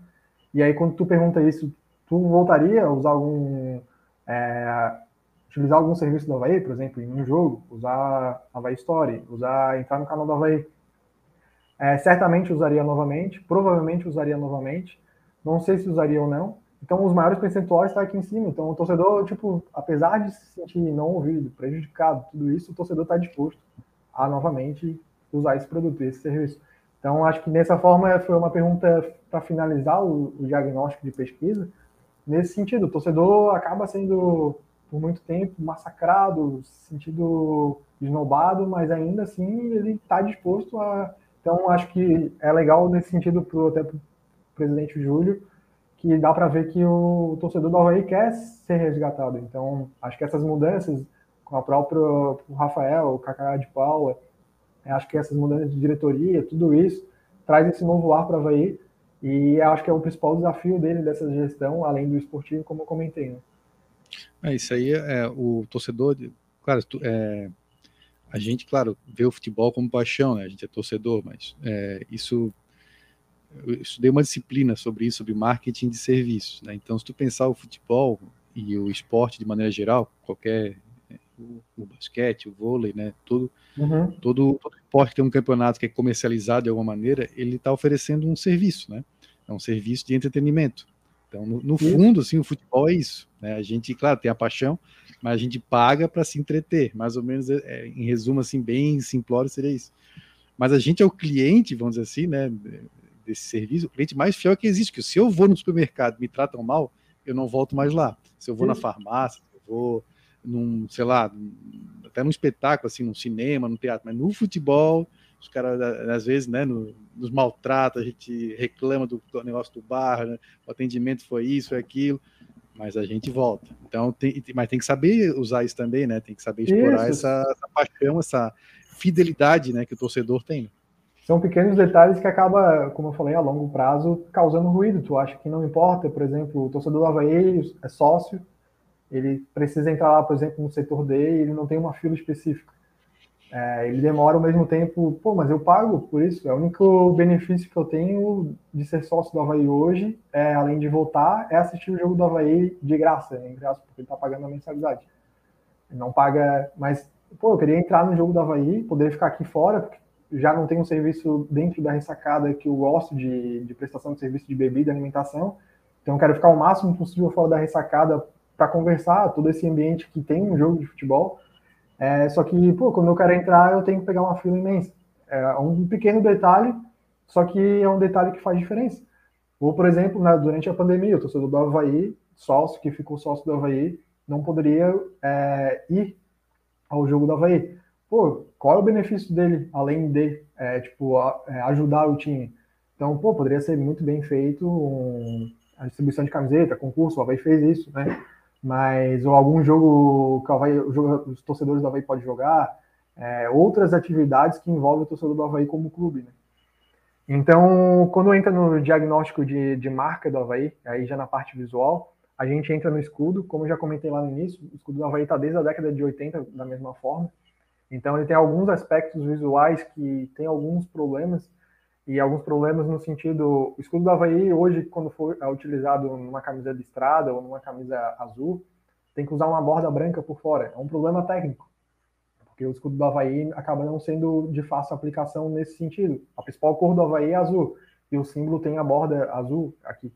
e aí quando tu pergunta isso, tu voltaria a usar algum... É, utilizar algum serviço do Havaí, por exemplo, em um jogo, usar Havaí Story, usar entrar no canal do Havaí, é, certamente usaria novamente, provavelmente usaria novamente, não sei se usaria ou não. Então, os maiores percentuais estão tá aqui em cima. Então, o torcedor, tipo, apesar de se sentir não ouvido, prejudicado, tudo isso, o torcedor está disposto a novamente usar esse produto, esse serviço. Então, acho que dessa forma foi uma pergunta para finalizar o, o, diagnóstico de pesquisa. Nesse sentido, o torcedor acaba sendo, por muito tempo, massacrado, sentido esnobado, mas ainda assim ele está disposto a então, acho que é legal nesse sentido pro, até para o presidente Júlio, que dá para ver que o torcedor do Havaí quer ser resgatado. Então, acho que essas mudanças, com a própria o Rafael, o Cacá de Paula, acho que essas mudanças de diretoria, tudo isso, traz esse novo ar para o Havaí, e acho que é o principal desafio dele dessa gestão, além do esportivo, como eu comentei. Né? É, isso aí é o torcedor, claro, é, a gente, claro, vê o futebol como paixão, né? A gente é torcedor, mas é, isso eu estudei uma disciplina sobre isso, sobre marketing de serviços, né? Então, se tu pensar o futebol e o esporte de maneira geral, qualquer o, o basquete, o vôlei, né? Todo, uhum. todo, todo esporte que tem um campeonato que é comercializado de alguma maneira, ele está oferecendo um serviço, né? É um serviço de entretenimento. Então, no, no fundo, assim, o futebol é isso. Né? A gente, claro, tem a paixão, mas a gente paga para se entreter. Mais ou menos, é, é, em resumo, assim, bem simplório seria isso. Mas a gente é o cliente, vamos dizer assim, né, desse serviço, o cliente mais fiel que existe. Que se eu vou no supermercado e me tratam mal, eu não volto mais lá. Se eu vou na farmácia, se eu vou num, sei lá, até num espetáculo, assim, num cinema, num teatro, mas no futebol, os caras, às vezes, né, no, nos maltrata, a gente reclama do, do negócio do bar, né, o atendimento foi isso, foi aquilo, mas a gente volta. Então, tem, mas tem que saber usar isso também, né? Tem que saber explorar essa, essa, paixão, essa fidelidade, né, que o torcedor tem. São pequenos detalhes que acaba, como eu falei, a longo prazo, causando ruído. Tu acha que não importa, por exemplo, o torcedor do Havaí é sócio, ele precisa entrar lá, por exemplo, no setor D e ele não tem uma fila específica é, ele demora ao mesmo tempo, pô, mas eu pago por isso. É o único benefício que eu tenho de ser sócio do Havaí hoje, é, além de voltar, é assistir o jogo do Havaí de graça, em graça, porque ele tá pagando a mensalidade. Ele não paga, mas, pô, eu queria entrar no jogo do Havaí, poder ficar aqui fora, porque já não tem um serviço dentro da ressacada que eu gosto de, de prestação de serviço de bebida alimentação. Então, eu quero ficar o máximo possível fora da ressacada para conversar, todo esse ambiente que tem um jogo de futebol é, só que, pô, quando eu quero entrar, eu tenho que pegar uma fila imensa. É um pequeno detalhe, só que é um detalhe que faz diferença. Ou, por exemplo, né, durante a pandemia, o torcedor do Havaí, sócio, que ficou sócio do Havaí, não poderia é, ir ao jogo do Havaí. Pô, qual é o benefício dele, além de, é, tipo, a, é, ajudar o time? Então, pô, poderia ser muito bem feito um, a distribuição de camiseta, concurso, o Havaí fez isso, né? Mas ou algum jogo que o Havaí, os torcedores do Havaí podem jogar, é, outras atividades que envolvem o torcedor do Havaí como clube. Né? Então, quando entra no diagnóstico de, de marca do Havaí, aí já na parte visual, a gente entra no escudo, como eu já comentei lá no início, o escudo do Havaí está desde a década de 80 da mesma forma. Então, ele tem alguns aspectos visuais que tem alguns problemas, e alguns problemas no sentido, o escudo do Havaí hoje, quando for é utilizado numa camisa de estrada ou numa camisa azul, tem que usar uma borda branca por fora. É um problema técnico, porque o escudo do Havaí acaba não sendo de fácil aplicação nesse sentido. A principal cor do Havaí é azul, e o símbolo tem a borda azul aqui.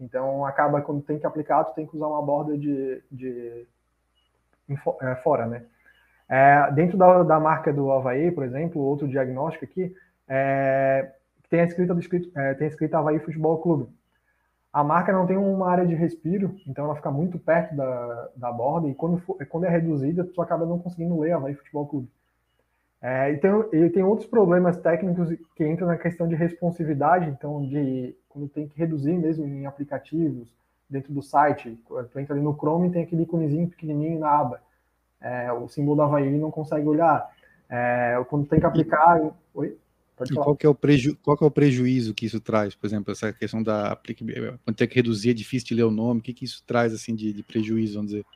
Então, acaba, quando tem que aplicar, tu tem que usar uma borda de, de é, fora, né? É, dentro da, da marca do Havaí, por exemplo, outro diagnóstico aqui, é, tem a escrita do escrito, é, tem a escrita Havaí Futebol Clube. A marca não tem uma área de respiro, então ela fica muito perto da, da borda, e quando, for, quando é reduzida, tu acaba não conseguindo ler Havaí Futebol Clube. É, e, tem, e tem outros problemas técnicos que entram na questão de responsividade, então, de quando tem que reduzir mesmo em aplicativos, dentro do site, tu entra ali no Chrome e tem aquele íconezinho pequenininho na aba. É, o símbolo da Havaí não consegue olhar. É, quando tem que aplicar. Oi? Pode qual, que é o preju... qual que é o prejuízo que isso traz? Por exemplo, essa questão da quando tem que reduzir, é difícil de ler o nome, o que, que isso traz assim de, de prejuízo, vamos dizer?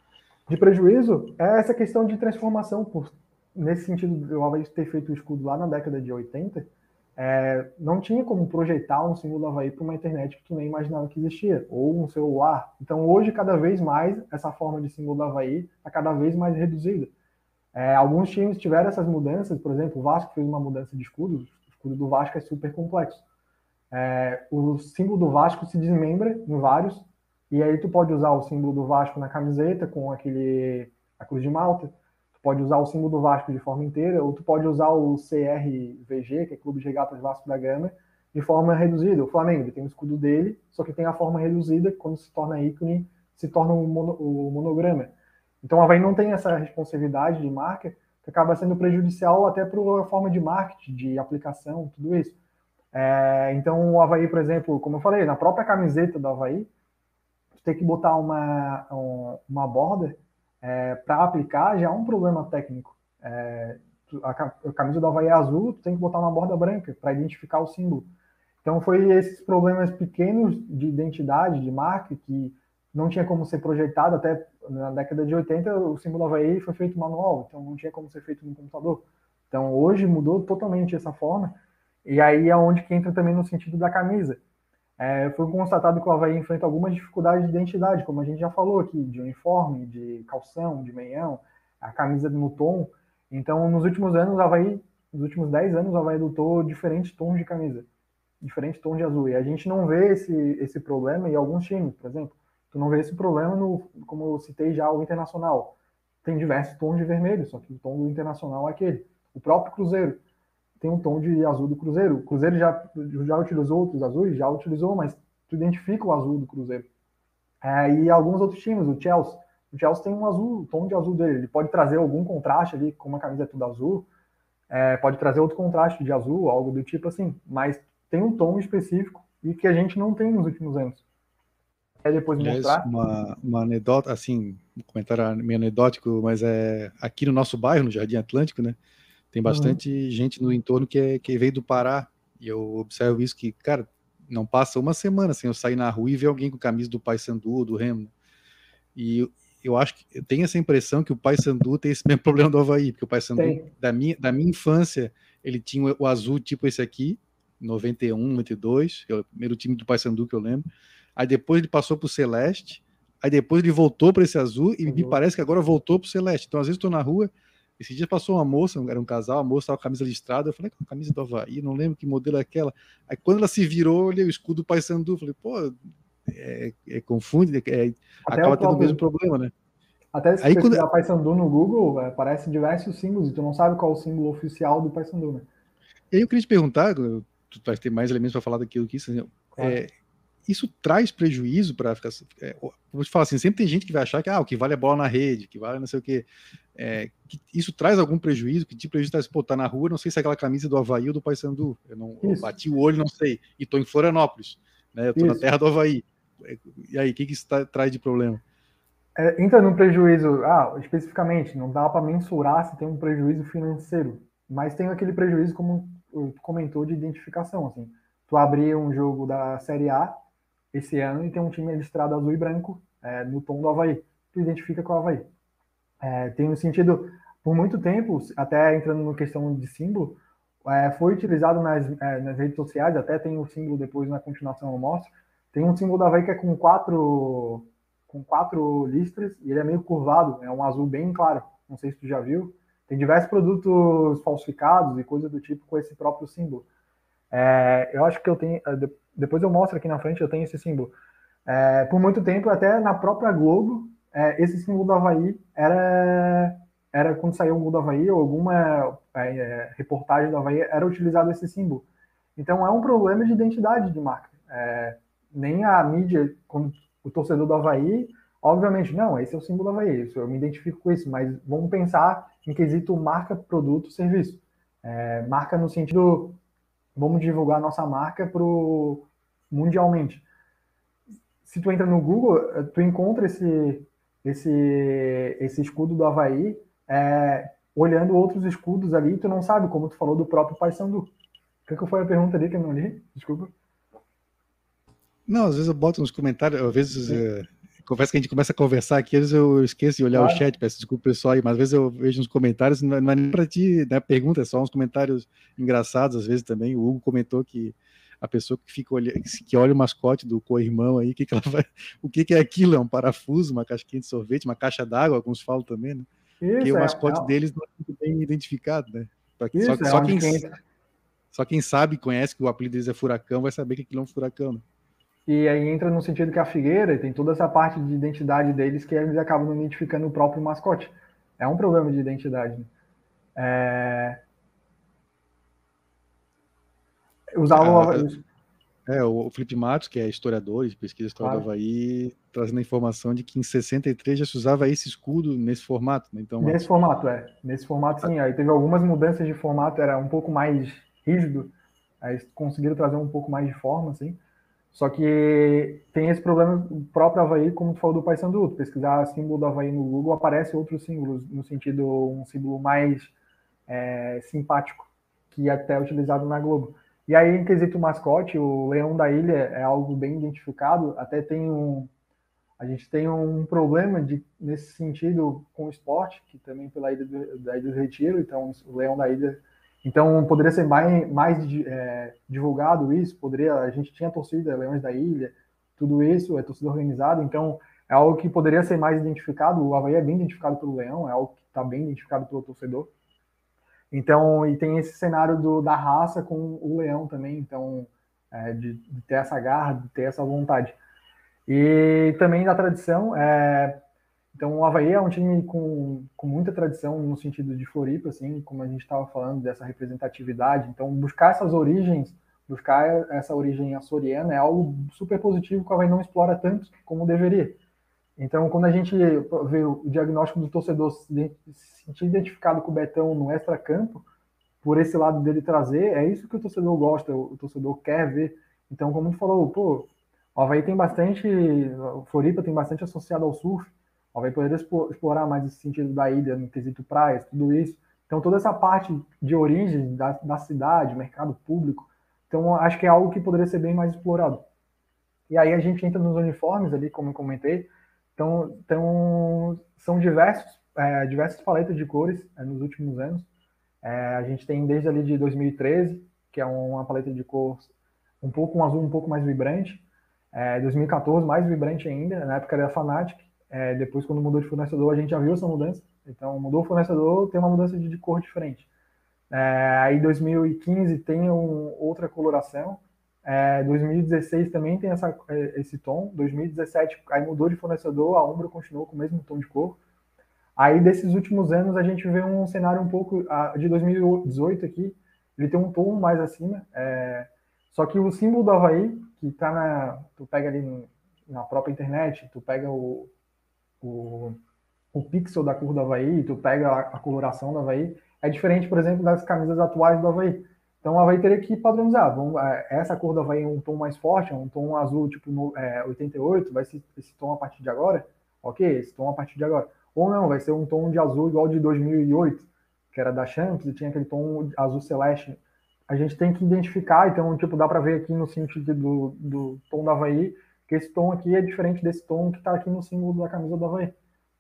De prejuízo é essa questão de transformação, por, nesse sentido, eu Havaí ter feito o escudo lá na década de 80, é, não tinha como projetar um símbolo do Havaí para uma internet que tu nem imaginava que existia, ou um celular. Então, hoje, cada vez mais, essa forma de símbolo do Havaí está cada vez mais reduzida. É, alguns times tiveram essas mudanças, por exemplo, o Vasco fez uma mudança de escudo, escudo do Vasco é super complexo. É, o símbolo do Vasco se desmembra em vários, e aí tu pode usar o símbolo do Vasco na camiseta com aquele a cruz de Malta, tu pode usar o símbolo do Vasco de forma inteira, ou tu pode usar o CRVG, que é Clube de Regatas Vasco da Gama, de forma reduzida. O Flamengo tem o escudo dele, só que tem a forma reduzida, quando se torna ícone, se torna um mono, o monograma. Então a Havaí não tem essa responsabilidade de marca, que acaba sendo prejudicial até para a forma de marketing, de aplicação, tudo isso. É, então, o Havaí, por exemplo, como eu falei, na própria camiseta do Havaí, tu tem que botar uma, uma borda é, para aplicar já é um problema técnico. É, a, a, camisa do Havaí é azul, tu tem que botar uma borda branca para identificar o símbolo. Então, foi esses problemas pequenos de identidade, de marca, que não tinha como ser projetado, até na década de 80 o símbolo Havaí foi feito manual, então não tinha como ser feito no computador. Então hoje mudou totalmente essa forma, e aí é onde que entra também no sentido da camisa. É, foi constatado que o Havaí enfrenta algumas dificuldades de identidade, como a gente já falou aqui, de uniforme, de calção, de meião, a camisa no tom. Então, nos últimos anos, o Havaí, nos últimos 10 anos, o Havaí adotou diferentes tons de camisa, diferentes tons de azul. E a gente não vê esse, esse problema em alguns times, por exemplo. Tu não vê esse problema no, como eu citei já, o internacional. Tem diversos tons de vermelho, só que o tom do internacional é aquele. O próprio Cruzeiro tem um tom de azul do Cruzeiro. O Cruzeiro já, já utilizou outros azuis? Já utilizou, mas tu identifica o azul do Cruzeiro. É, e alguns outros times, o Chelsea. O Chelsea tem um azul, o tom de azul dele. Ele pode trazer algum contraste ali, como a camisa é tudo azul. É, pode trazer outro contraste de azul, algo do tipo assim. Mas tem um tom específico e que a gente não tem nos últimos anos quer depois mostrar? Uma, uma anedota, assim, um comentário meio anedótico, mas é aqui no nosso bairro, no Jardim Atlântico, né? Tem bastante uhum. gente no entorno que, é, que veio do Pará. E eu observo isso que, cara, não passa uma semana sem eu sair na rua e ver alguém com camisa do Paysandu, do Remo. E eu acho que eu tenho essa impressão que o Paysandu tem esse mesmo problema do Havaí, porque o Paysandu, da minha, da minha infância, ele tinha o, o azul tipo esse aqui, 91, 92, que é o primeiro time do Paysandu que eu lembro. Aí depois ele passou para o Celeste, aí depois ele voltou para esse azul e uhum. me parece que agora voltou para o Celeste. Então, às vezes, estou na rua, esse dia passou uma moça, era um casal, a moça estava com a camisa listrada, eu falei, com a camisa do Havaí, não lembro que modelo é aquela. Aí quando ela se virou, eu olhei o escudo do Paysandu, falei, pô, é, é, confunde, é, acaba tendo o mesmo problema, né? Até se Aí, quando... Paysandu no Google, aparece diversos símbolos e tu não sabe qual é o símbolo oficial do Paysandu, né? E aí eu queria te perguntar, tu vai ter mais elementos para falar daquilo que isso, assim, claro. é, isso traz prejuízo para ficar. É, vou te falar assim, sempre tem gente que vai achar que ah, o que vale é bola na rede, que vale não sei o quê. É, que isso traz algum prejuízo? Que tipo de prejuízo traz? Pô, tá na rua, não sei se é aquela camisa do Havaí ou do Paysandu. Eu não eu bati o olho, não sei. E tô em Florianópolis, né? Eu tô isso. na terra do Havaí. E aí, o que, que isso tá, traz de problema? É, entra no prejuízo, ah, especificamente, não dá para mensurar se tem um prejuízo financeiro, mas tem aquele prejuízo, como tu comentou, de identificação. Assim. Tu abrir um jogo da Série A esse ano e tem um time listrado azul e branco é, no tom do Havaí. Tu identifica com o Havaí. É, tem um sentido, por muito tempo, até entrando na questão de símbolo, é, foi utilizado nas, é, nas redes sociais, até tem o símbolo depois na continuação eu mostro, tem um símbolo da Havaí que é com quatro, com quatro listras e ele é meio curvado, é um azul bem claro. Não sei se tu já viu. Tem diversos produtos falsificados e coisas do tipo com esse próprio símbolo. É, eu acho que eu tenho. Depois eu mostro aqui na frente, eu tenho esse símbolo. É, por muito tempo, até na própria Globo, é, esse símbolo do Havaí era, era quando saiu o Globo do Havaí ou alguma é, é, reportagem do Havaí, era utilizado esse símbolo. Então é um problema de identidade de marca. É, nem a mídia, quando o torcedor do Havaí, obviamente, não, esse é o símbolo do Havaí, eu me identifico com isso, mas vamos pensar em quesito marca, produto, serviço. É, marca no sentido, vamos divulgar nossa marca pro, mundialmente. Se tu entra no Google, tu encontra esse, esse, esse escudo do Havaí é, olhando outros escudos ali, tu não sabe, como tu falou do próprio Paysandu. O que, foi a pergunta ali que eu não li? Desculpa. Não, às vezes eu boto nos comentários, às vezes é, confesso que a gente começa a conversar aqui, às vezes eu esqueço de olhar claro. o chat, peço desculpa pessoal aí, mas às vezes eu vejo nos comentários, não é nem para ti, né, pergunta, é só uns comentários engraçados, às vezes também, o Hugo comentou que a pessoa que fica olhando, que olha o mascote do co-irmão aí, que, que ela vai, o que, que é aquilo? É um parafuso, uma caixinha de sorvete, uma caixa d'água, alguns falam também, né? Isso, Porque é, o mascote é, deles não é muito bem identificado, né? Isso, só, é só, quem, só quem sabe, conhece que o apelido deles é furacão, vai saber que aquilo é um furacão, né? E aí entra no sentido que a Figueira tem toda essa parte de identidade deles que eles acabam não identificando o próprio mascote. É um problema de identidade. Né? É... Usavam. Ah, é, o Felipe Matos, que é historiador de pesquisa história claro. do Havaí, trazendo a informação de que em 63 já se usava esse escudo nesse formato. Né? Então, nesse formato, é. Nesse formato, sim. Aí teve algumas mudanças de formato, era um pouco mais rígido. Aí conseguiram trazer um pouco mais de forma, assim. Só que tem esse problema próprio Havaí, como tu falou do Paysandu, pesquisar símbolo do Havaí no Google, aparece outros símbolos, no sentido, um símbolo mais é, simpático, que é até utilizado na Globo. E aí, em quesito mascote, o Leão da Ilha é algo bem identificado, até tem um... A gente tem um problema de, nesse sentido com o esporte, que também pela Ilha do, da Ilha do Retiro, então o Leão da Ilha então, poderia ser mais, mais é, divulgado isso, poderia, a gente tinha torcida, Leões da Ilha, tudo isso, é torcida organizada, então é algo que poderia ser mais identificado, o Havaí é bem identificado pelo Leão, é algo que está bem identificado pelo torcedor. Então, e tem esse cenário do, da raça com o Leão também, então, é, de, de, ter essa garra, de ter essa vontade. E também da tradição, é, então, o Havaí é um time com, com muita tradição no sentido de Floripa, assim, como a gente estava falando, dessa representatividade. Então, buscar essas origens, buscar essa origem açoriana é algo super positivo que o Havaí não explora tanto como deveria. Então, quando a gente vê o diagnóstico do torcedor se sentir identificado com o Betão no extra-campo, por esse lado dele trazer, é isso que o torcedor gosta, o torcedor quer ver. Então, como tu falou, pô, o Havaí tem bastante, Floripa tem bastante associado ao surf, vai poder explorar mais esse sentido da ilha, no quesito praias, tudo isso. Então, toda essa parte de origem da, da cidade, mercado público, então acho que é algo que poderia ser bem mais explorado. E aí a gente entra nos uniformes ali, como eu comentei, Então, então são diversos, é, diversas paletas de cores é, nos últimos anos. É, a gente tem desde ali de 2013, que é uma paleta de cores um pouco um azul um pouco mais vibrante. É, 2014, mais vibrante ainda, na época era Fanatic. É, depois, quando mudou de fornecedor, a gente já viu essa mudança. Então, mudou o fornecedor, tem uma mudança de, de cor diferente. É, aí, 2015 tem um, outra coloração. É, 2016 também tem essa, é, esse tom. 2017 aí mudou de fornecedor, a Umbro continuou com o mesmo tom de cor. Aí desses últimos anos a gente vê um cenário um pouco a, de 2018 aqui, ele tem um tom mais acima. É, só que o símbolo do Havaí, que tá na, tu pega ali no, na própria internet, tu pega o, o, o pixel da cor do Havaí, tu pega a, a coloração do Havaí, é diferente, por exemplo, das camisas atuais do Havaí. Então, o Havaí teria que padronizar. Vamos, é, essa cor do Havaí é um tom mais forte, é um tom azul tipo no, é, 88, vai ser esse tom a partir de agora? Ok, esse tom a partir de agora. Ou não, vai ser um tom de azul igual de 2008, que era da Champs, e tinha aquele tom azul celeste. A gente tem que identificar, então, tipo, dá para ver aqui no sentido do, do tom do Havaí, que esse tom aqui é diferente desse tom que está aqui no símbolo da camisa do Havaí.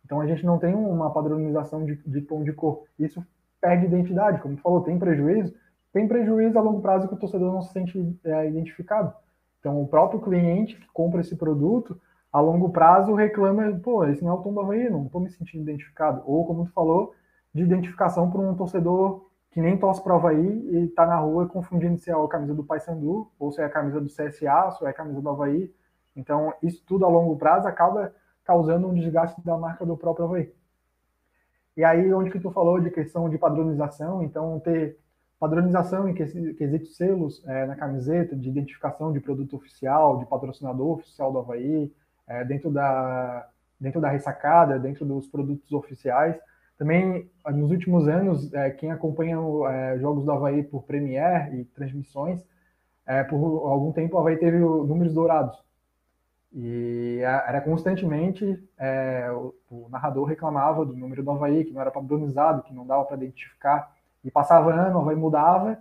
Então, a gente não tem uma padronização de, de tom de cor. Isso perde identidade, como tu falou, tem prejuízo, tem prejuízo a longo prazo que o torcedor não se sente é, identificado. Então, o próprio cliente que compra esse produto, a longo prazo, reclama, pô, esse não é o tom do Havaí, não estou me sentindo identificado. Ou, como tu falou, de identificação para um torcedor que nem torce para o Havaí e está na rua confundindo se é a camisa do Paysandu, ou se é a camisa do CSA, se é a camisa do Havaí. Então, isso tudo a longo prazo acaba causando um desgaste da marca do próprio Havaí. E aí, onde que tu falou de questão de padronização, então ter padronização em quesitos selos é, na camiseta, de identificação de produto oficial, de patrocinador oficial do Havaí, é, dentro, da, dentro da ressacada, dentro dos produtos oficiais. Também, nos últimos anos, é, quem acompanha é, jogos do Havaí por Premier e transmissões, é, por algum tempo o Havaí teve números dourados. E era constantemente é, o, o, narrador reclamava do número do Havaí, que não era padronizado, que não dava para identificar. E passava ano, o Havaí mudava,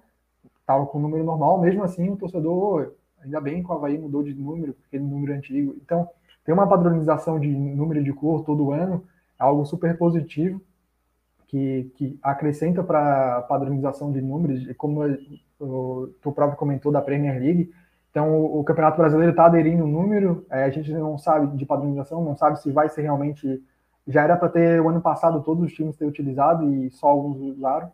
estava com o número normal, mesmo assim o torcedor, ainda bem que o Havaí mudou de número, aquele número antigo. Então, tem uma padronização de número de cor todo ano, é algo super positivo, que, que acrescenta para a padronização de números, e como o, tu próprio comentou da Premier League, então o, o Campeonato Brasileiro está aderindo o número, é, a gente não sabe de padronização, não sabe se vai ser realmente. Já era para ter o ano passado todos os times ter utilizado e só alguns usaram.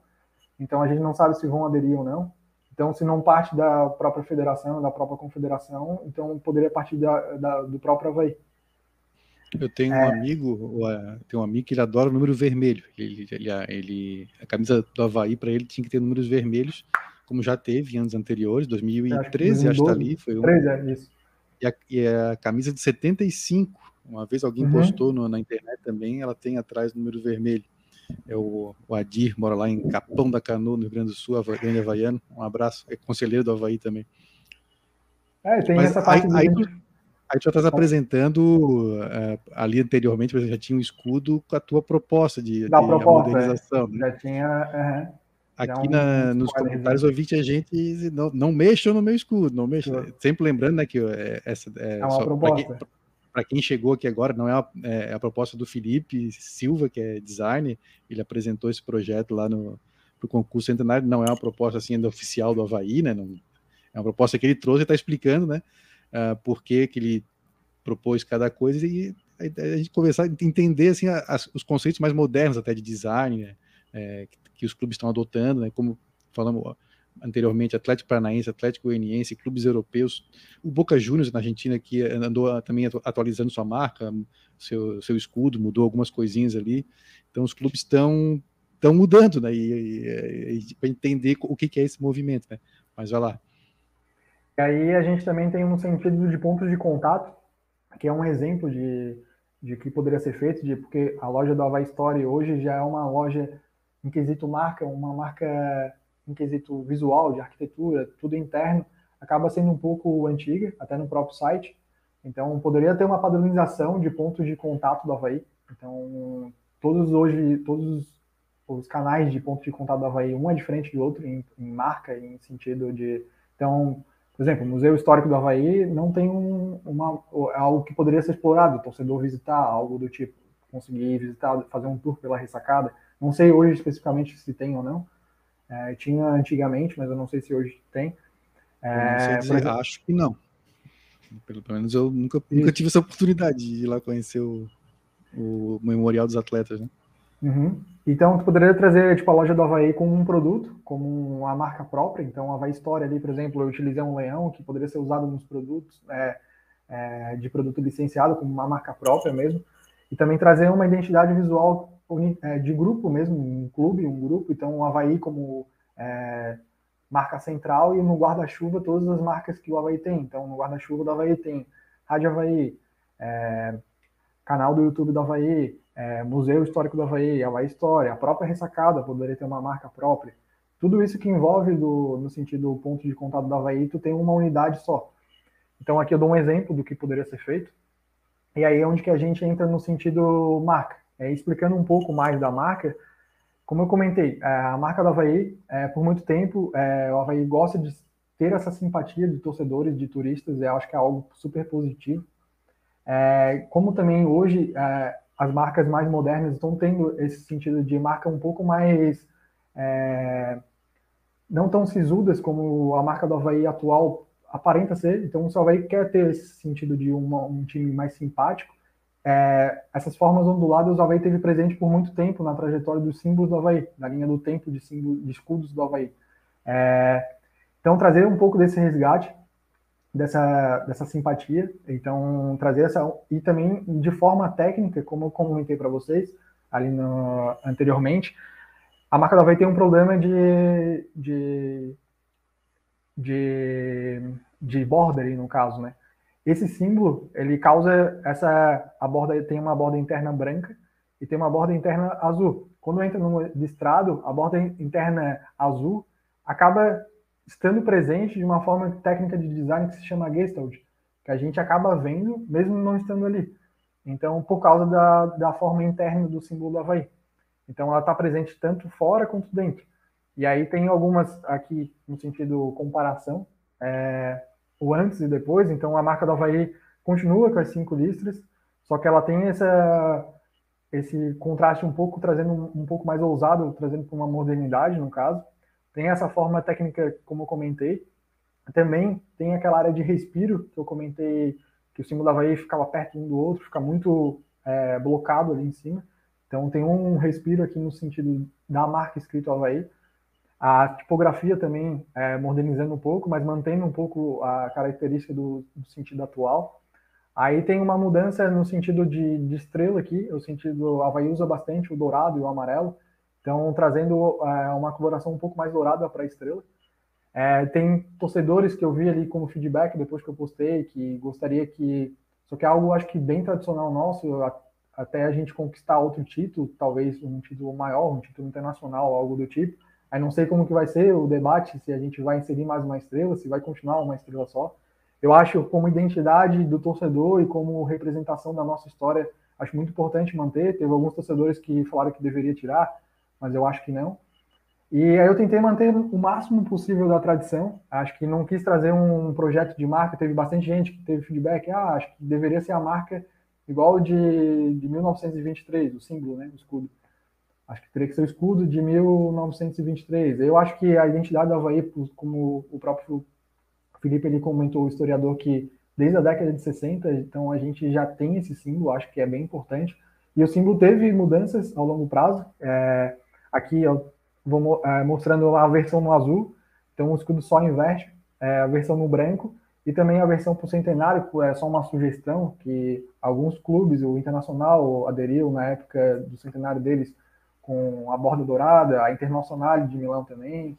Então a gente não sabe se vão aderir ou não. Então, se não parte da própria federação, da própria confederação, então poderia partir da, da, do próprio Havaí. Eu tenho é... um amigo, tem um amigo que ele adora o número vermelho. Ele, ele, ele a camisa do Havaí para ele tinha que ter números vermelhos, como já teve em anos anteriores, 2013, acho que tá ali, foi um. 13, é isso. E a, e a camisa de 75, uma vez alguém uhum. postou no, na internet também, ela tem atrás o número vermelho é o, o, Adir, mora lá em Capão da Canoa, no Rio Grande do Sul, grande havaiano. Um abraço, é conselheiro do Havaí também. É, tem Mas essa parte aí, aí, tu, aí tu já estás apresentando uh, ali anteriormente, você já tinha um escudo com a tua proposta de, da de proposta, modernização. É. Né? Já tinha. Aqui um, na, nos comentários eu vi que a gente não, não mexam no meu escudo, não mexa. Sempre lembrando né, que é, essa é, é uma só, proposta para quem chegou aqui agora, não é a, é a, proposta do Felipe Silva, que é designer, ele apresentou esse projeto lá no pro concurso centenário, não é uma proposta assim ainda oficial do Havaí, né? Não, é uma proposta que ele trouxe e está explicando, né? Uh, por que, que ele propôs cada coisa e a, a gente conversar, entender assim, as, os conceitos mais modernos até de design, né? É, que, que, os clubes estão adotando, né? Como falamos anteriormente, Atlético Paranaense, Atlético Goianiense, clubes europeus, o Boca Juniors na Argentina que andou também atualizando sua marca, seu, seu escudo, mudou algumas coisinhas ali. Então os clubes estão estão mudando, né? E, e, e para entender o que, que é esse movimento, né? Mas vai lá. E aí a gente também tem um sentido de pontos de contato, que é um exemplo de, de que poderia ser feito, de porque a loja do Havaí Story hoje já é uma loja em quesito marca, uma marca em quesito visual, de arquitetura, tudo interno, acaba sendo um pouco antiga, até no próprio site. Então, poderia ter uma padronização de pontos de contato do Havaí. Então, todos hoje, todos os canais de ponto de contato do Havaí, um é diferente do outro em, em marca, em sentido de. Então, por exemplo, o Museu Histórico do Havaí não tem um, uma, algo que poderia ser explorado, torcedor visitar, algo do tipo, conseguir visitar, fazer um tour pela ressacada. Não sei hoje especificamente se tem ou não. É, tinha antigamente, mas eu não sei se hoje tem. É, dizer, exemplo, acho que não. Pelo, pelo menos eu nunca, nunca tive essa oportunidade de ir lá conhecer o, o Memorial dos Atletas, né? Uhum. Então, tu poderia trazer tipo, a loja do Havaí como um produto, como uma marca própria. Então, a Havaí História ali, por exemplo, eu utilizei um leão que poderia ser usado nos produtos é, é, de produto licenciado, como uma marca própria mesmo. E também trazer uma identidade visual de grupo mesmo, um clube, um grupo. Então, o Havaí como é, marca central e no guarda-chuva todas as marcas que o Havaí tem. Então, no guarda-chuva do Havaí tem Rádio Havaí, é, canal do YouTube do Havaí, é, Museu Histórico do Havaí, Havaí História, a própria Ressacada poderia ter uma marca própria. Tudo isso que envolve do, no sentido ponto de contato do Havaí, tu tem uma unidade só. Então aqui eu dou um exemplo do que poderia ser feito. E aí é onde que a gente entra no sentido marca. É, explicando um pouco mais da marca, como eu comentei, é, a marca do Havaí, é, por muito tempo, é, o Havaí gosta de ter essa simpatia de torcedores, de turistas, eu acho que é algo super positivo. É, como também hoje é, as marcas mais modernas estão tendo esse sentido de marca um pouco mais não tão sisudas como a marca do Havaí atual aparenta ser, então o Havaí quer ter esse sentido de uma, um time mais simpático, é, essas formas onduladas o Havaí teve presente por muito tempo na trajetória dos símbolos do Havaí, na linha do tempo de, símbolos, de escudos do Havaí. É, então, trazer um pouco desse resgate, dessa, dessa simpatia, então trazer essa. E também de forma técnica, como eu comentei para vocês ali no, anteriormente, a marca do Havaí tem um problema de, de, de, de border, no caso, né? Esse símbolo, ele causa essa a borda tem uma borda interna branca e tem uma borda interna azul. Quando entra no listrado, a borda interna azul acaba estando presente de uma forma técnica de design que se chama Gestalt, que a gente acaba vendo mesmo não estando ali. Então, por causa da, da forma interna do símbolo do Havaí. Então, ela está presente tanto fora quanto dentro. E aí tem algumas aqui no sentido comparação. É, o antes e depois. Então a marca do Havaí continua com as cinco listras, só que ela tem essa, esse contraste um pouco, trazendo um, um pouco mais ousado, trazendo para uma modernidade, no caso. Tem essa forma técnica, como eu comentei. Também tem aquela área de respiro, que eu comentei, que o símbolo do Havaí ficava perto um do outro, fica muito é, blocado ali em cima. Então tem um respiro aqui no sentido da marca escrito Havaí. A tipografia também é, modernizando um pouco, mas mantendo um pouco a característica do, do, sentido atual. Aí tem uma mudança no sentido de, de estrela aqui, o sentido Havaí usa bastante o dourado e o amarelo, então trazendo é, uma coloração um pouco mais dourada para a estrela. É, tem torcedores que eu vi ali como feedback depois que eu postei, que gostaria que. Só que é algo, acho que bem tradicional nosso, até a gente conquistar outro título, talvez um título maior, um título internacional, algo do tipo Aí não sei como que vai ser o debate, se a gente vai inserir mais uma estrela, se vai continuar uma estrela só. Eu acho como identidade do torcedor e como representação da nossa história, acho muito importante manter. Teve alguns torcedores que falaram que deveria tirar, mas eu acho que não. E aí eu tentei manter o máximo possível da tradição. Acho que não quis trazer um projeto de marca. Teve bastante gente que teve feedback. Ah, acho que deveria ser a marca igual de, de 1923, o símbolo, né, o escudo. Acho que teria que ser o escudo de 1923. Eu acho que a identidade do Havaí, como o próprio Felipe ele comentou, o historiador, que desde a década de 60, então a gente já tem esse símbolo, acho que é bem importante. E o símbolo teve mudanças ao longo prazo. É, aqui eu vou é, mostrando a versão no azul, então o escudo só inverte, é, a versão no branco, e também a versão para o centenário, é só uma sugestão que alguns clubes, o Internacional aderiu na época do centenário deles, com a borda dourada, a Internacional de Milão também.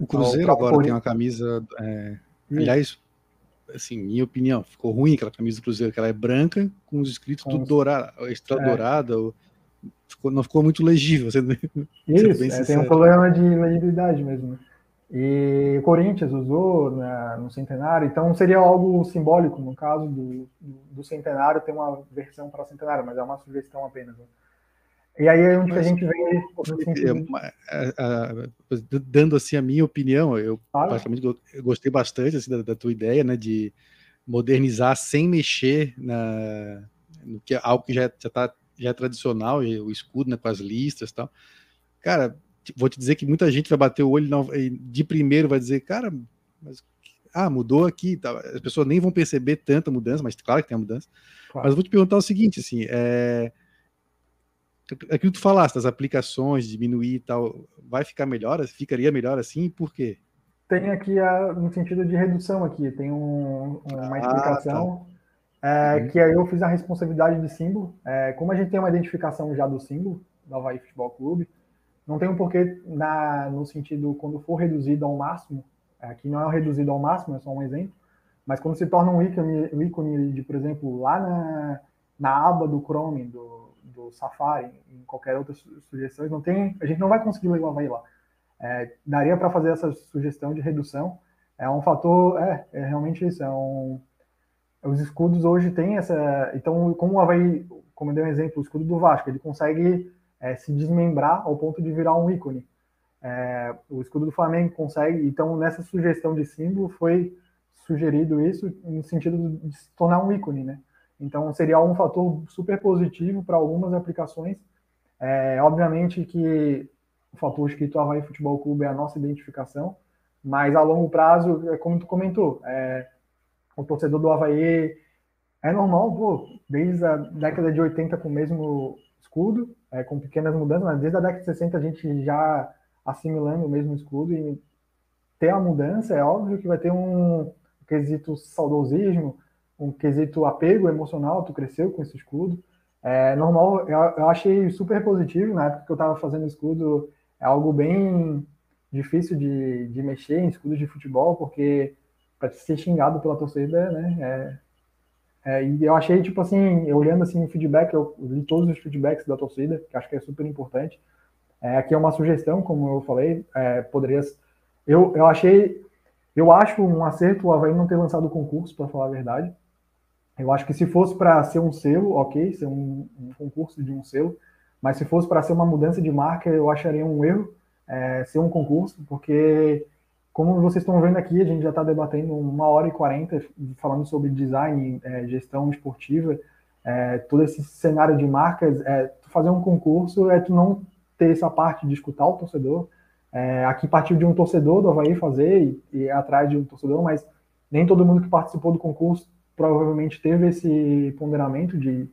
O Cruzeiro o agora tem uma camisa. É, aliás, assim, minha opinião, ficou ruim aquela camisa do Cruzeiro, que ela é branca, com os escritos com tudo dourado, estrela é. dourada, ficou, não ficou muito legível. Sendo, Isso, é, tem um problema de legibilidade mesmo. Né? E o Corinthians usou na, no centenário, então seria algo simbólico, no caso do, do, centenário, ter uma versão para o centenário, mas é uma sugestão apenas. Né? E aí é onde Mas, a gente vem dando assim a minha opinião, eu claro. gostei bastante assim, da, da, tua ideia, né, de modernizar sem mexer na no que algo que já já tá já é tradicional, o escudo, né, com as listas, e tal. Cara, vou te dizer que muita gente vai bater o olho de primeiro vai dizer, cara, mas ah, mudou aqui, tá. as pessoas nem vão perceber tanta mudança, mas claro que tem a mudança. Claro. Mas vou te perguntar o seguinte, assim, é, aquilo que tu falaste, as aplicações, diminuir e tal, vai ficar melhor? Ficaria melhor assim? Por quê? Tem aqui a, no sentido de redução aqui, tem um, uma ah, explicação tá. é, uhum. que aí eu fiz a responsabilidade de símbolo. É, como a gente tem uma identificação já do símbolo do Havaí Futebol Clube, não tem um porquê na, no sentido quando for reduzido ao máximo, aqui não é reduzido ao máximo, é só um exemplo, mas quando se torna um ícone, um ícone de, por exemplo, lá na, na aba do Chrome, do, do Safari, em qualquer outra sugestão, não tem, a gente não vai conseguir Havaí lá. É, daria para fazer essa sugestão de redução. É um fator, é, é realmente isso. É um, os escudos hoje têm essa. Então, como o Havaí, como eu dei um exemplo, o escudo do Vasco, ele consegue é, se desmembrar ao ponto de virar um ícone. É, o escudo do Flamengo consegue. Então, nessa sugestão de símbolo, foi sugerido isso no sentido de se tornar um ícone, né? Então, seria um fator super positivo para algumas aplicações. É, obviamente que o fator escrito Havaí Futebol Clube é a nossa identificação, mas a longo prazo, é como tu comentou, é, o torcedor do Havaí é normal, pô, desde a década de 80 com o mesmo escudo, é, com pequenas mudanças, mas desde a década de 60 a gente já assimilando o mesmo escudo e ter a mudança, é óbvio que vai ter um quesito saudosismo, um quesito apego emocional, tu cresceu com esse escudo. É normal, eu, eu achei super positivo na época que eu estava fazendo escudo, é algo bem difícil de, de mexer em escudos de futebol, porque para ser xingado pela torcida, né, é, é, e eu achei, tipo assim, olhando assim o feedback, eu li todos os feedbacks da torcida, que acho que é super importante. É, aqui é uma sugestão, como eu falei, é, poderia. Eu, eu achei. Eu acho um acerto o Havaí não ter lançado o concurso, para falar a verdade. Eu acho que se fosse para ser um selo, ok, ser um, um, concurso de um selo, mas se fosse para ser uma mudança de marca, eu acharia um erro é, ser um concurso, porque, como vocês estão vendo aqui, a gente já está debatendo uma hora e quarenta falando sobre design, é, gestão esportiva, é, todo esse cenário de marcas. É, fazer um concurso é tu não ter essa parte de escutar o torcedor. É, aqui partiu de um torcedor do Havaí fazer e, e atrás de um torcedor, mas nem todo mundo que participou do concurso provavelmente teve esse ponderamento de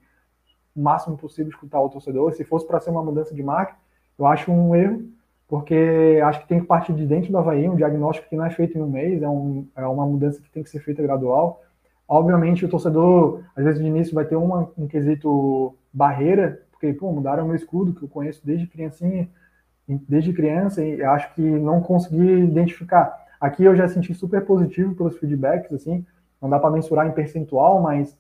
o máximo possível escutar o torcedor. Se fosse para ser uma mudança de marca, eu acho um erro, porque acho que tem que partir de dentro do Havaí, um diagnóstico que não é feito em um mês, é, um, é uma mudança que tem que ser feita gradual. Obviamente, o torcedor, às vezes, de início, vai ter uma, um quesito barreira, porque, pô, mudaram o meu escudo, que eu conheço desde criancinha, desde criança, e acho que não consegui identificar. Aqui eu já senti super positivo pelos feedbacks, assim, não dá para mensurar em percentual, mas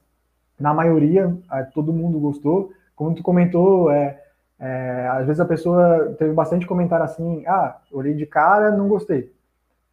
na maioria é, todo mundo gostou. Como tu comentou, é, é, às vezes a pessoa teve bastante comentário assim, ah, olhei de cara, não gostei.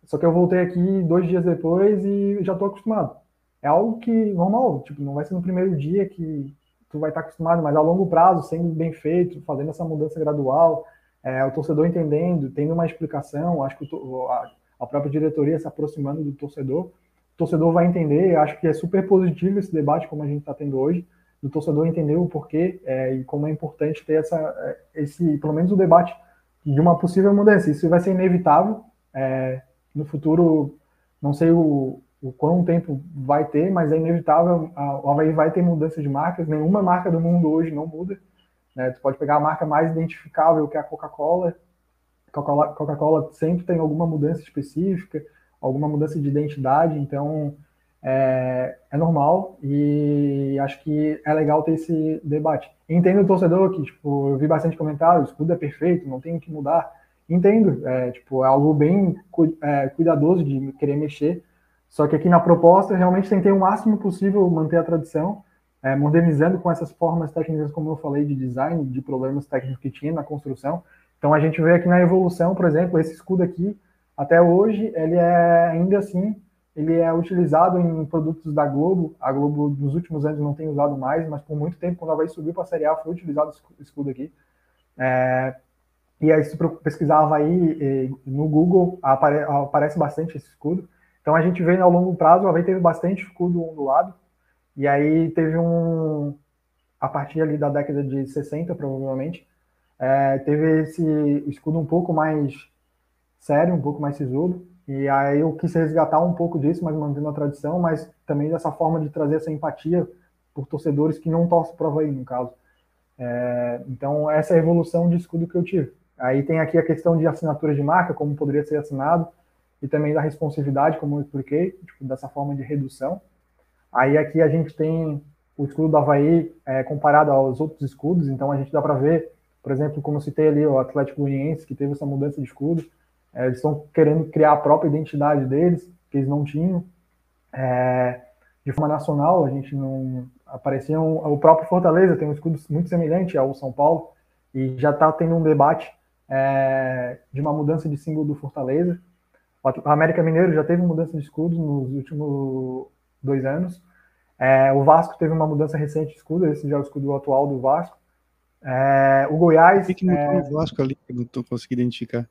Só que eu voltei aqui dois dias depois e já estou acostumado. É algo que normal, tipo, não vai ser no primeiro dia que tu vai estar acostumado, mas a longo prazo, sendo bem feito, fazendo essa mudança gradual, é, o torcedor entendendo, tendo uma explicação, acho que o, a, a própria diretoria se aproximando do torcedor, o torcedor vai entender. Acho que é super positivo esse debate, como a gente está tendo hoje, do torcedor entender o porquê é, e como é importante ter essa, é, esse, pelo menos o debate de uma possível mudança. Isso vai ser inevitável. É, no futuro, não sei o, o quanto tempo vai ter, mas é inevitável. O Havaí vai ter mudança de marcas. Nenhuma marca do mundo hoje não muda. Né? Tu pode pegar a marca mais identificável, que é a Coca-Cola. Coca-Cola Coca sempre tem alguma mudança específica alguma mudança de identidade, então é, é, normal e acho que é legal ter esse debate. Entendo o torcedor que, tipo, eu vi bastante comentário, o escudo é perfeito, não tem o que mudar. Entendo, é, tipo, é algo bem é, cuidadoso de querer mexer, só que aqui na proposta realmente tentei o máximo possível manter a tradição, é, modernizando com essas formas técnicas, como eu falei, de design, de problemas técnicos que tinha na construção. Então a gente vê aqui na evolução, por exemplo, esse escudo aqui, até hoje, ele é ainda assim, ele é utilizado em produtos da Globo. A Globo nos últimos anos não tem usado mais, mas por muito tempo, quando a Havaí subiu para a Série A, foi utilizado esse escudo aqui. É, e aí, se pesquisava aí no Google, apare, aparece bastante esse escudo. Então, a gente vê ao longo prazo, o Havaí teve bastante escudo ondulado, e aí teve um, a partir ali da década de 60, provavelmente, é, teve esse escudo um pouco mais sério, um pouco mais sisudo, e aí eu quis resgatar um pouco disso, mas mantendo a tradição, mas também dessa forma de trazer essa empatia por torcedores que não torcem para o Havaí, no caso. É, então, essa é a evolução de escudo que eu tive. Aí tem aqui a questão de assinatura de marca, como poderia ser assinado, e também da responsividade, como eu expliquei, tipo, dessa forma de redução. Aí aqui a gente tem o escudo do Havaí é, comparado aos outros escudos, então a gente dá para ver, por exemplo, como eu citei ali, o Atlético Goianiense, que teve essa mudança de escudo, é, eles estão querendo criar a própria identidade deles, que eles não tinham. É, de forma nacional, a gente não aparecia um, o próprio Fortaleza tem um escudo muito semelhante ao São Paulo e já está tendo um debate é, de uma mudança de símbolo do Fortaleza. O América Mineiro já teve mudança de escudo nos últimos dois anos. É, o Vasco teve uma mudança recente de escudo, esse já é o escudo atual do Vasco. É, o Goiás. O que mudou é, o Vasco ali que eu não consegui identificar?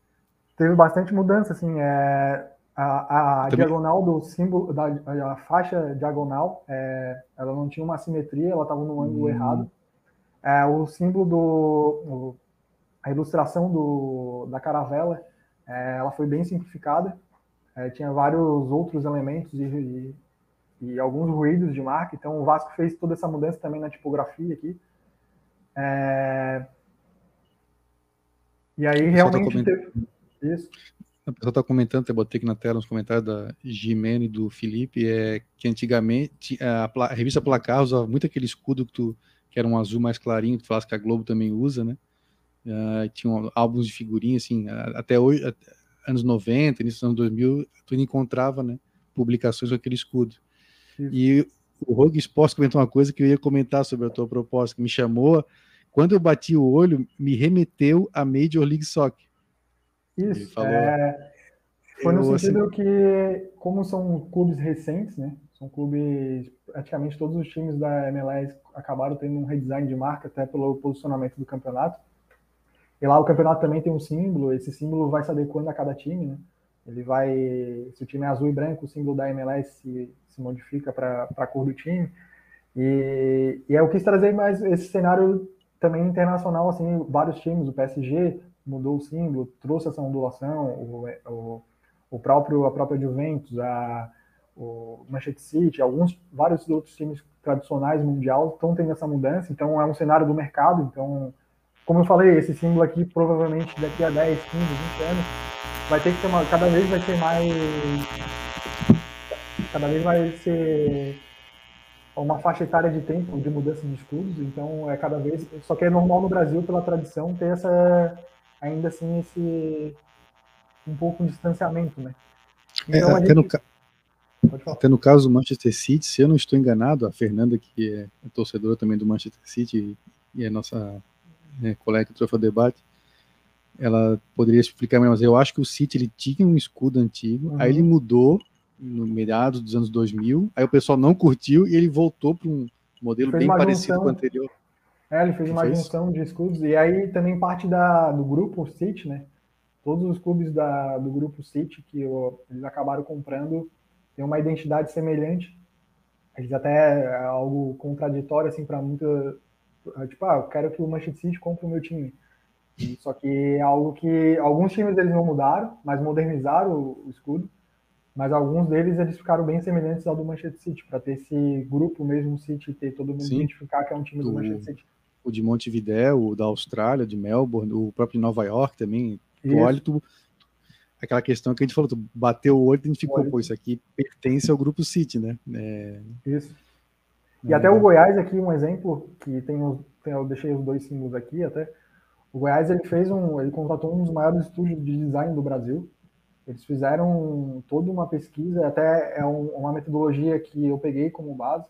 Teve bastante mudança, assim. É, a, a diagonal do símbolo, da, a faixa diagonal, é, ela não tinha uma simetria, ela estava no ângulo hum. errado. É, o símbolo do. O, a ilustração do, da caravela, é, ela foi bem simplificada. É, tinha vários outros elementos e, e, e, alguns ruídos de marca. Então, o Vasco fez toda essa mudança também na tipografia aqui. É, e aí, realmente. Teve... Isso. A pessoa está comentando, eu botei aqui na tela uns comentários da Gimene e do Felipe, é que antigamente a, a, revista Placar usava muito aquele escudo que, tu, que era um azul mais clarinho, que tu falasse que a Globo também usa, né? Uh, tinha álbuns de figurinha, assim, até hoje, até anos 90, início dos anos 2000, tu encontrava, né, publicações com aquele escudo. E o Rogue Sports comentou uma coisa que eu ia comentar sobre a tua proposta, que me chamou, quando eu bati o olho, me remeteu a Major League Soccer. Isso. É, foi no sentido assim, que, como são clubes recentes, né? São clubes, praticamente todos os times da MLS acabaram tendo um redesign de marca, até pelo posicionamento do campeonato. E lá o campeonato também tem um símbolo, esse símbolo vai se adequando a cada time, né? Ele vai, se o time é azul e branco, o símbolo da MLS se, se modifica para a cor do time. E, e eu quis trazer mais esse cenário também internacional, assim, vários times, o PSG, mudou o símbolo, trouxe essa ondulação, o, o, o próprio, a própria Juventus, a, o Manchester City, alguns, vários outros times tradicionais mundial estão tendo essa mudança, então é um cenário do mercado, então, como eu falei, esse símbolo aqui provavelmente daqui a 10, 15, 20 anos vai ter que ser uma, cada vez vai ser mais cada vez vai ser uma faixa etária de tempo de mudança de escudos, então é cada vez, só que é normal no Brasil pela tradição ter essa ainda assim esse um pouco de distanciamento, né? É, então, é, até, gente... no ca... até, no caso do Manchester City, se eu não estou enganado, a Fernanda, que é torcedora também do Manchester City e é nossa né, colega do Troféu Debate, ela poderia explicar melhor, mas eu acho que o City ele tinha um escudo antigo, uhum. aí ele mudou no meados dos anos 2000, aí o pessoal não curtiu e ele voltou para um modelo bem parecido com o anterior. É, ele fez uma junção de escudos. E aí também parte da, do grupo City, né? Todos os clubes da, do grupo City que o, eles acabaram comprando têm uma identidade semelhante. Eles até é algo contraditório, assim, para muita. Tipo, ah, eu quero que o Manchester City compre o meu time. E, só que é algo que. Alguns times eles não mudaram, mas modernizaram o, o escudo mas alguns deles eles ficaram bem semelhantes ao do Manchester City, para ter esse grupo mesmo City, ter todo mundo Sim. identificar que é um time do, do Manchester City o de Montevideo, o da Austrália, de Melbourne, o próprio Nova York também. Tu olha, tu, aquela questão que a gente falou, tu bateu o olho e identificou, pô, isso aqui pertence ao grupo City, né? É... Isso. E é... até o Goiás aqui, um exemplo, que tem, tem, eu deixei os dois símbolos aqui até. O Goiás ele fez um, ele contratou um dos maiores estúdios de design do Brasil. Eles fizeram toda uma pesquisa, até é um, uma metodologia que eu peguei como base.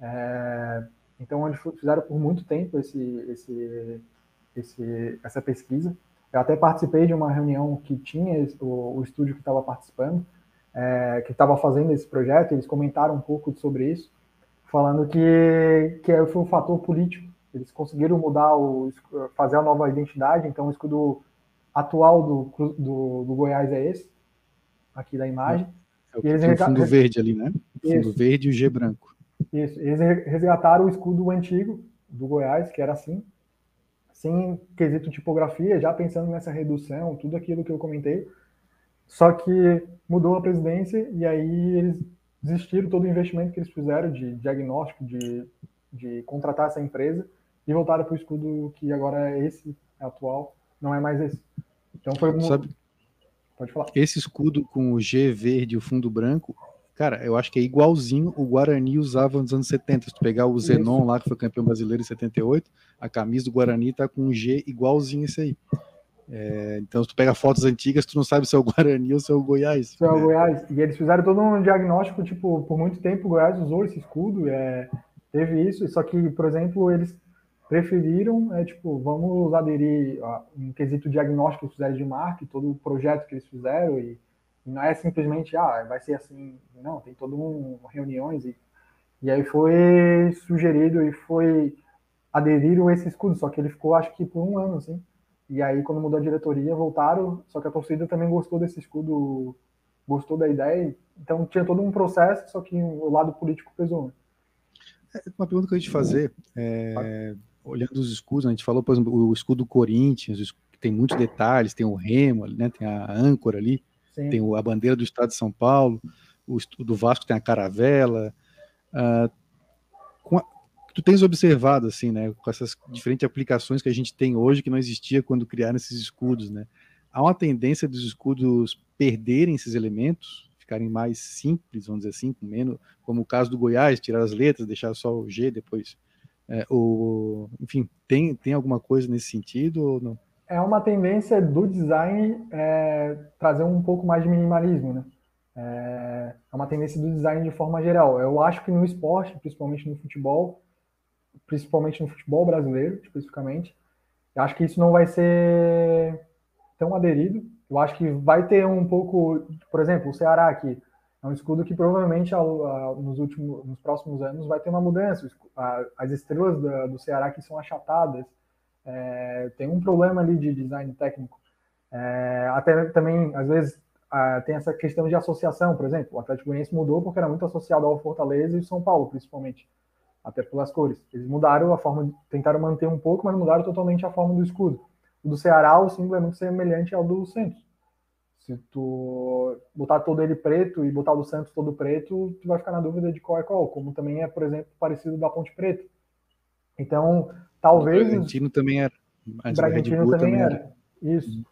É, então, eles fizeram por muito tempo esse, esse, esse, essa pesquisa. Eu até participei de uma reunião que tinha o, o estúdio que estava participando, é, que estava fazendo esse projeto, eles comentaram um pouco sobre isso, falando que, que foi um fator político. eles conseguiram mudar o fazer a nova identidade, então o escudo atual do, do, do Goiás é esse, aqui da imagem. É, é o, eles fundo verde ali, né? O fundo Isso. verde e o G branco. Isso, eles resgataram o escudo antigo do Goiás, que era assim, sem quesito tipografia, já pensando nessa redução, tudo aquilo que eu comentei. Só que mudou a presidência e aí eles desistiram todo o investimento que eles fizeram de diagnóstico, de, de contratar essa empresa e voltaram para o escudo que agora é esse, é atual, não é mais esse. Então foi Sabe, Pode falar. Esse escudo com o G verde e o fundo branco Cara, eu acho que é igualzinho o Guarani usava nos anos 70. Se tu pegar o Zenon lá, que foi campeão brasileiro em 78, a camisa do Guarani tá com um G igualzinho esse aí. É, então, se tu pega fotos antigas, tu não sabe se é o Guarani ou se é o Goiás. Se é o Goiás. E eles fizeram todo um diagnóstico, tipo, por muito tempo o Goiás usou esse escudo, é, teve isso, só que, por exemplo, eles preferiram, é, tipo, vamos aderir a um quesito diagnóstico que eles fizeram de marca, todo o projeto que eles fizeram e não é simplesmente, ah, vai ser assim. Não, tem todo um reuniões e, e aí foi sugerido e foi aderiram esse escudo, só que ele ficou acho que por um ano, assim. E aí quando mudou a diretoria, voltaram, só que a torcida também gostou desse escudo, gostou da ideia. Então tinha todo um processo, só que o lado político pesou. Né? É, uma pergunta que eu ia te fazer, é, olhando os escudos, a gente falou, por exemplo, o escudo do Corinthians, tem muitos detalhes, tem o remo, né, tem a âncora ali. Sim. tem a bandeira do estado de São Paulo, o, do Vasco tem a caravela. Uh, a, tu tens observado, assim, né, com essas diferentes aplicações que a gente tem hoje que não existia quando criaram esses escudos, né? Há uma tendência dos escudos perderem esses elementos, ficarem mais simples, vamos dizer assim, com menos, como o caso do Goiás, tirar as letras, deixar só o G depois. É, o, enfim, tem, tem alguma coisa nesse sentido ou não? É uma tendência do design é, trazer um pouco mais de minimalismo, né? É, é uma tendência do design de forma geral. Eu acho que no esporte, principalmente no futebol, principalmente no futebol brasileiro, especificamente, eu acho que isso não vai ser tão aderido. Eu acho que vai ter um pouco, por exemplo, o Ceará aqui é um escudo que provavelmente nos últimos, nos próximos anos vai ter uma mudança. As estrelas do Ceará que são achatadas, é, tem um problema ali de design técnico. É, até também, às vezes, tem essa questão de associação, por exemplo. O Atlético Goianiense mudou porque era muito associado ao Fortaleza e São Paulo, principalmente, até pelas cores. Eles mudaram a forma, tentaram manter um pouco, mas mudaram totalmente a forma do escudo. O do Ceará, o símbolo é muito semelhante ao do Santos. Se tu botar todo ele preto e botar o do Santos todo preto, tu vai ficar na dúvida de qual é qual, como também é, por exemplo, parecido da Ponte Preta. Então, Talvez. O Bragantino também era. O Bragantino também, também era. era. Isso.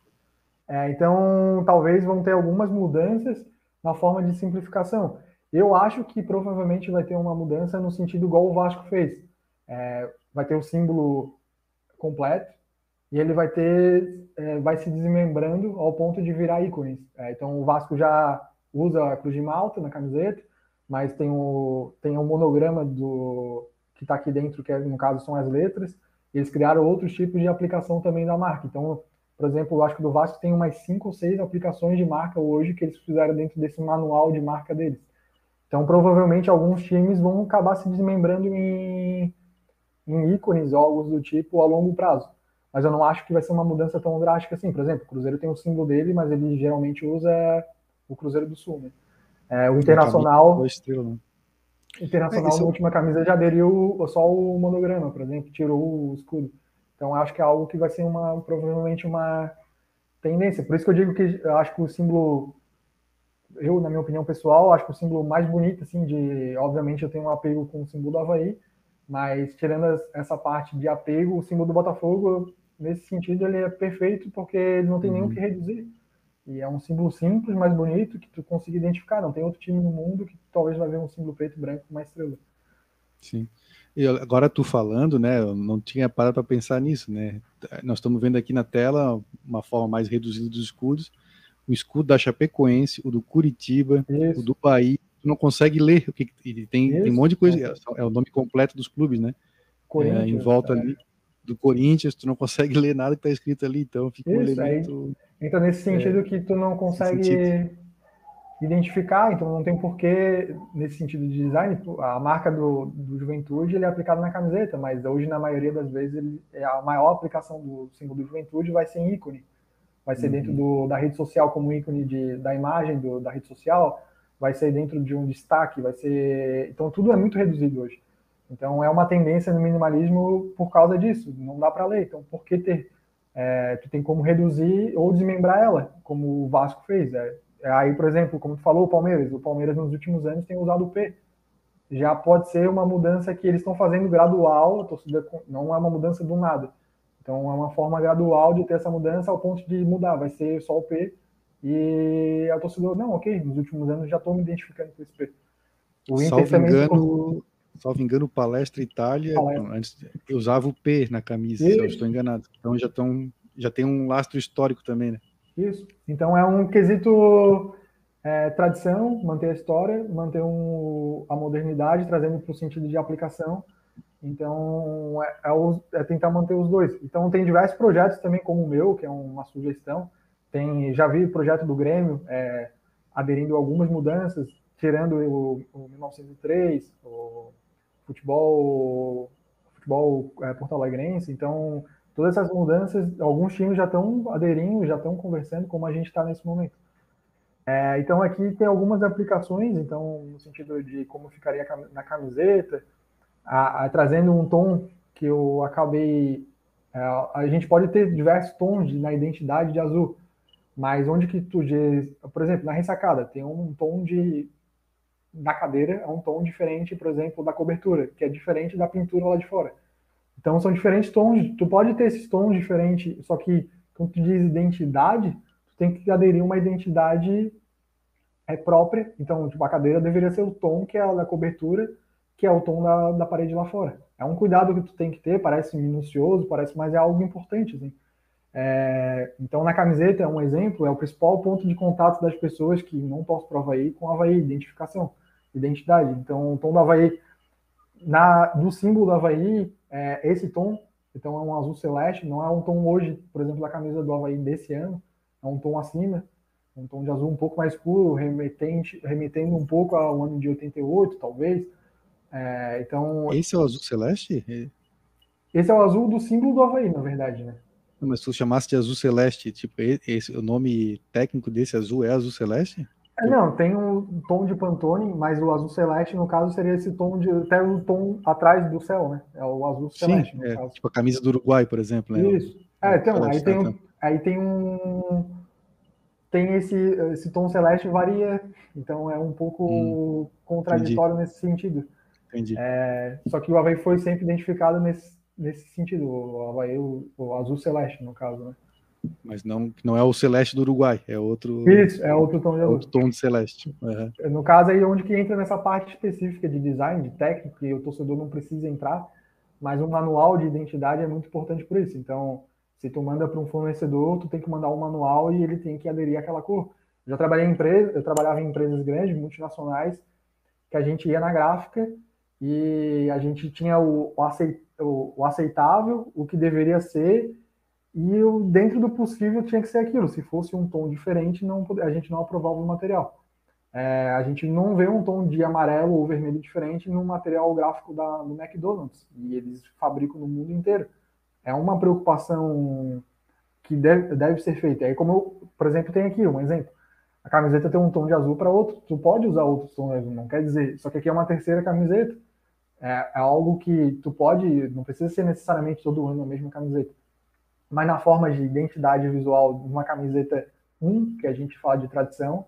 É, então, talvez vão ter algumas mudanças na forma de simplificação. Eu acho que provavelmente vai ter uma mudança no sentido igual o Vasco fez. É, vai ter o símbolo completo e ele vai ter, é, vai se desmembrando ao ponto de virar ícones. É, então, o Vasco já usa a cruz de malta na camiseta, mas tem o, tem o monograma do que está aqui dentro, que é, no caso são as letras, eles criaram outros tipos de aplicação também da marca. Então, por exemplo, eu acho que do Vasco tem umas cinco ou seis aplicações de marca hoje que eles fizeram dentro desse manual de marca deles. Então, provavelmente, alguns times vão acabar se desmembrando em, em ícones ou algo do tipo a longo prazo. Mas eu não acho que vai ser uma mudança tão drástica assim. Por exemplo, o Cruzeiro tem o símbolo dele, mas ele geralmente usa o Cruzeiro do Sul. Né? É, o Internacional. Estrela, né? Internacional, é, na última camisa, já aderiu só o monograma, por exemplo, tirou o escudo. Então, acho que é algo que vai ser uma, provavelmente uma tendência. Por isso que eu digo que eu acho que o símbolo, eu, na minha opinião pessoal, acho que o símbolo mais bonito, assim, de. Obviamente, eu tenho um apego com o símbolo do Havaí, mas tirando essa parte de apego, o símbolo do Botafogo, nesse sentido, ele é perfeito porque ele não tem uhum. o que reduzir. E é um símbolo simples, mas bonito, que tu consiga identificar. Não tem outro time no mundo que talvez vai ver um símbolo preto e branco com uma estrela. Sim. E agora tu falando, né? Eu não tinha parado para pensar nisso, né? Nós estamos vendo aqui na tela uma forma mais reduzida dos escudos. O escudo da Chapecoense, o do Curitiba, Isso. o do Bahia. Tu não consegue ler o que tem, tem um monte de coisa. É, é o nome completo dos clubes, né? É, em volta é. ali do Corinthians, tu não consegue ler nada que está escrito ali, então fica Isso, um elemento. Aí então, nesse sentido é, que tu não consegue identificar, então não tem porquê, nesse sentido de design, a marca do, do Juventude ele é aplicado na camiseta, mas hoje, na maioria das vezes, ele, é a maior aplicação do símbolo do Juventude vai ser em ícone. Vai ser uhum. dentro do, da rede social como ícone de, da imagem do, da rede social, vai ser dentro de um destaque, vai ser... Então, tudo é muito reduzido hoje. Então, é uma tendência no minimalismo por causa disso, não dá para ler. Então, por que ter? É, tu tem como reduzir ou desmembrar ela, como o Vasco fez. É, é, aí, por exemplo, como tu falou, o Palmeiras. O Palmeiras nos últimos anos tem usado o P. Já pode ser uma mudança que eles estão fazendo gradual, a torcida não é uma mudança do nada. Então é uma forma gradual de ter essa mudança ao ponto de mudar. Vai ser só o P e a torcida, não, ok, nos últimos anos já estou me identificando com esse P. O Inter salvo também engano, salvo engano, Palestra Itália, Palestra. antes usava o P na camisa, Isso. se eu estou enganado. Então já, tão, já tem um lastro histórico também, né? Isso. Então é um quesito é, tradição, manter a história, manter um, a modernidade, trazendo para o sentido de aplicação. Então é, é, é, tentar manter os dois. Então tem diversos projetos também, como o meu, que é uma sugestão. Tem, já vi o projeto do Grêmio é, aderindo a algumas mudanças, tirando o, o 1903, o futebol, futebol é, porto-alegrense. Então todas essas mudanças, alguns times já estão aderindo, já estão conversando, como a gente está nesse momento. É, então aqui tem algumas aplicações, então no sentido de como ficaria na camiseta, a, a, trazendo um tom que eu acabei, é, a gente pode ter diversos tons de, na identidade de azul, mas onde que tu, de, por exemplo, na ressacada tem um tom de na cadeira é um tom diferente, por exemplo, da cobertura, que é diferente da pintura lá de fora. Então são diferentes tons, tu pode ter esses tons diferentes, só que quando tu diz identidade, tu tem que aderir uma identidade é própria. Então, tipo, a cadeira deveria ser o tom que é a da cobertura, que é o tom da, da parede lá fora. É um cuidado que tu tem que ter, parece minucioso, parece, mas é algo importante, assim. É, então, na camiseta é um exemplo, é o principal ponto de contato das pessoas que não torcem para o Havaí com o Havaí, identificação, identidade. Então, o tom do Havaí, na, do símbolo do Havaí, é, esse tom, então é um azul celeste, não é um tom hoje, por exemplo, da camisa do Havaí desse ano, é um tom acima, um tom de azul um pouco mais escuro, remetente, remetendo um pouco ao ano de 88, talvez. É, então, esse é o azul celeste? Esse é o azul do símbolo do Havaí, na verdade, né? Mas se tu chamasse de azul celeste, tipo, esse, o nome técnico desse azul é azul celeste? É, não, tem um tom de Pantone, mas o azul celeste, no caso, seria esse tom de. até o tom atrás do céu, né? É o azul celeste. Sim, é, tipo a camisa do Uruguai, por exemplo. Né? Isso. É, então, aí tem, um, aí tem um. Tem esse, esse tom celeste varia, então é um pouco hum, contraditório entendi. nesse sentido. Entendi. É, só que o Havaí foi sempre identificado nesse, nesse sentido, o Havaí, o, o azul celeste, no caso, né? Mas não, não é o celeste do Uruguai, é outro. Isso, é outro tom de azul. Outro tom de celeste. Uhum. No caso aí, onde que entra nessa parte específica de design, de técnico, que o torcedor não precisa entrar, mas um manual de identidade é muito importante por isso. Então, se tu manda para um fornecedor, tu tem que mandar um manual e ele tem que aderir àquela cor. Eu já trabalhei em empresa, eu trabalhava em empresas grandes, multinacionais, que a gente ia na gráfica e a gente tinha o, o aceitável, o que deveria ser e eu, dentro do possível tinha que ser aquilo. Se fosse um tom diferente, não, a gente não aprovava o material. É, a gente não vê um tom de amarelo ou vermelho diferente no material gráfico da, do McDonald's. E eles fabricam no mundo inteiro. É uma preocupação que deve, deve ser feita. Aí, como eu, por exemplo, tem aqui um exemplo. A camiseta tem um tom de azul para outro, tu pode usar outro tom de azul, não quer dizer. Só que aqui é uma terceira camiseta. É, é algo que tu pode, não precisa ser necessariamente todo ano a mesma camiseta mas na forma de identidade visual de uma camiseta 1, que a gente fala de tradição.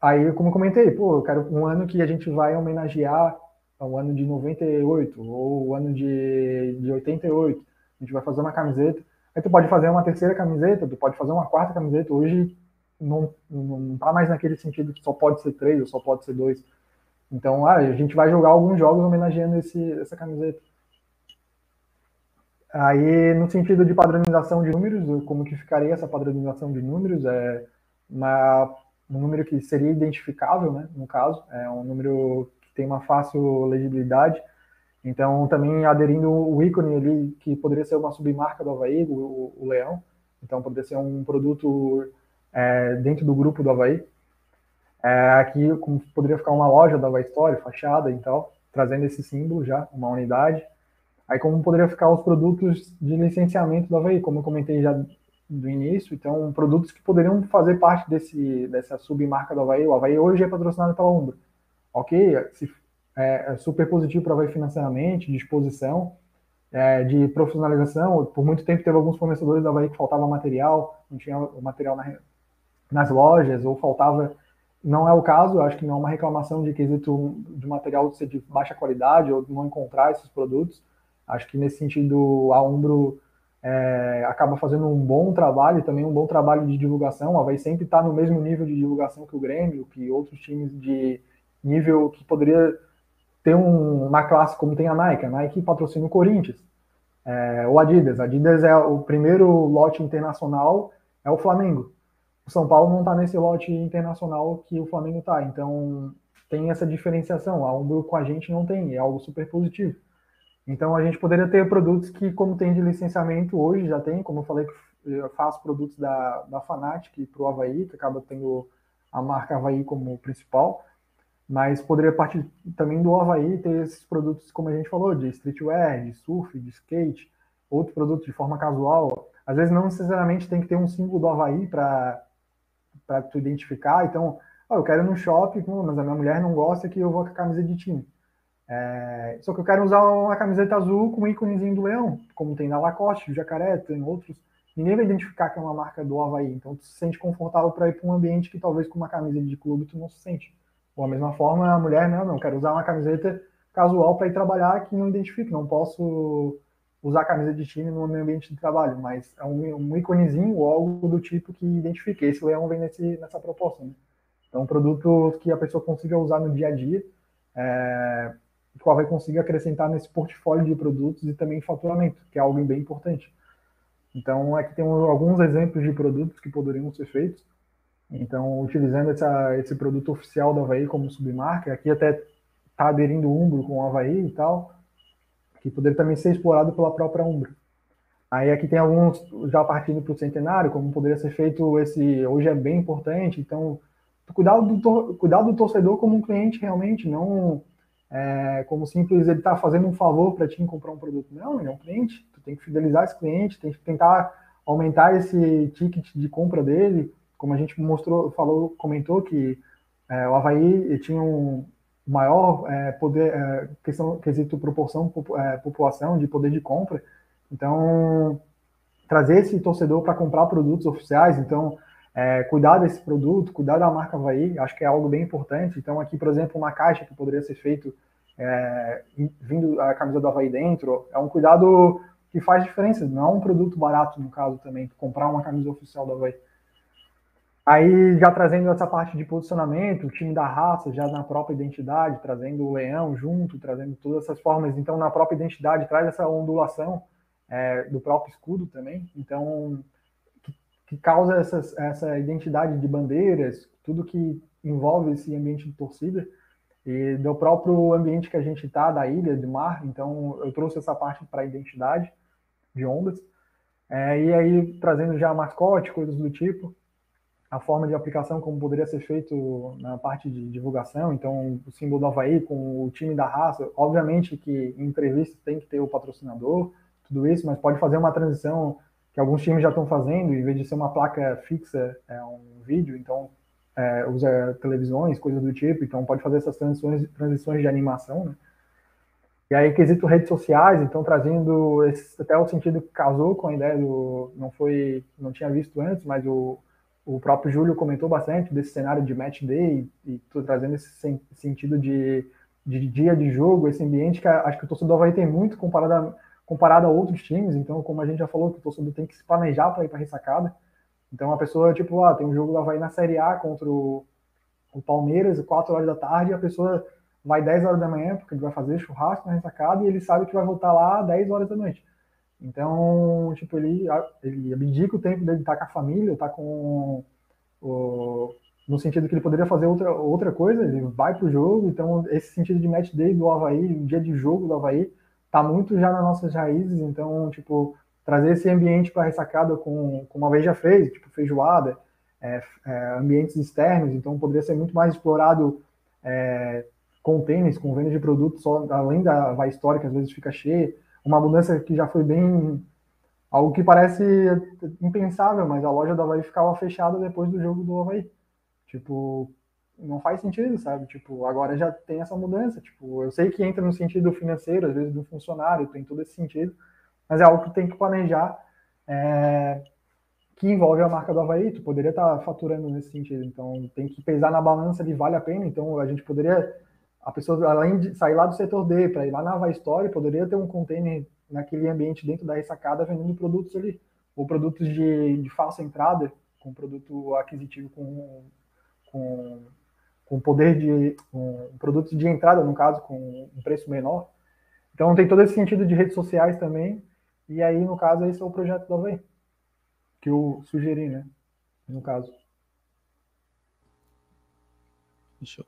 Aí, como comentei, pô, eu quero um ano que a gente vai homenagear o ano de 98 ou o ano de, de 88. A gente vai fazer uma camiseta. Aí tu pode fazer uma terceira camiseta, tu pode fazer uma quarta camiseta. Hoje não, não tá mais naquele sentido que só pode ser três ou só pode ser dois. Então, ah, a gente vai jogar alguns jogos homenageando esse, essa camiseta. Aí, no sentido de padronização de números, como que ficaria essa padronização de números? É uma, um número que seria identificável, né, no caso, é um número que tem uma fácil legibilidade. Então, também aderindo o ícone ali, que poderia ser uma submarca do Havaí, o, o Leão. Então, poderia ser um produto é, dentro do grupo do Havaí. É, aqui como poderia ficar uma loja da Havaí Story, fachada e tal, trazendo esse símbolo já, uma unidade. Aí como poderia ficar os produtos de licenciamento da Havaí, como eu comentei já do início, então produtos que poderiam fazer parte desse, dessa submarca do Havaí. O Havaí hoje é patrocinado pela Umbra. Ok, se, é, é super positivo para o Havaí financeiramente, disposição, é, de profissionalização. Por muito tempo teve alguns fornecedores da Havaí que faltava material, não tinha o material na, nas lojas, ou faltava. Não é o caso, acho que não é uma reclamação de quesito de material ser de baixa qualidade ou não encontrar esses produtos. Acho que nesse sentido a Umbro é, acaba fazendo um bom trabalho, também um bom trabalho de divulgação. A Havaí sempre está no mesmo nível de divulgação que o Grêmio, que outros times de nível que poderia ter um, uma classe como tem a Nike. A Nike patrocina o Corinthians. É, o Adidas. A Adidas é o primeiro lote internacional, é o Flamengo. O São Paulo não está nesse lote internacional que o Flamengo está. Então tem essa diferenciação. A Umbro com a gente não tem, é algo super positivo. Então a gente poderia ter produtos que, como tem de licenciamento hoje, já tem, como eu falei, eu faço produtos da, da Fanatic para o Havaí, que acaba tendo a marca Havaí como principal, mas poderia partir também do Havaí ter esses produtos, como a gente falou, de streetwear, de surf, de skate, outros produtos de forma casual. Às vezes não necessariamente tem que ter um símbolo do Havaí para tu identificar. Então, oh, eu quero ir no shopping, mas a minha mulher não gosta que eu vou com a camisa de time. É, só que eu quero usar uma camiseta azul com um íconezinho do leão, como tem na Lacoste, do Jacaré, tem outros. Ninguém vai identificar que é uma marca do Havaí, então tu se sente confortável para ir para um ambiente que talvez com uma camisa de clube tu não se sente. Ou a mesma forma, a mulher, não, não, quero usar uma camiseta casual para ir trabalhar que não identifique, não posso usar camisa de time no meu ambiente de trabalho, mas é um, um íconezinho ou algo do tipo que identifique. Esse leão vem nesse, nessa proposta. Né? Então, produto que a pessoa consiga usar no dia a dia. É, qual vai conseguir acrescentar nesse portfólio de produtos e também faturamento, que é algo bem importante. Então, aqui tem alguns exemplos de produtos que poderiam ser feitos. Então, utilizando essa, esse produto oficial da Havaí como submarca, aqui até está aderindo o Umbro com o Havaí e tal, que poderia também ser explorado pela própria Umbro. Aí aqui tem alguns já partindo para o centenário, como poderia ser feito esse, hoje é bem importante, então, cuidar do, cuidar do torcedor como um cliente realmente, não é, como simples ele está fazendo um favor para ti em comprar um produto. Não, ele é um cliente, tu tem que fidelizar esse cliente, tem que tentar aumentar esse ticket de compra dele, como a gente mostrou, falou, comentou que é, o Havaí tinha um maior é, poder, é, questão, quesito proporção, é, população de poder de compra, então trazer esse torcedor para comprar produtos oficiais, então é, cuidar desse produto, cuidar da marca Havaí, acho que é algo bem importante. Então, aqui, por exemplo, uma caixa que poderia ser feito é, vindo a camisa do Havaí dentro, é um cuidado que faz diferença. Não é um produto barato, no caso, também, comprar uma camisa oficial do Havaí. Aí, já trazendo essa parte de posicionamento, o time da raça, já na própria identidade, trazendo o leão junto, trazendo todas essas formas. Então, na própria identidade, traz essa ondulação é, do próprio escudo também. Então, que causa essas, essa identidade de bandeiras, tudo que envolve esse ambiente de torcida e do próprio ambiente que a gente está, da ilha, do mar. Então, eu trouxe essa parte para a identidade de ondas. É, e aí, trazendo já mascote, coisas do tipo, a forma de aplicação, como poderia ser feito na parte de divulgação. Então, o símbolo do Havaí com o time da raça. Obviamente que em entrevista tem que ter o patrocinador, tudo isso, mas pode fazer uma transição que alguns times já estão fazendo, em vez de ser uma placa fixa, é um vídeo, então é, usa televisões, coisas do tipo, então pode fazer essas transições, transições de animação, né? E aí, quesito redes sociais, então trazendo esse, até o sentido que casou com a ideia do. Não foi. Não tinha visto antes, mas o, o próprio Júlio comentou bastante desse cenário de match day e, e trazendo esse sen, sentido de, de dia de jogo, esse ambiente que acho que o torcedor vai ter muito comparado a comparado a outros times. Então, como a gente já falou, que o torcedor tem que se planejar para ir para ressacada. Então, a pessoa, tipo, ah, tem um jogo da Havaí na Série A contra o, o Palmeiras, 4 horas da tarde, a pessoa vai 10 horas da manhã, porque ele vai fazer churrasco na ressacada, e ele sabe que vai voltar lá 10 horas da noite. Então, tipo, ele, ele abdica o tempo dele estar tá com a família, estar tá com o, no sentido que ele poderia fazer outra, outra coisa, ele vai pro jogo, então esse sentido de match day do Havaí, dia de jogo do Havaí, tá muito já nas nossas raízes, então, tipo, trazer esse ambiente para ressacada com, com uma vez já fez, tipo, feijoada, é, é, ambientes externos, então poderia ser muito mais explorado é, com tênis, com venda de produtos, só, além da vai história que às vezes fica cheia, uma mudança que já foi bem algo que parece impensável, mas a loja do Havaí ficava fechada depois do jogo do Havaí. Tipo, não faz sentido, sabe? Tipo, agora já tem essa mudança. Tipo, eu sei que entra no sentido financeiro, às vezes do funcionário, tem todo esse sentido, mas é algo que tem que planejar, é, que envolve a marca do Havaí. Tu poderia estar tá faturando nesse sentido, então tem que pesar na balança de vale a pena. Então a gente poderia, a pessoa, além de sair lá do setor D para ir lá na Havaí Story, poderia ter um container naquele ambiente dentro da ressacada vendendo produtos ali, ou produtos de, de falsa entrada, com produto aquisitivo com, com, com poder de. Um, produtos de entrada, no caso, com um preço menor. Então tem todo esse sentido de redes sociais também. E aí, no caso, esse é o projeto da Havaí, que eu sugeri, né? No caso. Deixa eu,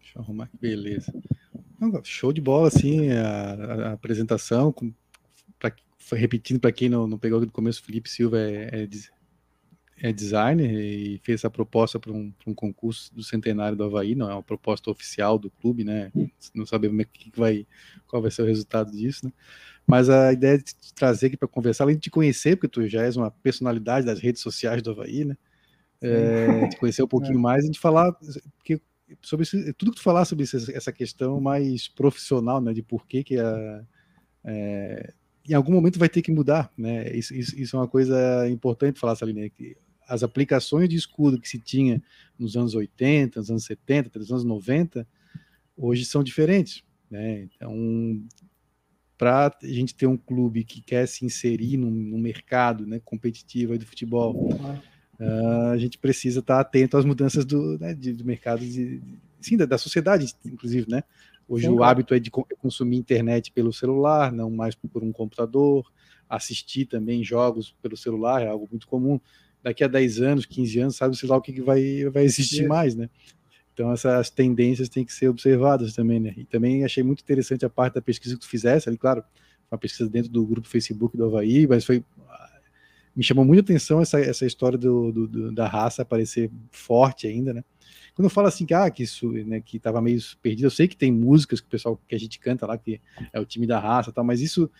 Deixa eu arrumar aqui, beleza. Show de bola, assim, a, a apresentação, com, pra, repetindo para quem não, não pegou do começo, Felipe Silva é, é, é designer e fez essa proposta para um, um, concurso do centenário do Havaí, não é uma proposta oficial do clube, né? Não sabemos que vai, qual vai ser o resultado disso, né? Mas a ideia de te trazer aqui para conversar, além de te conhecer, porque tu já és uma personalidade das redes sociais do Havaí, né? É, te conhecer um pouquinho é. mais e de falar, porque sobre esse, tudo que tu falar sobre essa questão mais profissional, né, de por que que a, é, em algum momento vai ter que mudar, né, isso, isso, isso é uma coisa importante falar, Saline, que as aplicações de escudo que se tinha nos anos 80, nos anos 70, nos anos 90, hoje são diferentes, né, então para a gente ter um clube que quer se inserir no, no mercado né, competitivo do futebol, Uh, a gente precisa estar atento às mudanças do, né, de, do mercado, de, sim, da, da, sociedade, inclusive, né? Hoje sim, o claro. hábito é de consumir internet pelo celular, não mais por um computador, assistir também jogos pelo celular, é algo muito comum. Daqui a 10 anos, 15 anos, sabe sei lá o que, que vai, vai existir mais, né? Então essas tendências têm que ser observadas também, né? E também achei muito interessante a parte da pesquisa que tu fizesse, ali, claro, uma pesquisa dentro do grupo Facebook do Havaí, mas foi me chamou muita atenção essa, essa história do, do, do, da raça aparecer forte ainda, né? Quando eu falo assim que, ah, que isso, né, que tava meio perdido, eu sei que tem músicas que o pessoal que a gente canta lá, que é o time da raça tal, mas isso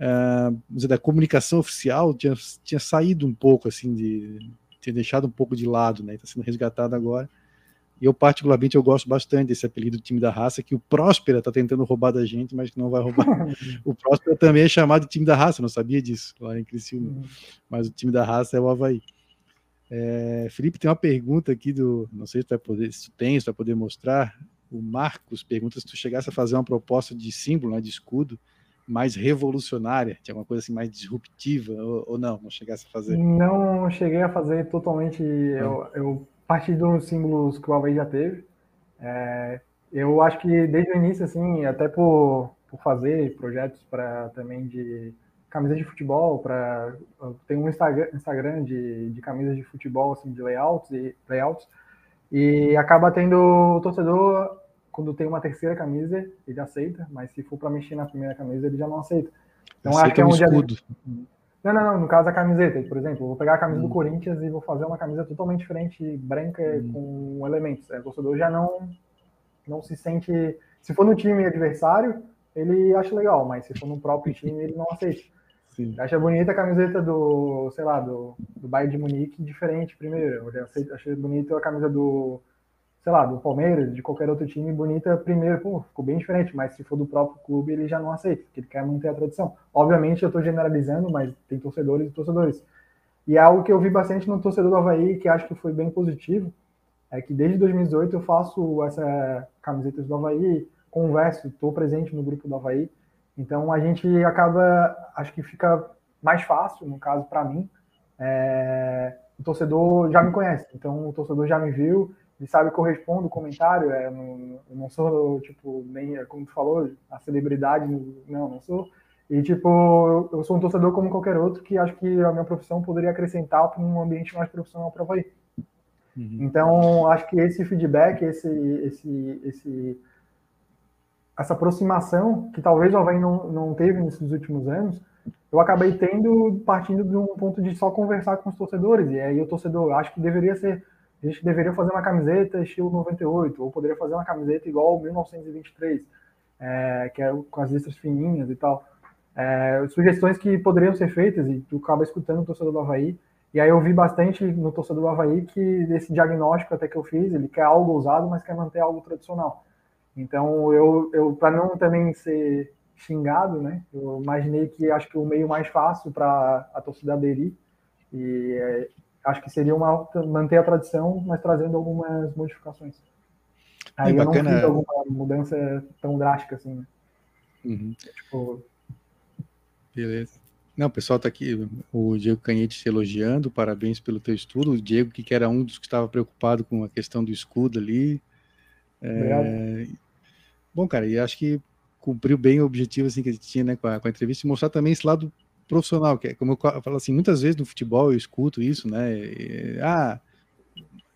uh, da comunicação oficial tinha, tinha saído um pouco, assim, de tinha deixado um pouco de lado, né? Está sendo resgatado agora. E eu, particularmente, eu gosto bastante desse apelido do time da raça, que o Próspera está tentando roubar da gente, mas que não vai roubar. o Próspera também é chamado de time da raça, não sabia disso, lá em Criciúma. Uhum. Mas o time da raça é o Havaí. É, Felipe, tem uma pergunta aqui do. Não sei se tu vai poder, se tu tem, se tu vai poder mostrar. O Marcos pergunta se tu chegasse a fazer uma proposta de símbolo, né, de escudo, mais revolucionária, tinha uma coisa assim mais disruptiva, ou, ou, não, não chegasse a fazer? Não cheguei a fazer totalmente. Eu, eu partir dos símbolos que o Havaí já teve. É, eu acho que desde o início, assim, até por, por fazer projetos para também de camisas de futebol, para tem um Instagram, Instagram de, de camisas de futebol, assim, de layouts e layouts, e acaba tendo o torcedor quando tem uma terceira camisa ele aceita, mas se for para mexer na primeira camisa ele já não aceita. Então aceita acho que é um escudo. Não, não, não. No caso da camiseta, por exemplo, vou pegar a camisa hum. do Corinthians e vou fazer uma camisa totalmente diferente, branca, hum. com elementos. O torcedor já não, não se sente. Se for no time adversário, ele acha legal, mas se for no próprio time, ele não aceita. Sim. Acha bonita a camiseta do, sei lá, do, do Bayern de Munique diferente primeiro. Eu achei bonita a camisa do, sei lá, do Palmeiras, de qualquer outro time, bonita primeiro, pô, ficou bem diferente, mas se for do próprio clube, ele já não aceita, porque ele quer manter a tradição. Obviamente, eu estou generalizando, mas tem torcedores e torcedores. E é algo que eu vi bastante no torcedor do Havaí, que acho que foi bem positivo, é que desde 2018 eu faço essa camiseta do Havaí, converso, estou presente no grupo do Havaí, então a gente acaba, acho que fica mais fácil, no caso, para mim, é, o torcedor já me conhece, então o torcedor já me viu, ele sabe que eu respondo o comentário, é, não, eu não sou, tipo, nem, é como tu falou, a celebridade, não, não sou. E, tipo, eu sou um torcedor como qualquer outro que acho que a minha profissão poderia acrescentar para um ambiente mais profissional para o Havaí. Uhum. Então, acho que esse feedback, esse, esse, esse essa aproximação que talvez o Havaí não, não teve nesses últimos anos, eu acabei tendo partindo de um ponto de só conversar com os torcedores. E aí o torcedor, acho que deveria ser, a gente deveria fazer uma camiseta estilo 98, ou poderia fazer uma camiseta igual 1923, é, que é com as listras fininhas e tal. É, sugestões que poderiam ser feitas e tu acaba escutando o torcedor do Havaí. E aí eu vi bastante no torcedor do Havaí que esse diagnóstico até que eu fiz, ele quer algo ousado, mas quer manter algo tradicional. Então eu, eu para não também ser xingado, né? Eu imaginei que acho que o meio mais fácil para a torcida aderir e é, acho que seria uma manter a tradição, mas trazendo algumas modificações. Aí é, eu bacana. não fiz alguma mudança tão drástica assim. Né? Uhum. Tipo... Beleza. Não, o pessoal está aqui, o Diego Canhete te elogiando, parabéns pelo teu estudo. O Diego, que era um dos que estava preocupado com a questão do escudo ali. É... Bom, cara, e acho que cumpriu bem o objetivo assim, que a gente tinha né, com, a, com a entrevista e mostrar também esse lado profissional, que é como eu falo assim, muitas vezes no futebol eu escuto isso, né? E, ah,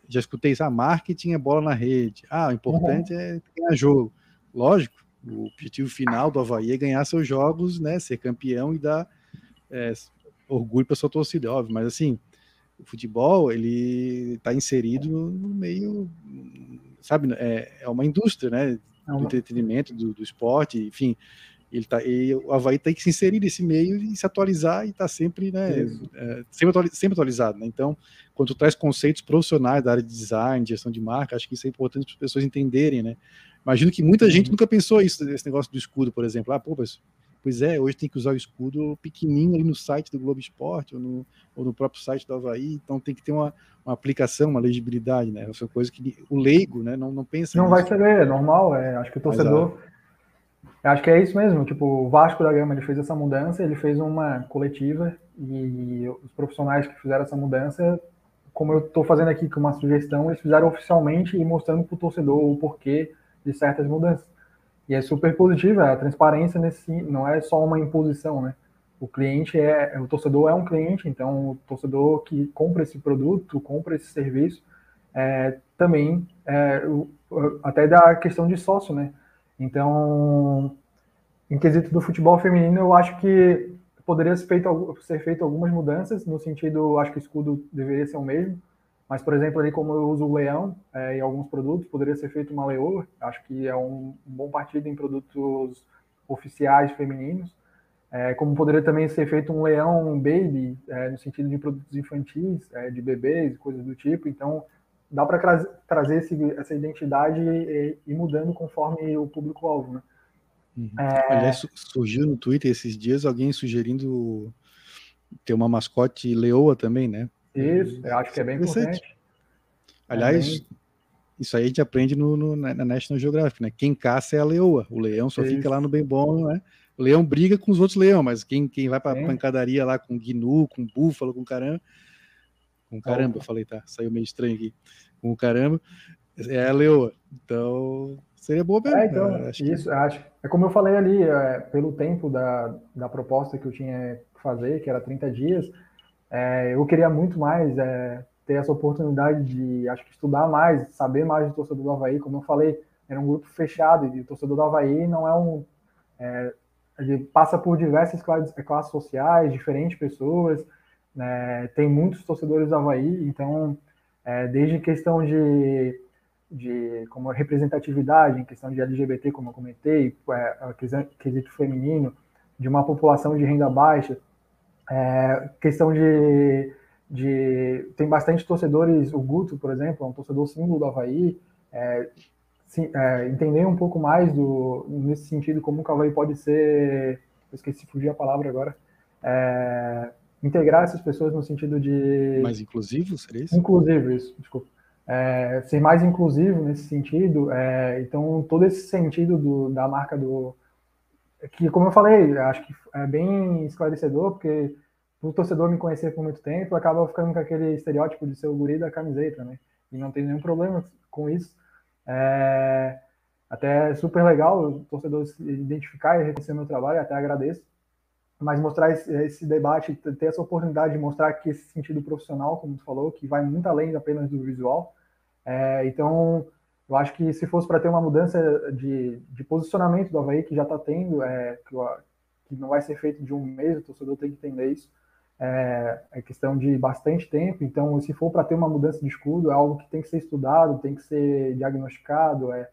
já escutei isso, ah, marketing é bola na rede, ah, o importante uhum. é ganhar jogo. Lógico, o objetivo final do Havaí é ganhar seus jogos, né? Ser campeão e dar é, orgulho para sua torcida, óbvio, mas assim, o futebol ele está inserido no meio, sabe, é, é uma indústria, né? do entretenimento, do, do, esporte, enfim. Ele tá, e o Havaí tem que se inserir nesse meio e se atualizar e estar tá sempre, né, é, sempre, atualizado, sempre, atualizado. Né? Então, quando tu traz conceitos profissionais da área de design, de gestão de marca, acho que isso é importante para as pessoas entenderem, né? Imagino que muita gente uhum. nunca pensou isso, esse negócio do escudo, por exemplo. Ah, pô, mas Pois é, hoje tem que usar o escudo pequenininho ali no site do Globo Esporte ou no, ou no próprio site do Havaí, então tem que ter uma, uma aplicação, uma legibilidade, né? Essa coisa que o leigo né, não, não pensa Não nisso. vai saber, é normal, é, acho que o torcedor... Acho que é isso mesmo, tipo, o Vasco da Gama ele fez essa mudança, ele fez uma coletiva e os profissionais que fizeram essa mudança, como eu estou fazendo aqui com uma sugestão, eles fizeram oficialmente e mostrando para o torcedor o porquê de certas mudanças. E é super positiva, a transparência nesse não é só uma imposição, né? O cliente é, o torcedor é um cliente, então o torcedor que compra esse produto, compra esse serviço, é, também é, até da questão de sócio, né? Então, em quesito do futebol feminino, eu acho que poderia ser feito, ser feito algumas mudanças, no sentido, acho que o escudo deveria ser o mesmo, mas, por exemplo, ali como eu uso o leão é, em alguns produtos, poderia ser feito uma leoa. Acho que é um, um bom partido em produtos oficiais femininos. É, como poderia também ser feito um leão baby, é, no sentido de produtos infantis, é, de bebês, coisas do tipo. Então, dá para tra trazer esse, essa identidade e ir mudando conforme o público-alvo. Né? Uhum. É... Aliás, surgiu no Twitter esses dias alguém sugerindo ter uma mascote leoa também, né? Isso, eu acho que é bem importante. Aliás, é bem... isso aí a gente aprende no, no, na National Geographic, né? Quem caça é a leoa, o leão só isso. fica lá no bem bom, né? O leão briga com os outros leões, mas quem, quem vai para pancadaria lá com gnu, com búfalo, com caramba, com caramba, eu falei, tá, saiu meio estranho aqui, com o caramba, é a leoa. Então, seria boa mesmo. É, então, acho isso, que... acho. É como eu falei ali, é, pelo tempo da, da proposta que eu tinha que fazer, que era 30 dias, é, eu queria muito mais é, ter essa oportunidade de, acho que, estudar mais, saber mais do torcedor do Havaí. Como eu falei, era um grupo fechado e o torcedor do Havaí não é um. É, ele passa por diversas classes, classes sociais, diferentes pessoas, né, tem muitos torcedores do Havaí, então, é, desde questão de, de como representatividade, em questão de LGBT, como eu comentei, é, quesito feminino, de uma população de renda baixa, é, questão de, de. Tem bastante torcedores, o Guto, por exemplo, é um torcedor símbolo do Havaí. É, sim, é, entender um pouco mais do, nesse sentido, como o Havaí pode ser. Eu esqueci, fugir a palavra agora. Integrar essas pessoas no sentido de. Mais inclusivo, seria isso? Inclusivo, isso, desculpa. É, ser mais inclusivo nesse sentido. É, então, todo esse sentido do, da marca do, que, como eu falei, acho que é bem esclarecedor, porque o torcedor me conhecer por muito tempo, acaba ficando com aquele estereótipo de ser o guri da camiseta, né? E não tem nenhum problema com isso. É, até é super legal o torcedor se identificar e reconhecer meu trabalho, até agradeço. Mas mostrar esse, debate, ter essa oportunidade de mostrar que esse sentido profissional, como tu falou, que vai muito além apenas do visual. É, então, Eu acho que se fosse para ter uma mudança de, de posicionamento do Havaí, que já está tendo, é, que, que, não vai ser feito de um mês, o torcedor tem que entender isso, é, é questão de bastante tempo. Então, se for para ter uma mudança de escudo, é algo que tem que ser estudado, tem que ser diagnosticado, é,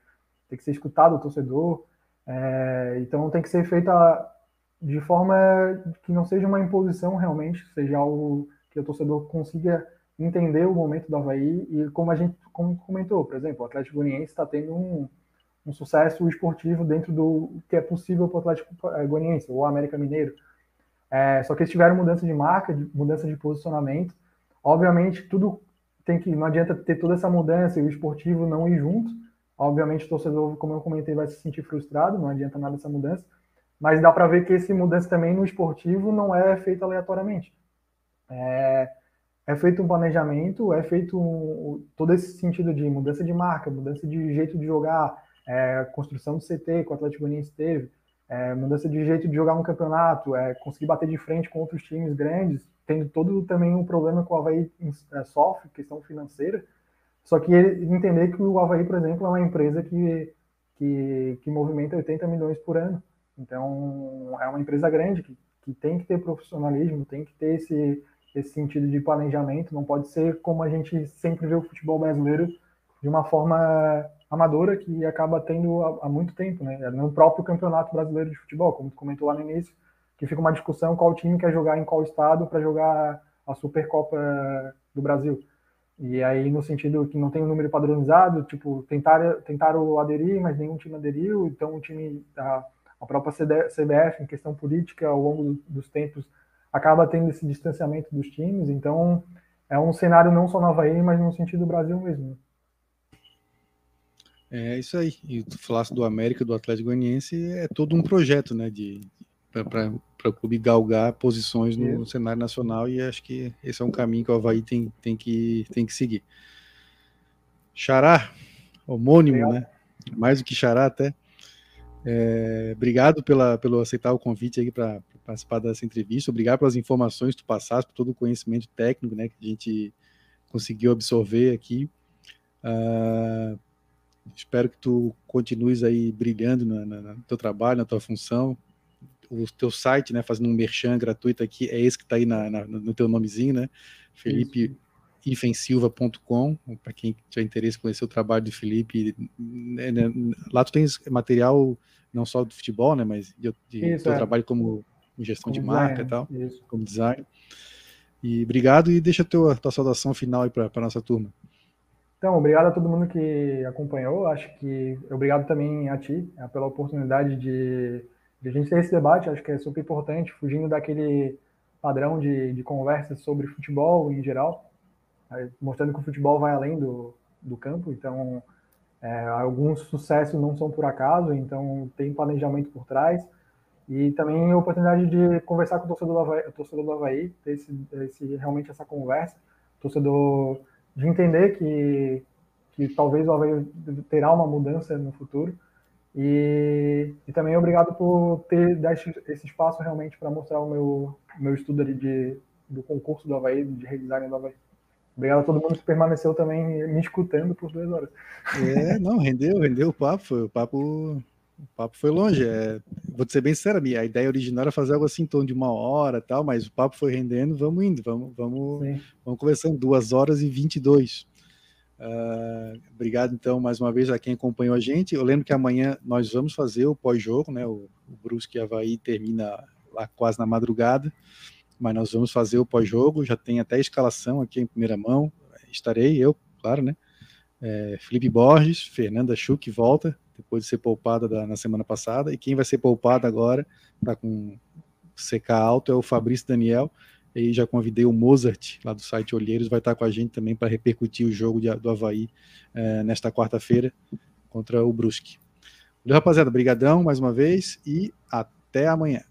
tem que ser escutado o torcedor. É, então, tem que ser feita de forma que não seja uma imposição realmente, seja algo que o torcedor consiga entender o momento do Havaí e como a gente como comentou, por exemplo, o Atlético Goianiense está tendo um, um, sucesso esportivo dentro do que é possível para o Atlético eh, Goianiense ou América Mineiro. É, só que eles tiveram mudança de marca, de, mudança de posicionamento. Obviamente, tudo tem que não adianta ter toda essa mudança e o esportivo não ir junto. Obviamente, o torcedor, como eu comentei, vai se sentir frustrado, não adianta nada essa mudança. Mas dá para ver que esse mudança também no esportivo não é feito aleatoriamente. É, é feito um planejamento, é feito um, todo esse sentido de mudança de marca, mudança de jeito de jogar, é, construção do CT que o Atlético Goianiense teve, é, mudança de jeito de jogar um campeonato, é, conseguir bater de frente com outros times grandes, tendo todo também um problema que o Havaí é, sofre, questão financeira, só que entender que o Havaí, por exemplo, é uma empresa que, que, que movimenta 80 milhões por ano, então é uma empresa grande que, que tem que ter profissionalismo, tem que ter esse esse sentido de planejamento, não pode ser como a gente sempre vê o futebol brasileiro de uma forma amadora que acaba tendo há, há muito tempo, né? No próprio Campeonato Brasileiro de Futebol, como tu comentou lá no início, que fica uma discussão qual time quer jogar em qual estado para jogar a Supercopa do Brasil. E aí, no sentido que não tem um número padronizado, tipo, tentaram, tentaram aderir, mas nenhum time aderiu, então o time, a própria CBF, em questão política, ao longo dos tempos, acaba tendo esse distanciamento dos times, então é um cenário não só no Havaí, mas no sentido do Brasil mesmo. É isso aí. E tu falasse do América, do Atlético Goianiense, é todo um projeto, né, de para o clube galgar posições no, cenário nacional e acho que esse é um caminho que o Havaí tem, tem, que, tem que seguir. Xará, homônimo, Legal. né? Mais do que Xará até. É, obrigado pela, pelo aceitar o convite aí para participar dessa entrevista. Obrigado pelas informações que tu passaste, por todo o conhecimento técnico né, que a gente conseguiu absorver aqui. Uh, espero que tu continues aí brilhando no, no, teu trabalho, na tua função. O teu site, né, fazendo um merchan gratuito aqui, é esse que está aí na, na, no teu nomezinho, né? Felipe ifensilva.com, para quem tiver interesse em conhecer o trabalho do Felipe. Né, né, lá tu tens material não só do futebol, né, mas de, de Isso, teu é. trabalho como em gestão como de marca e tal, isso. como design. E obrigado e deixa a tua, tua saudação final aí para a nossa turma. Então, obrigado a todo mundo que acompanhou. Acho que obrigado também a ti é, pela oportunidade de, de, a gente ter esse debate. Acho que é super importante, fugindo daquele padrão de, de conversa sobre futebol em geral, mostrando que o futebol vai além do, do campo. Então, é, alguns sucessos não são por acaso, então tem planejamento por trás. E também a oportunidade de conversar com o torcedor do Havaí, torcedor do Havaí ter esse, esse, realmente essa conversa, torcedor de entender que, que talvez o Havaí terá uma mudança no futuro. E, e também obrigado por ter dado esse espaço realmente para mostrar o meu, meu estudo ali de, do concurso do Havaí, de redesign do Havaí. Obrigado a todo mundo que permaneceu também me escutando por duas horas. É, não, rendeu, rendeu o papo, foi o papo o papo foi longe. É, vou ser bem sincero, a ideia original era fazer algo assim em torno de uma hora tal, mas o papo foi rendendo, vamos indo, vamos, vamos, vamos conversando, duas horas e 22. Uh, ah, obrigado, então, mais uma vez a quem acompanhou a gente. Eu lembro que amanhã nós vamos fazer o pós-jogo, né? O, o Brusque Havaí termina lá quase na madrugada, mas nós vamos fazer o pós-jogo. Já tem até escalação aqui em primeira mão. Estarei eu, claro, né? É, Felipe Borges, Fernanda Schuch volta, depois de ser poupada da, na semana passada, e quem vai ser poupado agora, está com CK alto, é o Fabrício Daniel, e já convidei o Mozart, lá do site Olheiros, vai estar com a gente também para repercutir o jogo de, do Havaí é, nesta quarta-feira contra o Brusque. Valeu, rapaziada, brigadão mais uma vez e até amanhã.